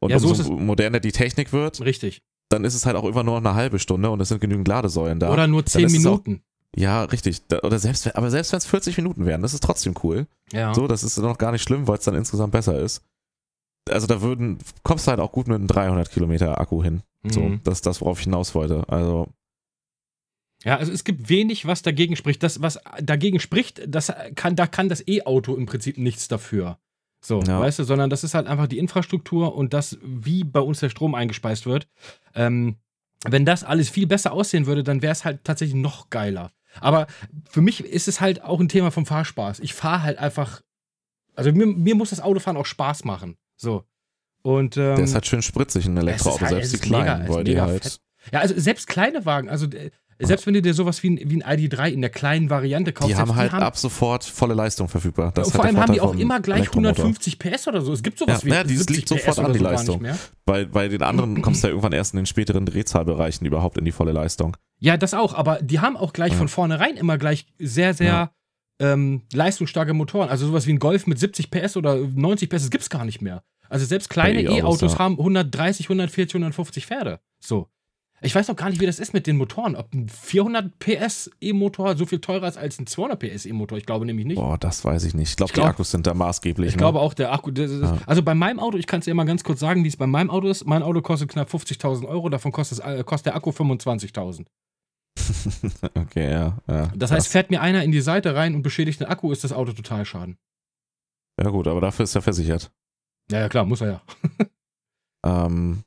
Und Ja, so umso moderner die Technik wird, Richtig. dann ist es halt auch immer nur noch eine halbe Stunde und es sind genügend Ladesäulen da. Oder nur 10 ist es auch- Minuten. Ja, richtig. Oder selbst, aber selbst wenn es 40 Minuten wären, das ist trotzdem cool. Ja. So, das ist noch gar nicht schlimm, weil es dann insgesamt besser ist. Also da würden, kommst du halt auch gut mit einem 300 Kilometer Akku hin. So, Mhm. das ist das, worauf ich hinaus wollte. Also, Ja, also es gibt wenig, was dagegen spricht. Das, was dagegen spricht, das kann, da kann das E-Auto im Prinzip nichts dafür. So, Ja. weißt du, sondern das ist halt einfach die Infrastruktur und das, wie bei uns der Strom eingespeist wird. Ähm, wenn das alles viel besser aussehen würde, dann wäre es halt tatsächlich noch geiler. Aber für mich ist es halt auch ein Thema vom Fahrspaß. Ich fahre halt einfach, also mir, mir muss das Autofahren auch Spaß machen. So. Und, ähm, der ist halt schön spritzig, ein Elektroauto, halt- selbst die mega- kleinen, ist weil die mega halt. fett. Ja, also selbst kleine Wagen, also äh, selbst wenn du dir sowas wie ein, wie ein ID3 in der kleinen Variante kaufst, Die haben halt ab sofort volle Leistung verfügbar. Das vor allem haben die auch immer gleich Elektromotor. 150 PS oder so. Es gibt sowas Ja, wie ja, die 70 liegt sofort an, die so Leistung. Bei, bei den anderen <clears throat> kommst du ja irgendwann erst in den späteren Drehzahlbereichen überhaupt in die volle Leistung. Ja, das auch, aber die haben auch gleich Ja. von vornherein immer gleich sehr, sehr ähm, leistungsstarke Motoren. Also sowas wie ein Golf mit 70 PS oder 90 PS, das gibt's gar nicht mehr. Also selbst kleine E-Autos, E-Autos ja. haben 130, 140, 150 Pferde. So. Ich weiß auch gar nicht, wie das ist mit den Motoren. Ob ein 400 PS E-Motor so viel teurer ist als ein 200 PS E-Motor. Ich glaube nämlich nicht. Boah, das weiß ich nicht. Ich glaube, glaub- die Akkus sind da maßgeblich. Ich ne? glaube auch, der Akku. Ist, Ja. Also bei meinem Auto, ich kann es dir mal ganz kurz sagen, wie es bei meinem Auto ist. Mein Auto kostet knapp 50.000 Euro, davon kostet, äh, kostet der Akku 25.000. <laughs> okay, ja. ja Das heißt, fährt mir einer in die Seite rein und beschädigt den Akku, ist das Auto total schaden. Ja, gut, aber dafür ist er versichert. Ja, ja, klar, muss er ja. <laughs> Ähm,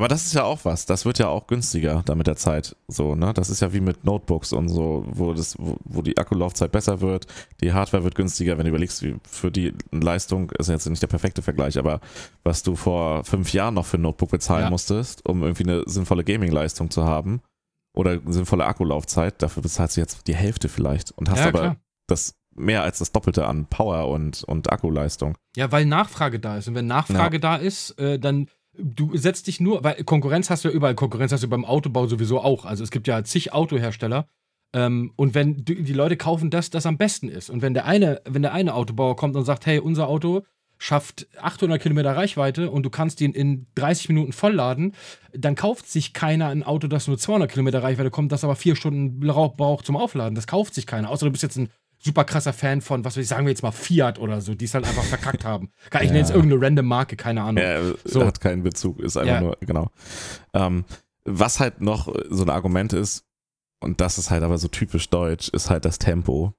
aber das ist ja auch was. Das wird ja auch günstiger da mit der Zeit. So, ne? Das ist ja wie mit Notebooks und so, wo, das, wo, wo die Akkulaufzeit besser wird, die Hardware wird günstiger, wenn du überlegst, wie für die Leistung, ist jetzt nicht der perfekte Vergleich, aber was du vor fünf Jahren noch für ein Notebook bezahlen Ja. musstest, um irgendwie eine sinnvolle Gaming-Leistung zu haben oder eine sinnvolle Akkulaufzeit, dafür bezahlst du jetzt die Hälfte vielleicht und hast ja, aber klar. das mehr als das Doppelte an Power und, und Akkuleistung. Ja, weil Nachfrage da ist. Und wenn Nachfrage da ist, äh, dann du setzt dich nur, weil Konkurrenz hast du ja überall, Konkurrenz hast du beim Autobau sowieso auch. Also es gibt ja zig Autohersteller. Ähm, und wenn die, die Leute kaufen das, das am besten ist. Und wenn der eine, wenn der eine Autobauer kommt und sagt, hey, unser Auto schafft 800 Kilometer Reichweite und du kannst ihn in 30 Minuten vollladen, dann kauft sich keiner ein Auto, das nur 200 Kilometer Reichweite kommt, das aber vier Stunden braucht zum Aufladen. Das kauft sich keiner. Außer du bist jetzt ein super krasser Fan von, was will ich sagen wir jetzt mal, Fiat oder so, die es halt einfach verkackt haben. Ich ja. nenne jetzt irgendeine random Marke, keine Ahnung. Ja, so. hat keinen Bezug, ist einfach ja. nur, genau. Ähm, was halt noch so ein Argument ist, und das ist halt aber so typisch deutsch, ist halt das Tempo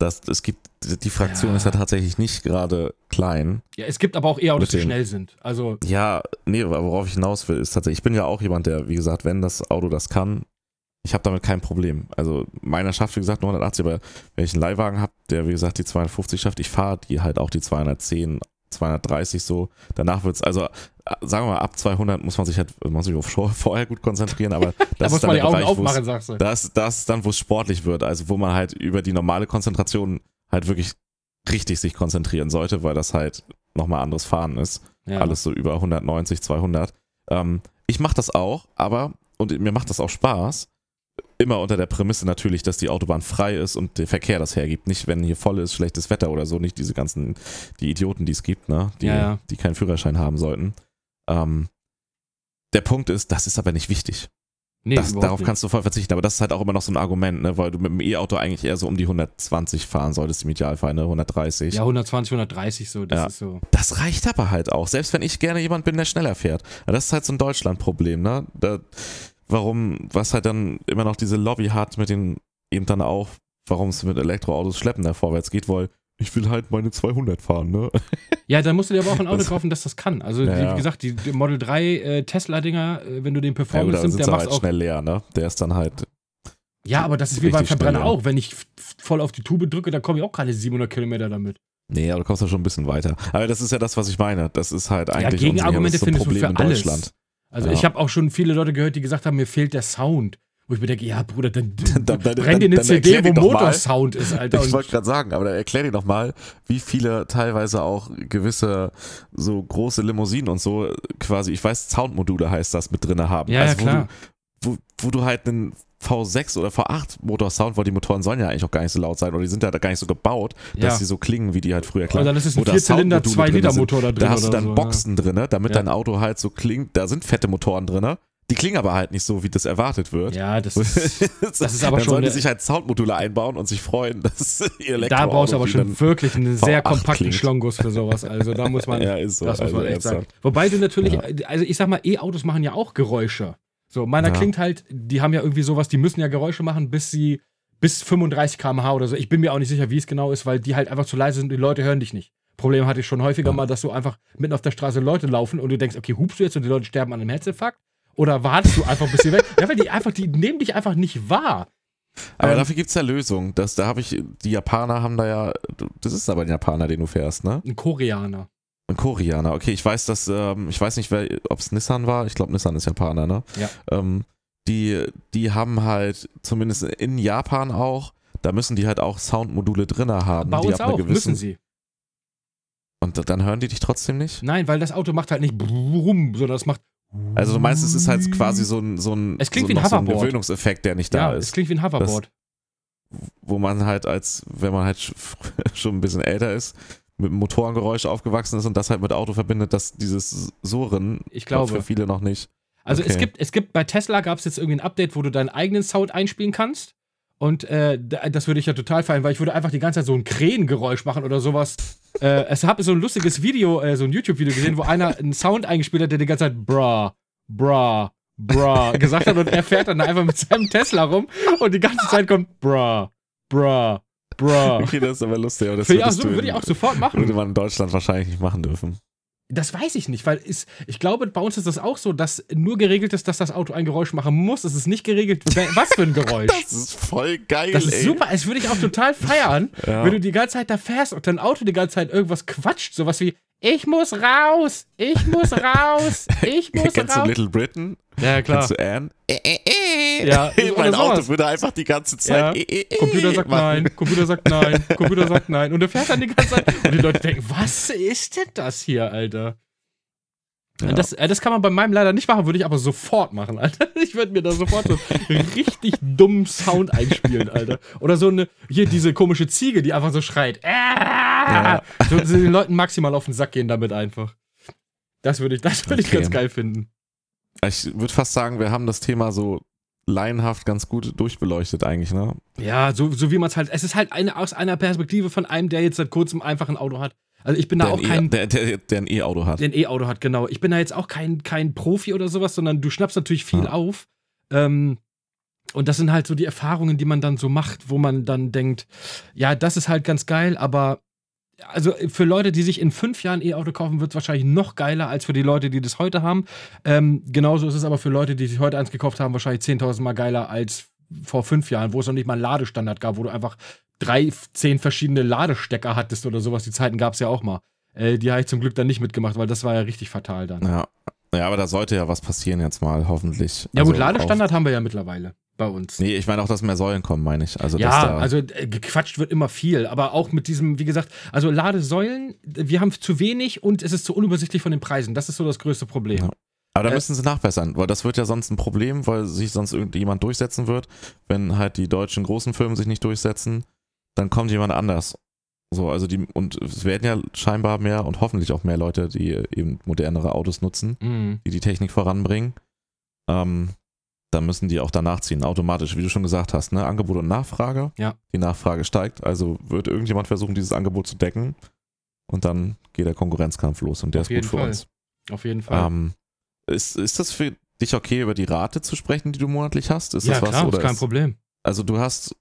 das, es gibt, die Fraktion ja. ist ja tatsächlich nicht gerade klein. Ja, es gibt aber auch eher Autos, die schnell sind. Also ja, nee, worauf ich hinaus will, ist tatsächlich, ich bin ja auch jemand, der, wie gesagt, wenn das Auto das kann, ich habe damit kein Problem. Also meiner schafft, wie gesagt, 180, aber wenn ich einen Leihwagen habe, der, wie gesagt, die 250 schafft, ich fahre die halt auch die 210 230 so. Danach wird es, also sagen wir mal, ab 200 muss man sich halt muss sich auf <laughs> vorher gut konzentrieren, aber <laughs> das da ist dann der Bereich, aufmachen, sagst du. Das, das dann, wo es sportlich wird, also wo man halt über die normale Konzentration halt wirklich richtig sich konzentrieren sollte, weil das halt nochmal anderes Fahren ist. Ja. Alles so über 190, 200. Ähm, ich mache das auch, aber, und mir macht das auch Spaß, immer unter der Prämisse natürlich, dass die Autobahn frei ist und der Verkehr das hergibt. Nicht, wenn hier voll ist, schlechtes Wetter oder so, nicht diese ganzen, die Idioten, die es gibt, ne? Die, ja, ja. die keinen Führerschein haben sollten. Ähm, der Punkt ist, das ist aber nicht wichtig. Nee, das, darauf nicht. kannst du voll verzichten, aber das ist halt auch immer noch so ein Argument, ne? weil du mit dem E-Auto eigentlich eher so um die 120 fahren solltest, im Idealfall, ne? 130. Ja, 120, 130 so, das ja. ist so. Das reicht aber halt auch, selbst wenn ich gerne jemand bin, der schneller fährt. Das ist halt so ein Deutschland-Problem, ne? Da, warum, was halt dann immer noch diese Lobby hat mit den, eben dann auch, warum es mit Elektroautos schleppender vorwärts geht, weil ich will halt meine 200 fahren, ne? Ja, dann musst du dir aber auch ein <laughs> Auto kaufen, das das kann. Also, ja, wie gesagt, die, Model 3 äh, Tesla-Dinger, äh, wenn du den Performance ja, nimmst, der macht halt auch schnell leer, ne? Der ist dann halt. Ja, aber das ist wie beim Verbrenner auch. Wenn ich voll auf die Tube drücke, dann komme ich auch keine 700 Kilometer damit. Nee, aber du kommst ja schon ein bisschen weiter. Aber das ist ja das, was ich meine. Das ist halt eigentlich ja, Gegenargumente so findest Problem du für alles. Also ja. ich habe auch schon viele Leute gehört, die gesagt haben, mir fehlt der Sound. Wo ich mir denke, ja, Bruder, dann, <laughs> dann, dann brenn dir eine CD, wo Motorsound ist, <laughs> Alter. Ich wollte gerade sagen, aber dann erklär dir doch mal, wie viele teilweise auch gewisse so große Limousinen und so quasi, ich weiß, Soundmodule heißt das, mit drinne haben. Ja, also, ja klar. Wo du, wo, wo du halt einen V6 oder V8 Motorsound, weil die Motoren sollen ja eigentlich auch gar nicht so laut sein oder die sind ja gar nicht so gebaut, ja. dass sie so klingen, wie die halt früher klingen. Und dann ist es ein Vierzylinder, 2-Liter-Motor da drin. Da hast du dann so, Boxen ja. drin, damit ja. dein Auto halt so klingt. Da sind fette Motoren drin. Die klingen aber halt nicht so, wie das erwartet wird. Ja, das <laughs> ist, das ist aber dann schon. sollen die sich halt Soundmodule einbauen und sich freuen, <laughs> dass ihr Elektroauto Da brauchst du aber schon wirklich einen sehr kompakten Schlongus für sowas. Also da muss man, <laughs> ja, ist so, das muss man also echt sagen. Wobei du natürlich, also ich sag mal, E-Autos machen ja auch Geräusche. So, meiner ja. klingt halt, die haben ja irgendwie sowas, die müssen ja Geräusche machen, bis sie bis 35 km/h oder so. Ich bin mir auch nicht sicher, wie es genau ist, weil die halt einfach zu leise sind und die Leute hören dich nicht. Problem hatte ich schon häufiger ja. mal, dass du einfach mitten auf der Straße Leute laufen und du denkst, okay, hupst du jetzt und die Leute sterben an einem Herzinfarkt? Oder wartest du einfach, bis sie weg? Ja, weil die einfach, die nehmen dich einfach nicht wahr. Aber ähm, dafür gibt es ja Lösungen. Das, da habe ich, die Japaner haben da ja, das ist aber ein Japaner, den du fährst, ne? Ein Koreaner. Koreaner, okay, ich weiß, dass, ähm, ich weiß nicht, ob es Nissan war. Ich glaube, Nissan ist Japaner, ne? Ja. Ähm, die, die haben halt, zumindest in Japan auch, da müssen die halt auch Soundmodule drin haben. Bei die uns auch, müssen sie. Und dann hören die dich trotzdem nicht? Nein, weil das Auto macht halt nicht brumm, sondern es macht. Also du meinst, es ist halt quasi so ein, so ein, es klingt so wie ein, so ein Gewöhnungseffekt, der nicht da ja, ist. Es klingt wie ein Hoverboard. Das, wo man halt als, wenn man halt <laughs> schon ein bisschen älter ist, mit Motorengeräusch aufgewachsen ist und das halt mit Auto verbindet, dass dieses Surren ich glaube für viele noch nicht. Also okay. es gibt, es gibt bei Tesla gab es jetzt irgendwie ein Update, wo du deinen eigenen Sound einspielen kannst. Und äh, das würde ich ja total feiern, weil ich würde einfach die ganze Zeit so ein Krähengeräusch machen oder sowas. <laughs> äh, es habe so ein lustiges Video, äh, so ein YouTube-Video gesehen, wo einer einen Sound eingespielt hat, der die ganze Zeit bra, bra, bra gesagt hat und er fährt dann einfach mit seinem Tesla rum und die ganze Zeit kommt bra, bra, Bro. <laughs> Okay, das ist aber lustig. Aber das würde, ich, so, würde ich auch sofort machen. Würde man in Deutschland wahrscheinlich nicht machen dürfen. Das weiß ich nicht, weil ist, ich glaube, bei uns ist das auch so, dass nur geregelt ist, dass das Auto ein Geräusch machen muss. Es ist nicht geregelt, <laughs> was für ein Geräusch. das ist voll geil. Das ist ey. super. Das würde ich auch total feiern, ja. wenn du die ganze Zeit da fährst und dein Auto die ganze Zeit irgendwas quatscht. Sowas wie, ich muss raus, ich muss raus, ich <laughs> muss Kennst raus. du Little Britain? Ja, klar. Kennst du Anne? Äh, äh, äh. Ja, <laughs> mein Auto würde einfach die ganze Zeit. Ja. Äh, äh, Computer sagt machen. nein, Computer sagt nein, Computer sagt nein. Und er fährt dann die ganze Zeit. Und die Leute denken, was ist denn das hier, Alter? Ja. Das, äh, das kann man bei meinem leider nicht machen, würde ich aber sofort machen, Alter. <laughs> Ich würde mir da sofort so einen <laughs> richtig dummen Sound einspielen, Alter. Oder so eine, hier diese komische Ziege, die einfach so schreit. Ja. So, den Leuten maximal auf den Sack gehen damit einfach. Das würde ich, das würde ich Okay. ganz geil finden. Ich würde fast sagen, wir haben das Thema so laienhaft ganz gut durchbeleuchtet eigentlich, ne? Ja, so, so wie man es halt. Es ist halt eine aus einer Perspektive von einem, der jetzt seit kurzem einfach ein Auto hat. Also ich bin da auch ein, e kein. der, der, der ein E-Auto hat. der ein E-Auto hat, genau. Ich bin da jetzt auch kein, kein Profi oder sowas, sondern du schnappst natürlich viel Ja. auf. Ähm, und das sind halt so die Erfahrungen, die man dann so macht, wo man dann denkt, ja, das ist halt ganz geil, aber also für Leute, die sich in fünf Jahren E-Auto kaufen, wird es wahrscheinlich noch geiler als für die Leute, die das heute haben. Ähm, genauso ist es aber für Leute, die sich heute eins gekauft haben, wahrscheinlich 10.000 Mal geiler als vor fünf Jahren, wo es noch nicht mal einen Ladestandard gab, wo du einfach drei, zehn verschiedene Ladestecker hattest oder sowas. Die Zeiten gab es ja auch mal. Äh, die habe ich zum Glück dann nicht mitgemacht, weil das war ja richtig fatal dann. Ja. ja, aber da sollte ja was passieren jetzt mal, hoffentlich. Ja, gut, Also Ladestandard haben wir ja mittlerweile bei uns. Nee, ich meine auch, dass mehr Säulen kommen, meine ich. Also, ja, also äh, gequatscht wird immer viel, aber auch mit diesem, wie gesagt, also Ladesäulen, wir haben zu wenig und es ist zu unübersichtlich von den Preisen. Das ist so das größte Problem. Ja. Aber da Äh, müssen sie nachbessern, weil das wird ja sonst ein Problem, weil sich sonst irgendjemand durchsetzen wird. Wenn halt die deutschen großen Firmen sich nicht durchsetzen, dann kommt jemand anders. So, also die, und es werden ja scheinbar mehr und hoffentlich auch mehr Leute, die eben modernere Autos nutzen, Mhm. die die Technik voranbringen. Ähm, dann müssen die auch danach ziehen, automatisch, wie du schon gesagt hast, ne? Angebot und Nachfrage. Ja. Die Nachfrage steigt, also wird irgendjemand versuchen, dieses Angebot zu decken und dann geht der Konkurrenzkampf los und der Auf ist gut für Fall. uns. Auf jeden Fall. Ähm, ist, ist das für dich okay, über die Rate zu sprechen, die du monatlich hast? Ist ja, das was? klar, oder ist kein ist, Problem. Also du hast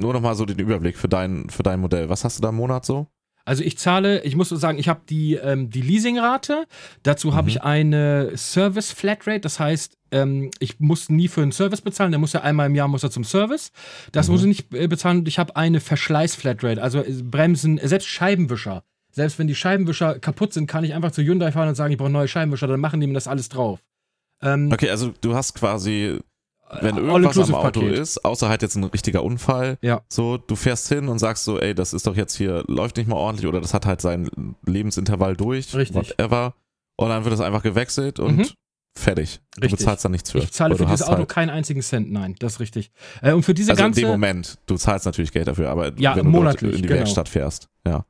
nur noch mal so den Überblick für dein, für dein Modell. Was hast du da im Monat so? Also ich zahle, ich muss so sagen, ich habe die, ähm, die Leasingrate, dazu habe Mhm. ich eine Service Flatrate, das heißt, ähm, ich muss nie für einen Service bezahlen, der muss ja einmal im Jahr muss er zum Service. Das Mhm. muss ich nicht äh, bezahlen und ich habe eine Verschleiß Flatrate, also äh, Bremsen, äh, selbst Scheibenwischer. Selbst wenn die Scheibenwischer kaputt sind, kann ich einfach zu Hyundai fahren und sagen, ich brauche neue Scheibenwischer, dann machen die mir das alles drauf. Ähm, Okay, also du hast quasi, wenn irgendwas am inclusive Auto ist, außer halt jetzt ein richtiger Unfall, Ja. so, du fährst hin und sagst so, ey, das ist doch jetzt hier, läuft nicht mal ordentlich oder das hat halt sein Lebensintervall durch, Richtig. whatever. Und dann wird es einfach gewechselt und Mhm. fertig. Du Richtig. bezahlst da nichts für. Ich zahle für dieses Auto halt, keinen einzigen Cent, nein, das ist richtig. Äh, und für diese Also in ganze. dem Moment, du zahlst natürlich Geld dafür, aber Ja, wenn du in die genau. Werkstatt fährst, ja.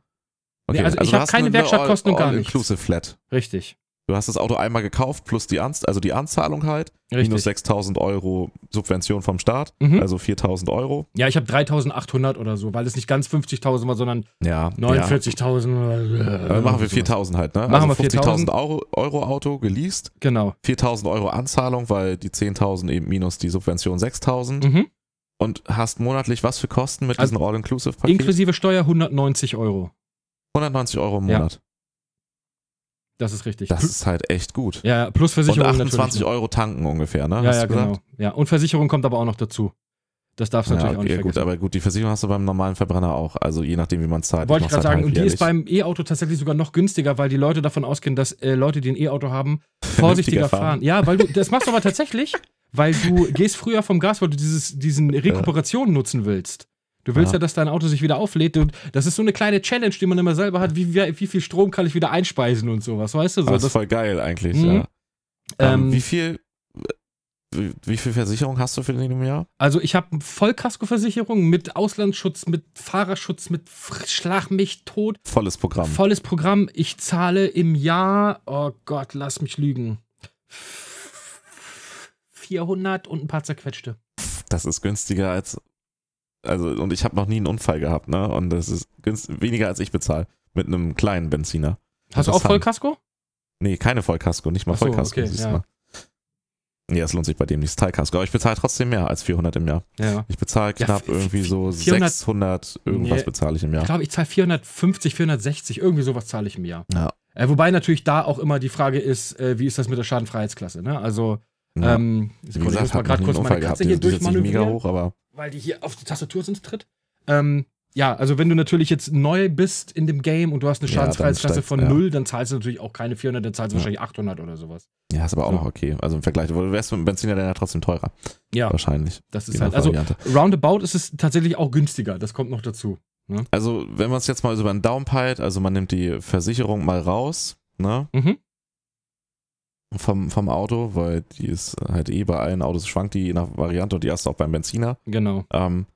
Nee, also ich du hab hast keine eine Werkstattkosten und gar nichts. All-Inclusive Flat. Richtig. Du hast das Auto einmal gekauft plus die, Anz also die Anzahlung halt, minus Richtig. 6.000 Euro Subvention vom Staat, Mhm. also 4.000 Euro. Ja, ich habe 3800 oder so, weil es nicht ganz 50.000 war, sondern Ja, 49.000 Ja. Äh, machen wir sowas. 4.000 halt, ne? Machen also wir 50.000 Euro, Euro Auto geleast, Genau. 4.000 Euro Anzahlung, weil die 10.000 eben minus die Subvention 6.000 Mhm. und hast monatlich was für Kosten mit Also diesem All-Inclusive-Paket? Inklusive Steuer 190 Euro. 190 Euro im Ja. Das ist richtig. Das ist halt echt gut. ja, plus Und Versicherung 28 natürlich. noch. Euro tanken ungefähr, ne? Ja, Hast ja, gesagt? genau. Ja, und Versicherung kommt aber auch noch dazu. Das darfst du Ja, natürlich auch okay, nicht gut, vergessen. aber gut, die Versicherung hast du beim normalen Verbrenner auch. Also je nachdem, wie man zahlt. Wollte ich mach's gerade halt sagen, und die ist beim E-Auto tatsächlich sogar noch günstiger, weil die Leute davon ausgehen, dass äh, Leute, die ein E-Auto haben, <laughs> vorsichtiger fahren. fahren. Ja, weil du, das machst du aber tatsächlich, <laughs> weil du gehst früher vom Gas, weil du dieses, diesen Rekuperation nutzen willst. Du willst ja. Ja. dass dein Auto sich wieder auflädt. Und das ist so eine kleine Challenge, die man immer selber hat. Wie, wie, wie viel Strom kann ich wieder einspeisen und sowas, weißt du? So, Aber das ist voll geil eigentlich, Mhm. ja. Ähm, ähm, wie viel wie, viel Versicherung hast du für den im Jahr? also ich habe Vollkaskoversicherung mit Auslandsschutz, mit Fahrerschutz, mit Schlag mich tot. Volles Programm. Volles Programm. Ich zahle im Jahr, oh Gott, lass mich lügen. 400 und ein paar zerquetschte. Das ist günstiger als also und ich habe noch nie einen Unfall gehabt, ne? Und das ist günst, weniger als ich bezahle mit einem kleinen Benziner. Hast du auch. Vollkasko? Nee, keine Vollkasko, nicht mal Ach so, Vollkasko. okay, du ja. mal. Ja, es lohnt sich bei dem nicht, Teilkasko. Aber ich bezahle trotzdem mehr als 400 im Jahr. Ja. Ich bezahle Ja, knapp f- irgendwie so 400 600 irgendwas Nee. bezahle ich im Ich Jahr. glaube, ich zahle 450, 460, irgendwie sowas zahle ich im Jahr. Ja. Äh, wobei natürlich da auch immer die Frage ist, äh, wie ist das mit der Schadenfreiheitsklasse? Ne? Also, Ja. ähm, Sekunde, ich muss mal gerade kurz meine Unfall gehabt. Katze hier nicht mega durchmanövrieren, hoch, aber weil die hier auf die Tastatur sonst tritt. Ähm, ja, also wenn du natürlich jetzt neu bist in dem Game und du hast eine Ja, Schadensfreiheitsklasse steigt's, von ja. 0, dann zahlst du natürlich auch keine 400, dann zahlst du Ja. wahrscheinlich 800 oder sowas. ja, ist aber auch noch okay. Also im Vergleich, du wärst mit dem Benziner dann ja trotzdem teurer. Ja, Wahrscheinlich. das ist halt, also Variante. roundabout ist es tatsächlich auch günstiger, das kommt noch dazu. Also, wenn man es jetzt mal so über den Daumen peilt, also man nimmt die Versicherung mal raus, ne? Mhm. Vom, vom Auto, weil die ist halt eh bei allen Autos schwankt die je nach Variante und die hast du auch beim Benziner. Genau. Ähm,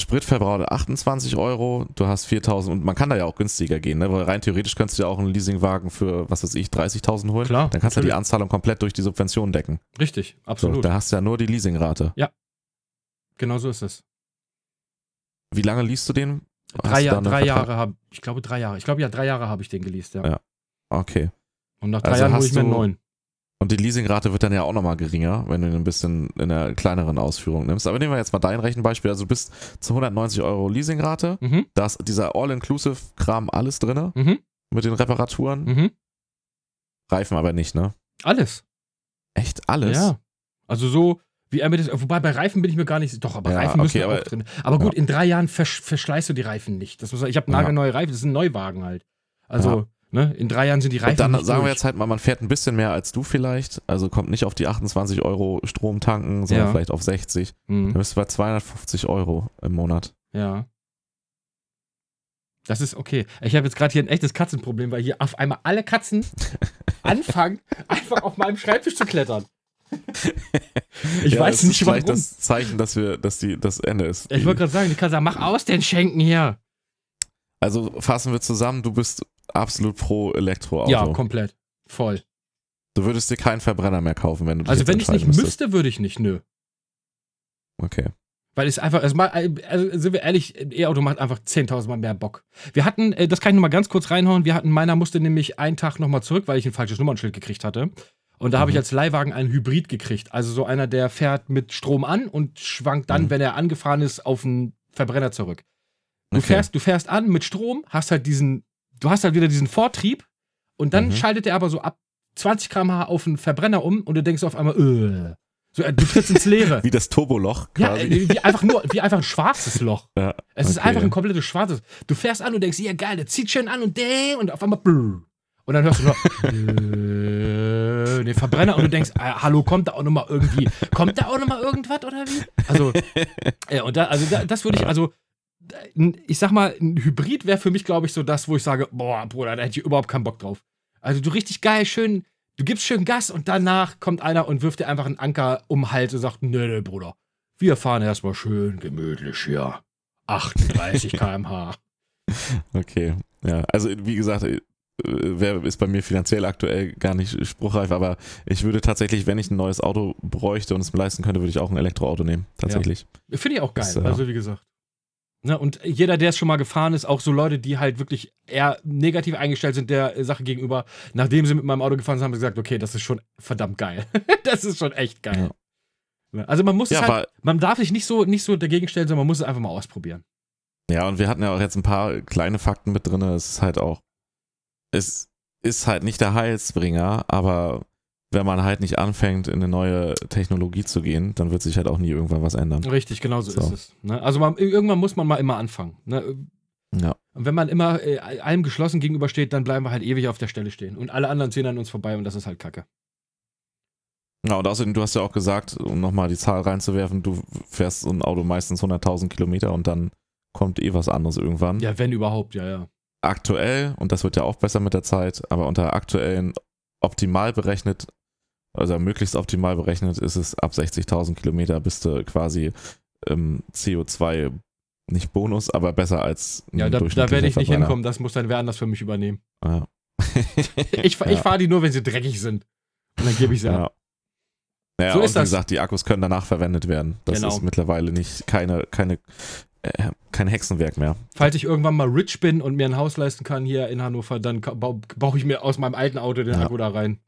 Spritverbrauch 28 Euro, du hast 4000 und man kann da ja auch günstiger gehen, ne? weil rein theoretisch könntest du ja auch einen Leasingwagen für, was weiß ich, 30.000 holen. Klar, Dann kannst du die natürlich. Anzahlung komplett durch die Subvention decken. Richtig, So, absolut. da hast du ja nur die Leasingrate. genau so ist es. Wie lange liest du den? Drei, Jahr, drei? Jahre habe ich glaube drei Jahre. Ich glaube ja, drei Jahre habe ich den geleast, ja. Ja. Okay. Und nach drei Also Jahren hole ich mir einen neuen. Und die Leasingrate wird dann ja auch nochmal geringer, wenn du ihn ein bisschen in einer kleineren Ausführung nimmst. Aber nehmen wir jetzt mal dein Rechenbeispiel. Also du bist zu 190 Euro Leasingrate. Mhm, Da ist dieser All-Inclusive-Kram alles drin mhm, mit den Reparaturen. mhm. Reifen aber nicht, ne? Alles. Echt alles? Ja. Also so, wie er mir das. Wobei bei Reifen bin ich mir gar nicht. Doch, aber Ja, Reifen müssen okay, auch aber- drin. Aber gut, in drei Jahren versch verschleißt du die Reifen nicht. Das muss, ich habe Ja. nagelneue Reifen, das sind Neuwagen halt. Also, ne, in drei Jahren sind die Reifen. Und dann sagen wir durch. jetzt halt mal, man fährt ein bisschen mehr als du vielleicht. Also kommt nicht auf die 28 Euro Strom tanken, sondern Ja. vielleicht auf 60. Dann Mhm, bist du bei 250 Euro im Monat. ja. Das ist okay. Ich habe jetzt gerade hier ein echtes Katzenproblem, weil hier auf einmal alle Katzen <laughs> anfangen, einfach auf meinem Schreibtisch zu klettern. Ich Ja, weiß ist nicht warum. vielleicht das Zeichen, dass wir, dass die, das Ende ist. ich wollte gerade sagen, die Katze mach aus den Schenken hier. Also fassen wir zusammen, du bist absolut pro Elektroauto. Ja, komplett. Voll. du würdest dir keinen Verbrenner mehr kaufen, wenn du dich Also wenn ich es nicht müsstest. müsste, würde ich nicht, nö. Okay. Weil es einfach, also, mal, also sind wir ehrlich, E-Auto macht einfach 10.000 Mal mehr Bock. Wir hatten, äh, das kann ich nochmal ganz kurz reinhauen, wir hatten, meiner musste nämlich einen Tag nochmal zurück, weil ich ein falsches Nummernschild gekriegt hatte. Und da habe ich Mhm. als Leihwagen einen Hybrid gekriegt. Also so einer, der fährt mit Strom an und schwankt dann, Mhm. wenn er angefahren ist, auf einen Verbrenner zurück. Du, Okay. fährst, du fährst an mit Strom, hast halt diesen, du hast halt wieder diesen Vortrieb und dann Mhm. schaltet er aber so ab 20 km/h auf einen Verbrenner um und du denkst auf einmal, äh, so, äh, du trittst ins Leere. <laughs> Wie das Turboloch Ja, quasi. äh, wie einfach nur, wie einfach ein schwarzes Loch. Ja, Es ist okay. einfach ein komplettes schwarzes. Du fährst an und denkst, ja geil, der zieht schön an und däh, und auf einmal brrr. Und dann hörst du nur <laughs> äh, den Verbrenner und du denkst, ah, hallo, kommt da auch nochmal irgendwie, kommt da auch nochmal irgendwas oder wie? Also, ja, und da, also da, das würde ich, also, ich sag mal, ein Hybrid wäre für mich, glaube ich, so das, wo ich sage, boah, Bruder, da hätte ich überhaupt keinen Bock drauf. Also du richtig geil, schön, du gibst schön Gas und danach kommt einer und wirft dir einfach einen Anker um den Hals und sagt, nee, nee, Bruder, wir fahren erstmal schön gemütlich hier. 38 <laughs> km/h. Okay, ja. Also wie gesagt, äh, wer ist bei mir finanziell aktuell gar nicht spruchreif, aber ich würde tatsächlich, wenn ich ein neues Auto bräuchte und es mir leisten könnte, würde ich auch ein Elektroauto nehmen. Tatsächlich. Finde ich auch geil, Das, äh, also wie gesagt. Ne, und jeder, der es schon mal gefahren ist, auch so Leute, die halt wirklich eher negativ eingestellt sind der Sache gegenüber, nachdem sie mit meinem Auto gefahren sind, haben sie gesagt, okay, das ist schon verdammt geil. <laughs> das ist schon echt geil. Ne, Also man muss Ja, es halt, man darf sich nicht so, nicht so dagegen stellen, sondern man muss es einfach mal ausprobieren. ja, und wir hatten ja auch jetzt ein paar kleine Fakten mit drin. Es ist halt auch, es ist halt nicht der Heilsbringer, aber wenn man halt nicht anfängt, in eine neue Technologie zu gehen, dann wird sich halt auch nie irgendwann was ändern. Richtig, genau so, So. ist es. Ne? Also man, irgendwann muss man mal immer anfangen. Ne? Ja. Und wenn man immer äh, allem geschlossen gegenübersteht, dann bleiben wir halt ewig auf der Stelle stehen. Und alle anderen ziehen an uns vorbei und das ist halt Kacke. Ja, und außerdem, du hast ja auch gesagt, um nochmal die Zahl reinzuwerfen, du fährst so ein Auto meistens 100.000 Kilometer und dann kommt eh was anderes irgendwann. Ja, wenn überhaupt, ja, ja. Aktuell, und das wird ja auch besser mit der Zeit, aber unter aktuellen optimal berechnet, also möglichst optimal berechnet, ist es ab 60.000 Kilometer bist du quasi ähm, CO2 nicht Bonus, aber besser als Ja, da, da werde ich nicht hinkommen. Das muss dann wer anders für mich übernehmen. Ja. <laughs> Ich, ich Ja. fahre die nur, wenn sie dreckig sind. Und dann gebe ich sie ab. Ja. Ja, So und ist wie das. gesagt, die Akkus können danach verwendet werden. Das Genau. ist mittlerweile nicht keine, keine, äh, kein Hexenwerk mehr. Falls ich irgendwann mal rich bin und mir ein Haus leisten kann hier in Hannover, dann ka- bau- baue ich mir aus meinem alten Auto den Ja. Akku da rein.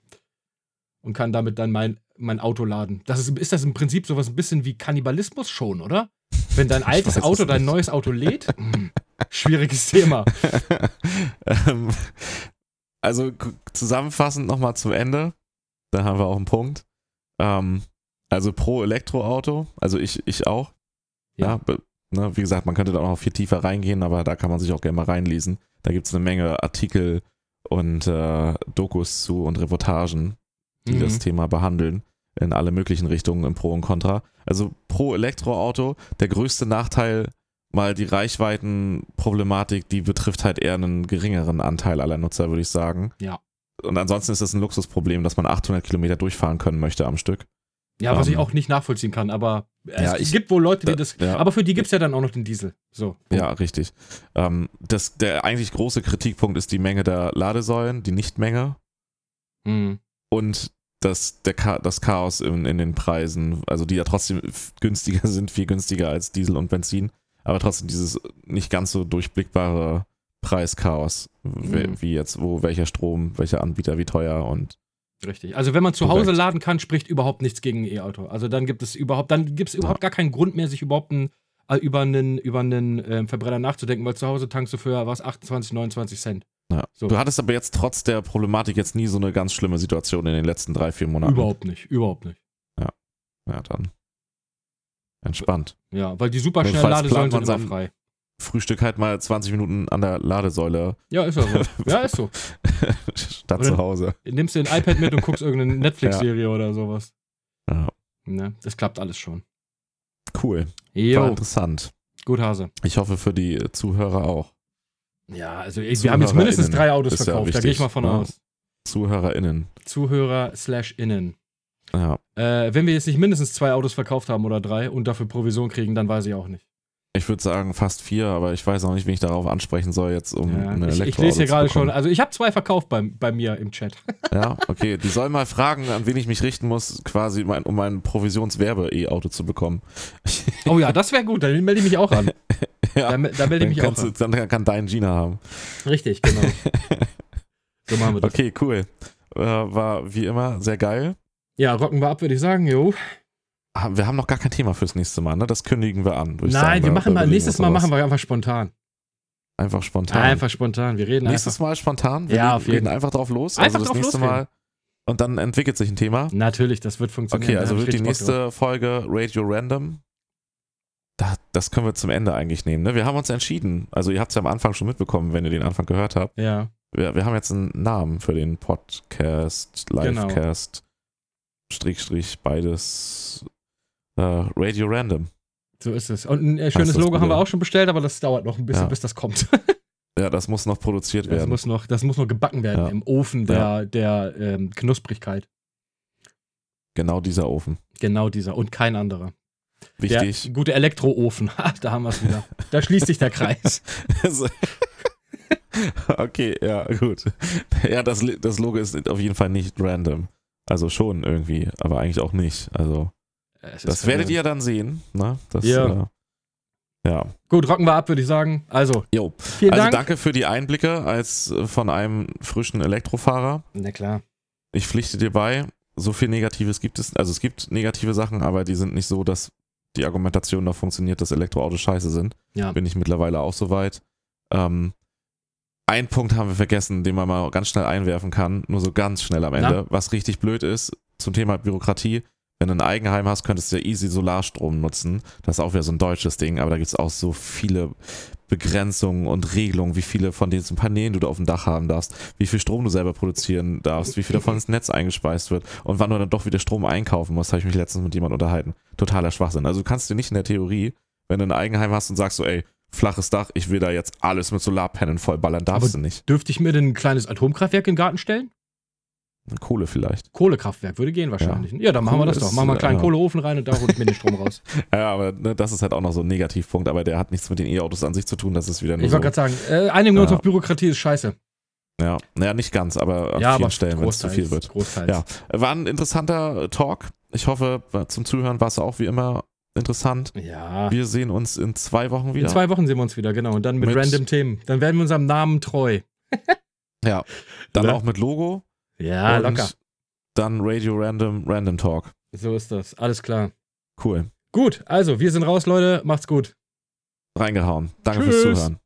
Und kann damit dann mein, mein Auto laden. Das ist, ist das im Prinzip sowas ein bisschen wie Kannibalismus schon, oder? Wenn dein altes Auto dein neues Auto lädt? Hm, schwieriges Thema. <laughs> ähm, also zusammenfassend nochmal zum Ende. Da haben wir auch einen Punkt. Ähm, also pro Elektroauto, also ich, ich auch. Ja. Ja. ne, wie gesagt, man könnte da auch noch viel tiefer reingehen, aber da kann man sich auch gerne mal reinlesen. Da gibt es eine Menge Artikel und äh, Dokus zu und Reportagen, die Mhm. das Thema behandeln. In alle möglichen Richtungen im Pro und Contra. Also pro Elektroauto, der größte Nachteil, mal die Reichweitenproblematik, die betrifft halt eher einen geringeren Anteil aller Nutzer, würde ich sagen. Ja. und ansonsten ist es ein Luxusproblem, dass man 800 Kilometer durchfahren können möchte am Stück. Ja, was Ähm. ich auch nicht nachvollziehen kann, aber es Ja, ich- gibt wohl Leute, die da- das. ja. Aber für die gibt es ja dann auch noch den Diesel. So. Ja, richtig. Ähm, das, der eigentlich große Kritikpunkt ist die Menge der Ladesäulen, die Nichtmenge Mhm. Und das, der Cha das Chaos in, in den Preisen, also die ja trotzdem günstiger <laughs> sind, viel günstiger als Diesel und Benzin, aber trotzdem dieses nicht ganz so durchblickbare Preischaos, Mhm. wie jetzt, wo welcher Strom, welcher Anbieter, wie teuer und Richtig. Also wenn man zu. Hause laden kann, spricht überhaupt nichts gegen ein E-Auto. Also dann gibt es überhaupt, dann gibt es überhaupt gar keinen Grund mehr, sich überhaupt ein, äh, über einen, über einen ähm, Verbrenner nachzudenken, weil zu Hause tankst du für was 28, 29 Cent. Ja. So. Du hattest aber jetzt trotz der Problematik jetzt nie so eine ganz schlimme Situation in den letzten drei, vier Monaten. Überhaupt nicht, überhaupt nicht. Ja, dann entspannt. Ja, weil die superschnellen Jedenfalls Ladesäulen plant sind immer frei. Frühstück halt mal 20 Minuten an der Ladesäule Ja, ist ja so. ja, ist so. <laughs> statt zu Hause. Nimmst dir ein iPad mit und guckst irgendeine <laughs> Netflix-Serie oder sowas. Ja. Ne, das klappt alles schon. Cool. War Jo, interessant. gut Hase. Ich hoffe für die Zuhörer auch. Ja, also ich, wir haben jetzt mindestens drei Autos verkauft, da gehe ich wichtig, mal von ne? aus. ZuhörerInnen. Zuhörer slash innen. Ja. Äh, wenn wir jetzt nicht mindestens zwei Autos verkauft haben oder drei und dafür Provision kriegen, dann weiß ich auch nicht. Ich würde sagen fast vier, aber ich weiß auch nicht, wen ich darauf ansprechen soll, jetzt um Ja, eine ich, ich Elektroauto lese hier gerade schon, also ich habe zwei verkauft bei, bei mir im Chat. <laughs> Ja, okay. Die sollen mal fragen, an wen ich mich richten muss, quasi mein, um ein Provisionswerbe-E-Auto zu bekommen. Oh ja, das wäre gut, dann melde ich mich auch an. <laughs> <laughs> ja, Da, da melde ich dann, mich auch du, an. dann kann dein Gina haben. Richtig, genau. <laughs> So machen wir das. Okay, cool. Äh, war wie immer sehr geil. Ja, rocken wir ab, würde ich sagen, jo. Ah, Wir haben noch gar kein Thema fürs nächste Mal, ne? Das kündigen wir an. Nein, sagen. wir machen mal, nächstes Mal machen wir einfach spontan. Einfach spontan. Einfach spontan. Wir reden Nächstes einfach. Mal spontan. Wir Ja, auf jeden. reden einfach drauf los. Einfach also drauf nächste losreden. Mal. Und dann entwickelt sich ein Thema. Natürlich, das wird funktionieren. Okay, also wird die nächste Folge Radio Random. Da, das können wir zum Ende eigentlich nehmen. Ne? Wir haben uns entschieden. Also ihr habt es ja am Anfang schon mitbekommen, wenn ihr den Anfang gehört habt. Ja, Wir, wir haben jetzt einen Namen für den Podcast, Genau. Livecast, Strich, Strich, beides äh, Radio Random. so ist es. Und ein äh, schönes das Logo haben wir auch schon bestellt, aber das dauert noch ein bisschen, Ja. bis das kommt. <laughs> Ja, das muss noch produziert Das werden. muss noch, das muss noch gebacken werden Ja. im Ofen der, der ähm, Knusprigkeit. Genau dieser Ofen. Genau dieser und kein anderer. Wichtig. Der gute Elektroofen. Ha, <laughs> da haben wir es wieder. Da schließt sich der Kreis. <laughs> Okay, ja, gut. Ja, das, das Logo ist auf jeden Fall nicht random. Also schon irgendwie, aber eigentlich auch nicht. Also, das werdet ihr dann sehen. Ne? Das, Ja. Äh, ja. Gut, rocken wir ab, würde ich sagen. Also, Jo. vielen Also Dank. danke für die Einblicke als äh, von einem frischen Elektrofahrer. Na klar. Ich pflichte dir bei, so viel Negatives gibt es. Also es gibt negative Sachen, aber die sind nicht so, dass die Argumentation noch funktioniert, dass Elektroautos scheiße sind. Ja. Bin ich mittlerweile auch soweit. Ähm, ein Punkt haben wir vergessen, den man mal ganz schnell einwerfen kann, nur so ganz schnell am Ende. Was richtig blöd ist zum Thema Bürokratie. Wenn du ein Eigenheim hast, könntest du ja easy Solarstrom nutzen. Das ist auch wieder so ein deutsches Ding, aber da gibt es auch so viele Begrenzungen und Regelungen, wie viele von diesen Paneelen du da auf dem Dach haben darfst, wie viel Strom du selber produzieren darfst, wie viel davon ins Netz eingespeist wird und wann du dann doch wieder Strom einkaufen musst, habe ich mich letztens mit jemandem unterhalten. Totaler Schwachsinn. Also du kannst dir nicht in der Theorie, wenn du ein Eigenheim hast und sagst so, ey, flaches Dach, ich will da jetzt alles mit Solarpanelen vollballern, darfst Aber- du nicht. Dürfte ich mir denn ein kleines Atomkraftwerk in den Garten stellen? Kohle vielleicht. Kohlekraftwerk würde gehen wahrscheinlich. Ja, dann machen wir Kohle das doch. Machen wir einen kleinen ja. Kohleofen rein und da ich mir den Strom raus. <laughs> Ja, aber ne, das ist halt auch noch so ein Negativpunkt, aber der hat nichts mit den E-Autos an sich zu tun, das ist wieder nur Ich so. wollte gerade sagen, äh, einigen wir uns Ja. auf Bürokratie ist scheiße. Ja, naja, nicht ganz, aber an ja, vielen aber Stellen, wenn es zu viel wird. Großteils. Ja. War ein interessanter Talk. Ich hoffe, zum Zuhören war es auch wie immer interessant. ja. Wir sehen uns in zwei Wochen In wieder. zwei Wochen sehen wir uns wieder, genau. Und dann mit, Mit- random Themen. Dann werden wir unserem Namen treu. ja. <laughs> Dann Oder? auch mit Logo. Ja, und locker. Dann Radio Random, Random Talk. So ist das. Alles klar. Cool. Gut, also, wir sind raus, Leute. Macht's gut. Reingehauen. Danke Tschüss. fürs Zuhören.